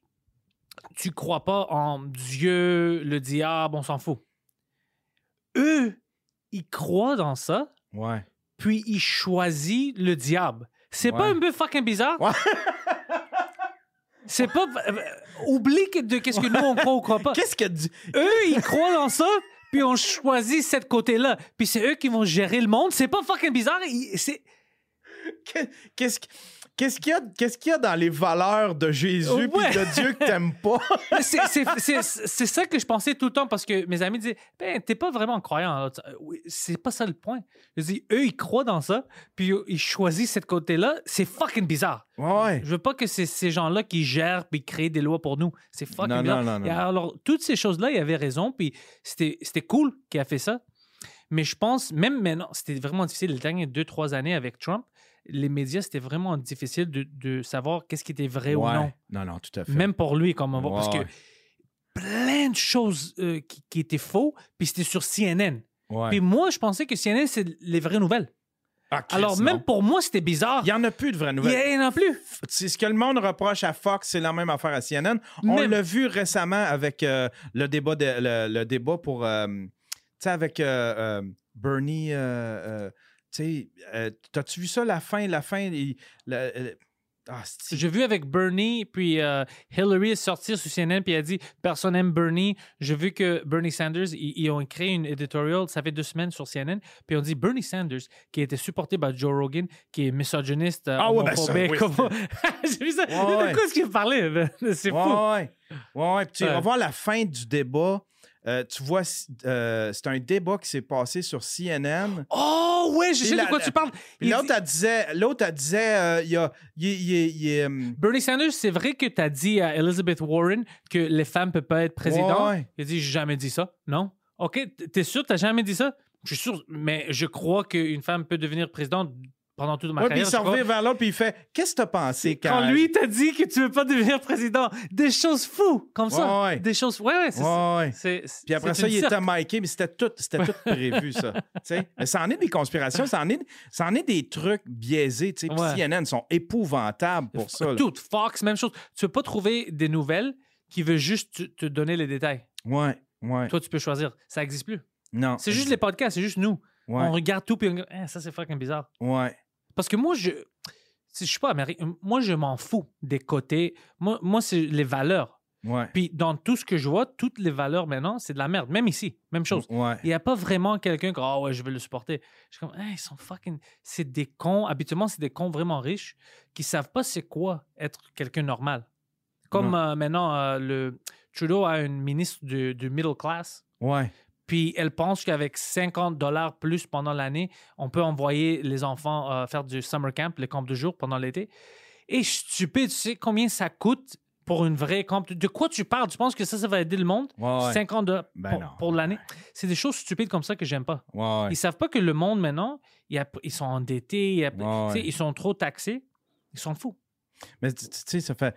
tu crois pas en Dieu, le diable, on s'en fout. Eux, ils croient dans ça, Ouais. puis ils choisissent le diable. C'est pas Ouais. un peu fucking bizarre? Ouais. C'est pas. euh, Oublie que- de qu'est-ce que nous on croit ou croit pas. Qu'est-ce que dit. eux, ils croient dans ça, puis on choisit cette côté-là. Puis c'est eux qui vont gérer le monde. C'est pas fucking bizarre. Qu'est-ce que- qu'est-ce qu'il y, a- qu'est-ce qu'il y a dans les valeurs de Jésus Ouais. puis de Dieu que t'aimes pas? c'est- ça que je pensais tout le temps parce que mes amis disaient Ben, t'es pas vraiment croyant. euh, C'est pas ça le point. Je dis Eux, ils croient dans ça, puis ils choisissent cette côté-là. C'est fucking bizarre. Ouais. Je veux pas que c'est ces gens-là qui gèrent puis créent des lois pour nous. C'est fucking Non, bizarre. non, non, Et alors, toutes ces choses-là, il avait raison, puis c'était c'était cool qu'il a fait ça. Mais je pense, même maintenant, c'était vraiment difficile les dernières deux, trois années avec Trump. Les médias, c'était vraiment difficile de, de savoir qu'est-ce qui était vrai ou Ouais. non. Non, non, tout à fait. Même pour lui, comme on va. Parce que Ouais. plein de choses euh, qui, qui étaient faux, puis c'était sur CNN. Ouais. Puis moi, je pensais que CNN, c'est les vraies nouvelles. Ah, Alors, non. même pour moi, c'était bizarre. Il n'y en a plus de vraies Il nouvelles. y en a plus. C'est ce que le monde reproche à Fox, c'est la même affaire à CNN. On Même. l'a vu récemment avec euh, le débat de- le, le débat pour euh, tu sais avec Bernie sais euh, t'as-tu vu ça la fin la fin euh, ah, J'ai vu avec Bernie, puis euh, Hillary est sortie sur CNN, puis elle a dit Personne n'aime Bernie. J'ai vu que Bernie Sanders, ils, ont créé une editorial, ça fait deux semaines sur CNN, puis on dit Bernie Sanders, qui a été supporté par Joe Rogan, qui est misogyniste, Ah ouais, ben ça, oui, comme- J'ai vu ça. Ouais, De quoi est-ce qu'il parlait ben, C'est fou. Ouais. Puis tu vas voir la fin du débat. Euh, tu vois, euh, c'est un débat qui s'est passé sur CNN. Oh, ouais, je sais de quoi tu parles. L'autre, dit- elle disait, l'autre, elle disait, euh, il y a, il est- il est- il est, Bernie Sanders, c'est vrai que tu as dit à Elizabeth Warren que les femmes ne peuvent pas être présidentes? Ouais. Il a dit J'ai jamais dit ça. Non? OK, t'es sûr que tu jamais dit ça? Je suis sûr, mais je crois qu'une femme peut devenir présidente pendant toute ma Ouais, puis il carrière. je crois. revient vers l'autre, puis il fait Qu'est-ce que t'as pensé quand. Quand lui t'a dit que tu veux pas devenir président, des choses fous comme ça. Ouais. Des choses. Ouais, ouais. c'est- c'est- Puis après ça, il cirque. était miké, mais c'était tout, c'était tout prévu, ça. Tu? Mais ça en est des conspirations, ça en est, ça en est des trucs biaisés. tu. Puis. CNN sont épouvantables pour ça. là. Tout. Fox, même chose. Tu peux pas trouver des nouvelles qui veulent juste te, donner les détails. Ouais, ouais. Toi, tu peux choisir. Ça n'existe plus. Non. C'est juste les podcasts, c'est juste nous. On regarde tout puis on dit, Eh, ça c'est fucking bizarre. ouais. Parce que moi, je. Je suis pas américain, moi, je m'en fous des côtés. Moi, moi c'est les valeurs. Ouais. Puis dans tout ce que je vois, toutes les valeurs maintenant, c'est de la merde. Même ici, même chose. Ouais. Il n'y a pas vraiment quelqu'un qui Ah ouais, je vais le supporter. Je suis comme, Hey, ils sont fucking. C'est des cons. Habituellement, c'est des cons vraiment riches qui savent pas c'est quoi être quelqu'un normal. Comme euh, maintenant, euh, le Trudeau a une ministre du, du middle class. Ouais. Puis elle pense qu'avec 50 dollars plus pendant l'année, on peut envoyer les enfants euh, faire du summer camp, le camp de jour pendant l'été. Et stupide, tu sais combien ça coûte pour une vraie camp? De quoi tu parles? Tu penses que ça, ça va aider le monde? Ouais, ouais. 50 dollars Ben pour, l'année? C'est des choses stupides comme ça que j'aime pas. Ouais. Ils savent pas que le monde maintenant, il y a- ils sont endettés, il a- ils sont trop taxés. Ils sont fous. Mais tu tu sais, ça fait,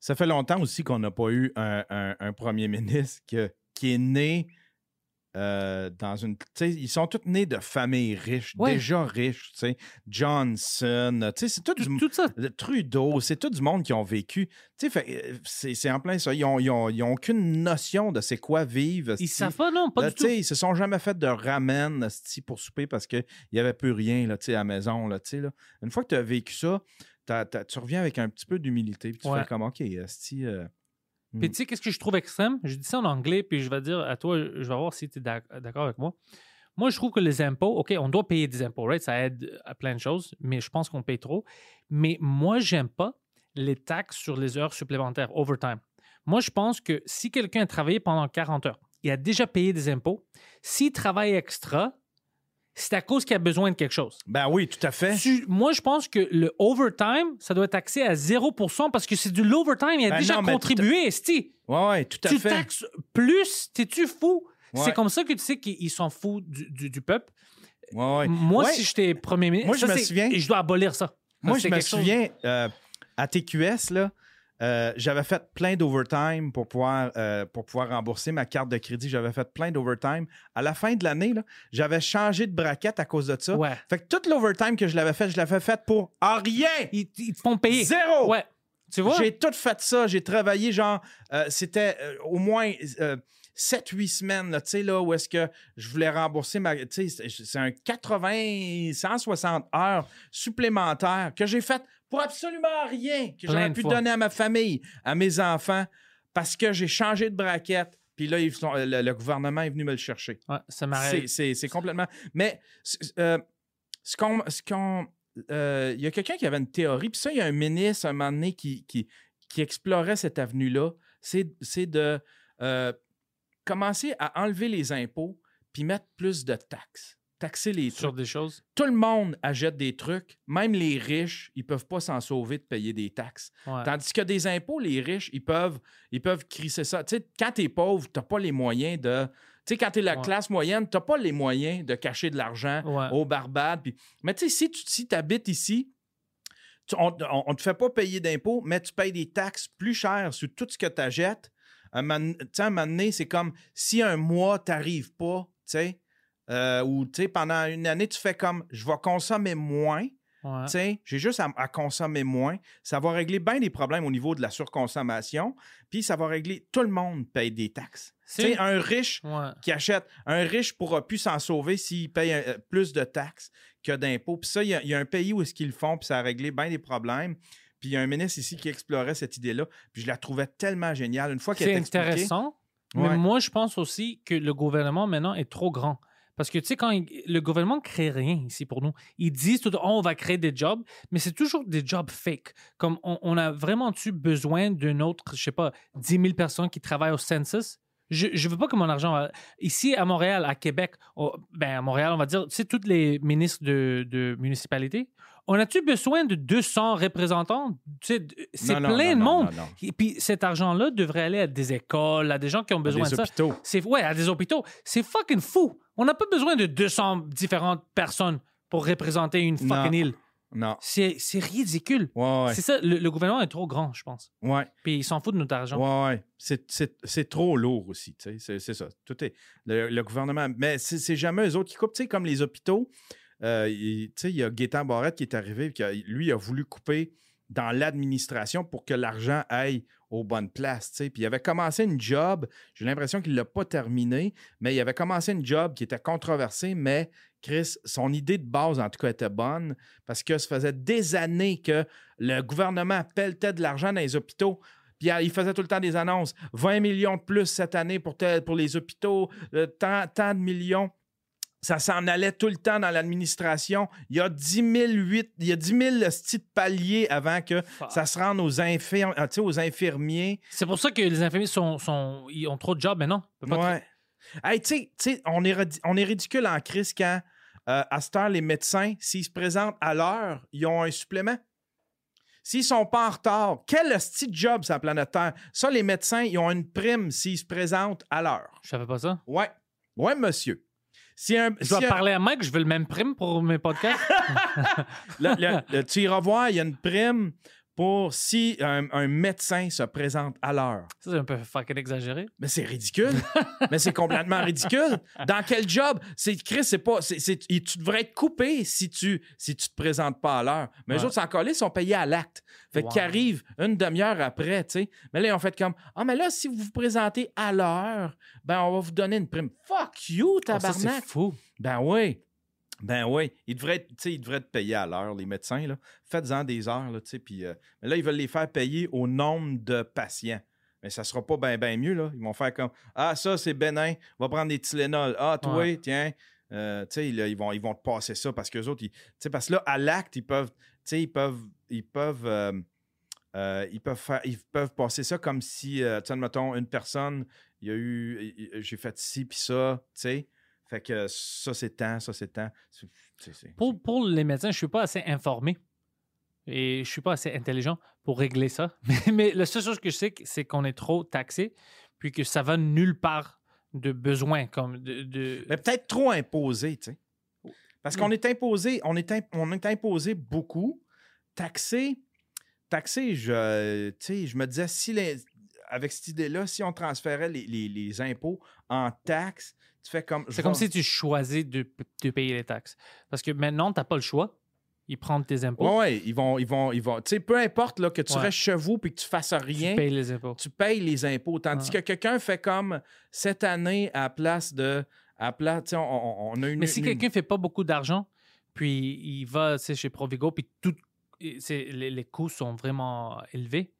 ça fait longtemps aussi qu'on n'a pas eu un, un- un premier ministre que- qui est né euh, dans une. Ils sont tous nés de familles riches, Ouais. déjà riches, tu sais. Johnson, tu sais, c'est tout, Tout, du. tout ça. le Trudeau, c'est tout du monde qui ont vécu. Tu sais, fait, euh, c'est en plein ça. Ils ont, ils ont- ils ont aucune notion de c'est quoi vivre. Ils savent pas, non, pas Là, du tout. Ils se sont jamais fait de ramen pour souper parce qu'il n'y avait plus rien là, à la maison. Là. Une fois que tu as vécu ça, tu reviens avec un petit peu d'humilité. Tu Ouais. fais comme, OK, esti, euh, Puis tu sais, qu'est-ce que je trouve extrême? Je dis ça en anglais, puis je vais dire à toi, je vais voir si tu es d'accord avec moi. Moi, je trouve que les impôts, OK, on doit payer des impôts, right? Ça aide à plein de choses, mais je pense qu'on paye trop. Mais moi, j'aime pas les taxes sur les heures supplémentaires, overtime. Moi, je pense que si quelqu'un a travaillé pendant 40 heures, il a déjà payé des impôts, s'il travaille extra, c'est à cause qu'il a besoin de quelque chose. Ben oui, tout à fait. Tu- moi, je pense que le overtime, ça doit être taxé à 0% parce que c'est de l'overtime. Il a Ben déjà non, mais tout à- contribué, esti. Ouais, ouais, tout à Tu fait. taxes plus, t'es-tu fou? Ouais. C'est comme ça que tu sais qu'ils s'en foutent du, du- du peuple. Ouais, ouais. Moi, Ouais. si j'étais premier ministre, Moi, je ça, me c'est- souviens- Je dois abolir ça. Moi, je c'est me quelque chose- souviens, euh, à TQS, là, euh, j'avais fait plein d'overtime pour pouvoir, euh, pour pouvoir rembourser ma carte de crédit. J'avais fait plein d'overtime. À la fin de l'année, là, j'avais changé de braquette à cause de ça. Ouais. Fait que toute l'overtime que je l'avais fait, je l'avais fait pour en rien. Ils, ils te font payer. Zéro. Ouais. Tu vois? J'ai tout fait ça. J'ai travaillé, genre, euh, c'était au moins 7-8 semaines, là, tu sais, là, où est-ce que je voulais rembourser ma. Tu sais, c'est- un 80, 160 heures supplémentaires que j'ai fait pour absolument rien, que j'aurais pu fois. donner à ma famille, à mes enfants, parce que j'ai changé de braquette. Puis là, ils sont- le, le gouvernement est venu me le chercher. Ouais, ça m'arrête. C'est c'est complètement. Mais euh, ce qu'on. ce qu'on- euh, Il y a quelqu'un qui avait une théorie, puis ça, il y a un ministre, un moment donné, qui, qui, qui explorait cette avenue-là. C'est c'est de euh, commencer à enlever les impôts, puis mettre plus de taxes. Taxer les Sur trucs. des choses? Tout le monde achète des trucs, même les riches, ils peuvent pas s'en sauver de payer des taxes. Ouais. Tandis que des impôts, les riches, ils peuvent, ils peuvent crisser ça. Tu sais, quand t'es pauvre, t'as pas les moyens de. Tu sais, quand t'es la Ouais. classe moyenne, t'as pas les moyens de cacher de l'argent Ouais. aux Barbades. Mais tu sais, si tu si habites ici, tu- on, on te fait pas payer d'impôts, mais tu payes des taxes plus chères sur tout ce que tu achètes. Un un moment donné, c'est comme si un mois, t'arrives pas, tu sais, euh, ou tu sais, pendant une année, tu fais comme je vais consommer moins. Ouais. Tu sais, j'ai juste à, à consommer moins. Ça va régler bien des problèmes au niveau de la surconsommation. Puis ça va régler. Tout le monde paye des taxes. C'est- un riche Ouais. qui achète, un riche pourra plus s'en sauver s'il paye euh, plus de taxes que d'impôts. Puis ça, il y, a- il y a un pays où est-ce qu'ils le font, puis ça a réglé bien des problèmes. Puis il y a un ministre ici qui explorait cette idée-là. Puis je la trouvais tellement géniale. Une fois qu'elle C'est est expliquée- intéressant, Ouais. mais moi, je pense aussi que le gouvernement maintenant est trop grand. Parce que, tu sais, quand il- le gouvernement ne crée rien ici pour nous, ils disent tout Oh, on va créer des jobs, mais c'est toujours des jobs fake. Comme on, on a vraiment-tu besoin d'une autre, je sais pas, 10 000 personnes qui travaillent au census? Je ne veux pas que mon argent. va- Ici, à Montréal, à Québec, oh, ben, à Montréal, on va dire, tu sais, tous les ministres de, de municipalité, on a-tu besoin de 200 représentants? C'est non, plein non, de monde. non. Et puis cet argent-là devrait aller à des écoles, à des gens qui ont besoin des de ça. hôpitaux. C'est ouais, à des hôpitaux. C'est fucking fou. On n'a pas besoin de 200 différentes personnes pour représenter une fucking île. Non. C'est ridicule. Ouais, ouais. C'est ça, le, le gouvernement est trop grand, je pense. ouais. Puis il s'en fout de notre argent. Ouais, ouais. C'est- trop lourd aussi, tu sais. C'est- ça. Tout est. Le, le gouvernement. Mais c'est c'est jamais eux autres qui coupent. Tu sais, comme les hôpitaux, euh, il- y a Gaétan Barrette qui est arrivé, qui lui, a voulu couper dans l'administration pour que l'argent aille aux bonnes places. Puis il avait commencé une job, j'ai l'impression qu'il ne l'a pas terminé, mais il avait commencé une job qui était controversée, mais Chris, son idée de base, en tout cas, était bonne parce que ça faisait des années que le gouvernement pelletait de l'argent dans les hôpitaux. Euh, il faisait tout le temps des annonces. 20 millions de plus cette année pour, les hôpitaux, euh, tant de millions. Ça s'en allait tout le temps dans l'administration. Il y a 10 000, huit- il y a 10 000 styles de paliers avant que Fuck. ça se rende aux, ah, aux infirmiers. C'est pour ça que les infirmiers sont, sont, ils ont trop de jobs maintenant. Ouais. Hey, tu sais- on est, on est ridicule en crise quand, euh, à cette heure, les médecins, s'ils se présentent à l'heure, ils ont un supplément. S'ils sont pas en retard, quel style job sur la planète Terre? Ça, les médecins, ils ont une prime s'ils se présentent à l'heure. Je savais pas ça. Ouais. Ouais, monsieur. Si un, Je dois si un- parler à Mike, je veux le même prime pour mes podcasts. le- le- le- tu iras voir, il y a une prime pour si un, un médecin se présente à l'heure. ça, c'est un peu fucking exagéré. Mais c'est ridicule. mais c'est complètement ridicule. Dans quel job? C'est Chris, c'est pas. c'est- tu devrais être coupé si tu si tu te présentes pas à l'heure. Mais les autres, encore là, ils sont payés à l'acte. Fait Wow. qu'ils arrivent une demi-heure après, tu sais. Mais là, ils ont fait comme Ah, mais là, si vous vous présentez à l'heure, ben on va vous donner une prime. Fuck you, Oh, ça, tabarnak. c'est fou. ben oui. Ben oui, ils devraient, être- tu sais, ils devraient être payés à l'heure, les médecins. Là. Faites-en des heures. Là, puis, euh, mais là, ils veulent les faire payer au nombre de patients. Mais ça sera pas bien ben mieux. Là. Ils vont faire comme Ah, ça, c'est bénin, va prendre des Tylenol. Ah, toi, Ouais. tiens. Euh, là, ils vont, ils vont te passer ça parce qu'eux autres, ils- parce que là, à l'acte, ils peuvent, ils peuvent, ils peuvent, euh, euh, ils peuvent faire, ils peuvent passer ça comme si, mettons, une personne, il y a eu, j'ai fait ci puis ça, tu sais. Fait que ça, c'est tant, ça, c'est c'est- Pour, pour les médecins, je ne suis pas assez informé et je ne suis pas assez intelligent pour régler ça. Mais, mais la seule chose que je sais, c'est qu'on est trop taxé, puis que ça va nulle part de besoin. Comme de, de- Mais peut-être trop imposé, tu sais. Parce qu'on est imposé, on est, imp- on est imposé beaucoup. Taxé, taxé, je, je me disais, si les- avec cette idée-là, si on transférait les, les- les impôts en taxes, tu fais comme. je C'est comme si tu choisis de, de payer les taxes. Parce que maintenant, tu n'as pas le choix. Ils prennent tes impôts, Ouais, ouais, ils vont, ils vont, ils vont. Tu sais, peu importe là, que tu Ouais. restes chez vous puis que tu fasses rien, tu payes les impôts. tu payes les impôts. Tandis Ouais. que quelqu'un fait comme cette année à la place de. À la place, on, on- a une. Mais si une- quelqu'un fait pas beaucoup d'argent, puis il va chez Provigo, puis tout, et les, les coûts sont vraiment élevés,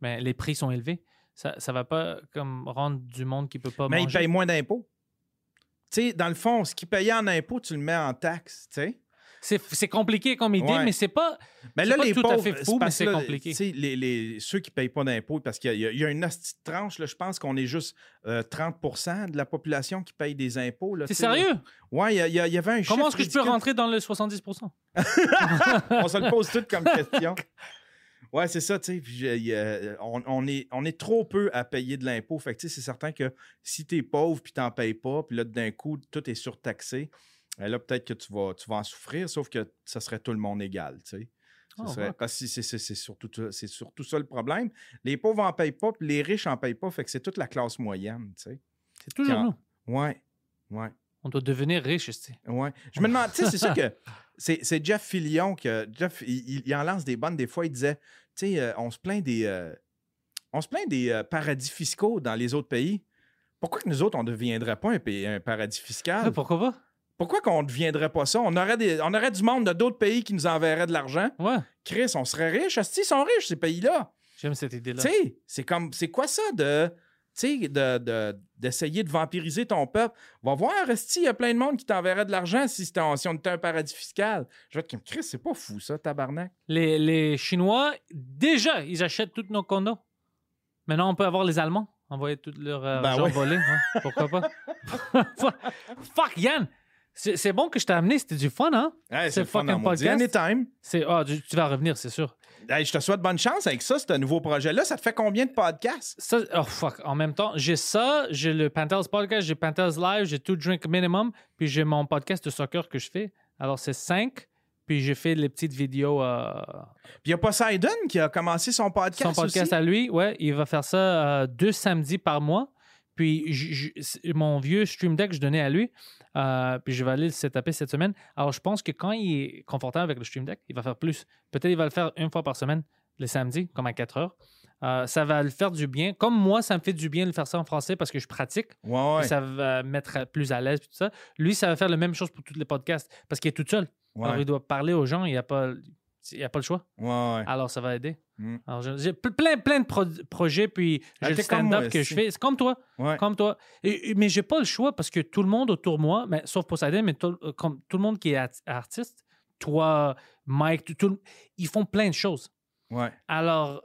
mais les prix sont élevés, ça ne va pas comme rendre du monde qui peut pas Mais ils manger. payent moins d'impôts. Sais, dans le fond, ce qu'ils payaient en impôts, tu le mets en tu sais. C'est compliqué comme idée, Ouais. mais c'est pas. Mais là, pas les tout à pauvres, fait fou, mais parce c'est compliqué. les, les- ceux qui ne payent pas d'impôts, parce qu'il y, a- il y a une tranche, là, je pense qu'on est juste euh, 30% de la population qui paye des impôts. C'est sérieux? Ouais, il y, y y avait un Comment est-ce que je peux rentrer dans le 70% On se le pose tout comme question. Ouais, c'est ça, tu sais. a- On, on est, on est trop peu à payer de l'impôt. Fait que, c'est certain que si tu es pauvre puis tu n'en payes pas, puis là, d'un coup, tout est surtaxé, euh, là, peut-être que tu vas, tu vas en souffrir, sauf que ça serait tout le monde égal, tu sais. Oh, serait-. Parce que c'est- surtout, ça- c'est surtout ça le problème. Les pauvres n'en payent pas, puis les riches n'en payent pas. Fait que c'est toute la classe moyenne, tu sais. C'est toujours Quand- nous. Ouais, ouais. On doit devenir riche, tu sais. Ouais. Je me demande, tu sais, c'est sûr que c'est Jeff Fillion que Jeff, il en lance des bonnes. Des fois, il disait, tu sais, euh, on se plaint des, euh, on se plaint des euh, paradis fiscaux dans les autres pays. Pourquoi que nous autres, on ne deviendrait pas un, pays- un paradis fiscal? Ah, pourquoi pas? Pourquoi qu'on ne deviendrait pas ça? On aurait, des, on aurait du monde de d'autres pays qui nous enverraient de l'argent. Ouais, Chris, on serait riches. Asti, ils sont riches, ces pays-là. j'aime cette idée-là. Tu sais, c'est comme, c'est quoi ça de, tu sais, de, de- d'essayer de vampiriser ton peuple? Va voir, Esti, il y a plein de monde qui t'enverrait de l'argent si, on était un paradis fiscal. Je vais être comme, Chris, c'est pas fou ça, tabarnak. Les, les Chinois, déjà, ils achètent tous nos condos. Maintenant, on peut avoir les Allemands. Envoyer tout leur euh, Ben ouais, Pourquoi pas? Fuck, Yann! C'est bon que je t'ai amené. C'était du fun, hein? Hey, C'est fucking podcast. Anytime. C'est, ah, tu, tu vas revenir, c'est sûr. Hey, je te souhaite bonne chance avec ça, ce nouveau projet-là. Ça te fait combien de podcasts? Ça, oh fuck. En même temps, j'ai ça, j'ai le Panthers podcast, j'ai Panthers Live, j'ai Two Drink Minimum, puis j'ai mon podcast de soccer que je fais. Alors, c'est cinq. Puis j'ai fait les petites vidéos. euh, Puis il y a Poseidon qui a commencé son podcast. son podcast aussi? à lui, ouais, il va faire ça euh, deux samedis par mois. Puis j- j- c'est- mon vieux stream deck, je donnais à lui. Euh, puis je vais aller le setuper cette semaine. Alors je pense que quand il est confortable avec le stream deck, il va faire plus. Peut-être il va le faire une fois par semaine, les samedis, comme à 4 heures. Euh, ça va le faire du bien. Comme moi, ça me fait du bien de faire ça en français parce que je pratique. Ouais, ouais. Puis ça va me mettre plus à l'aise. tout ça. Lui, ça va faire la même chose pour tous les podcasts parce qu'il est tout seul. ouais. Alors il doit parler aux gens. Il n'y a, pas- il y a pas le choix. ouais, ouais. Alors, ça va aider. Mm. Alors, j'ai- j'ai ple- plein, plein de pro- projets, puis Ah, j'ai le stand-up que je fais. C'est comme toi, Ouais. comme toi. Et- mais j'ai pas le choix parce que tout le monde autour de moi, mais, sauf Poseidon, mais tout, euh, comme, tout le monde qui est art- artiste, toi, Mike, tout- tout- ils font plein de choses. Alors,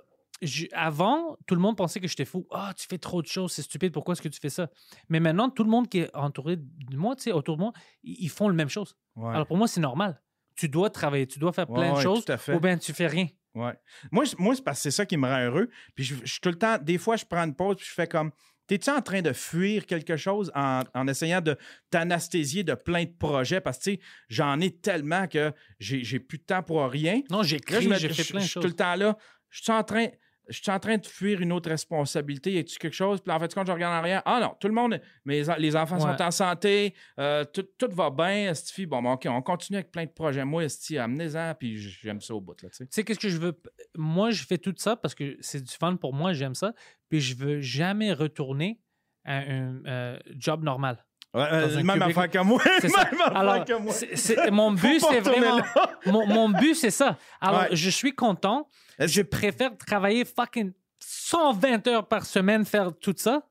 avant, tout le monde pensait que j'étais fou. Ah, tu fais trop de choses, c'est stupide, pourquoi est-ce que tu fais ça? Mais maintenant, tout le monde qui est entouré de moi, tu sais, autour de moi, ils ils font la même chose. Alors, pour moi, c'est normal. Tu dois travailler, tu dois faire plein Ouais, de choses, ou bien tu fais rien. Ouais. Moi, moi c'est parce que c'est ça qui me rend heureux. Puis je, suis tout le temps, des fois, je prends une pause puis je fais comme. T'es-tu en train de fuir quelque chose en, en essayant de t'anesthésier de plein de projets? Parce que, tu sais, j'en ai tellement que j'ai plus de temps pour rien. Non, j'écris, j'ai fait plein de je suis choses. tout le temps là. Je suis en train. Je suis en train de fuir une autre responsabilité. Y a-tu quelque chose? Puis en fait, quand je regarde en arrière, ah non, tout le monde, mes, les enfants Ouais. sont en santé, euh, tout, tout va bien, Esti. Bon, ben, OK, on continue avec plein de projets. Moi, Esti, amenez-en, puis j'aime ça au bout, là, tu sais. Tu sais, qu'est-ce que je veux? Moi, je fais tout ça parce que c'est du fun pour moi, j'aime ça. Puis je veux jamais retourner à un euh, job normal. Euh, même affaire que moi. Même affaire Alors, que moi. mon but, c'est vraiment. Mon, mon but, c'est ça. Alors, Ouais. je suis content. Je préfère travailler fucking 120 heures par semaine, faire tout ça,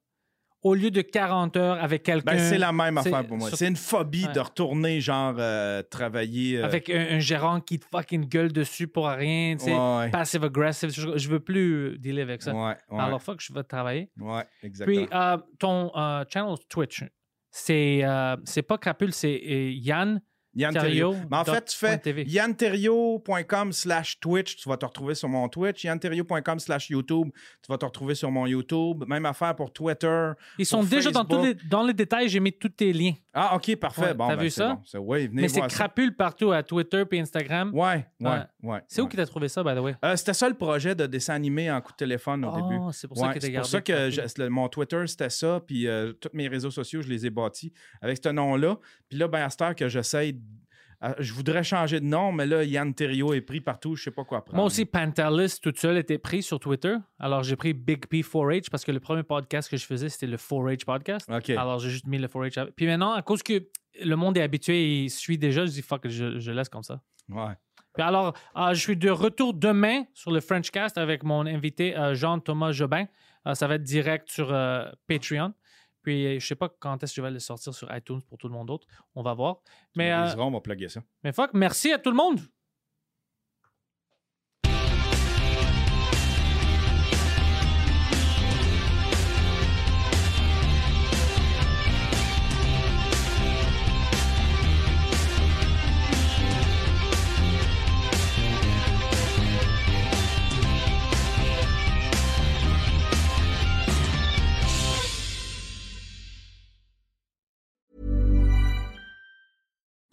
au lieu de 40 heures avec quelqu'un. Ben, c'est la même affaire pour moi. sur- C'est une phobie Ouais. de retourner, genre, euh, travailler. euh, Avec un, un gérant qui te fucking gueule dessus pour rien, tu sais, Ouais, ouais. passive aggressive. Je, je veux plus euh, dealer avec ça. Ouais, ouais. Alors, fuck, je vais travailler. ouais, exactement. Puis, ton channel Twitch, c'est euh, c'est pas Crapule, c'est euh, Yann. Yann Thériault. Mais en fait, tu fais yannterrio.com slash Twitch, tu vas te retrouver sur mon Twitch. yannterrio.com slash YouTube, tu vas te retrouver sur mon YouTube. Même affaire pour Twitter. Ils sont déjà dans, tous les, dans les détails, j'ai mis tous tes liens. Ah, OK, parfait. Ouais, bon, t'as ben, vu c'est ça? bon. C'est- Oui, venez Mais c'est ça. Crapule partout à Twitter et Instagram. Ouais, ouais, Ouais. ouais. C'est où ouais. qui t'a trouvé ça, by the way? Euh, C'était ça le projet de dessin animé en coup de téléphone au Oh, début. c'est pour ça Ouais, que t'as c'est gardé pour ça que je- c'est mon Twitter, c'était ça. Puis euh, tous mes réseaux sociaux, je les ai bâtis avec ce nom-là. Puis là, ben, à cette heure que j'essaye. À- Je voudrais changer de nom, mais là, Yann Terrio est pris partout. Je sais pas quoi prendre. Moi aussi, Pantelis, toute seule, était pris sur Twitter. Alors, j'ai pris Big P 4H parce que le premier podcast que je faisais, c'était le 4H podcast. Alors, j'ai juste mis le 4H. avec. Puis maintenant, à cause que le monde est habitué et il suit déjà, je dis fuck, je, je laisse comme ça. Ouais. Puis alors, euh, je suis de retour demain sur le Frenchcast avec mon invité euh, Jean-Thomas Jobin. Euh, ça va être direct sur euh, Patreon. Puis, je sais pas quand est-ce que je vais le sortir sur iTunes pour tout le monde d'autre. On va voir. Mais, euh, on va plugger ça. mais fuck, merci à tout le monde.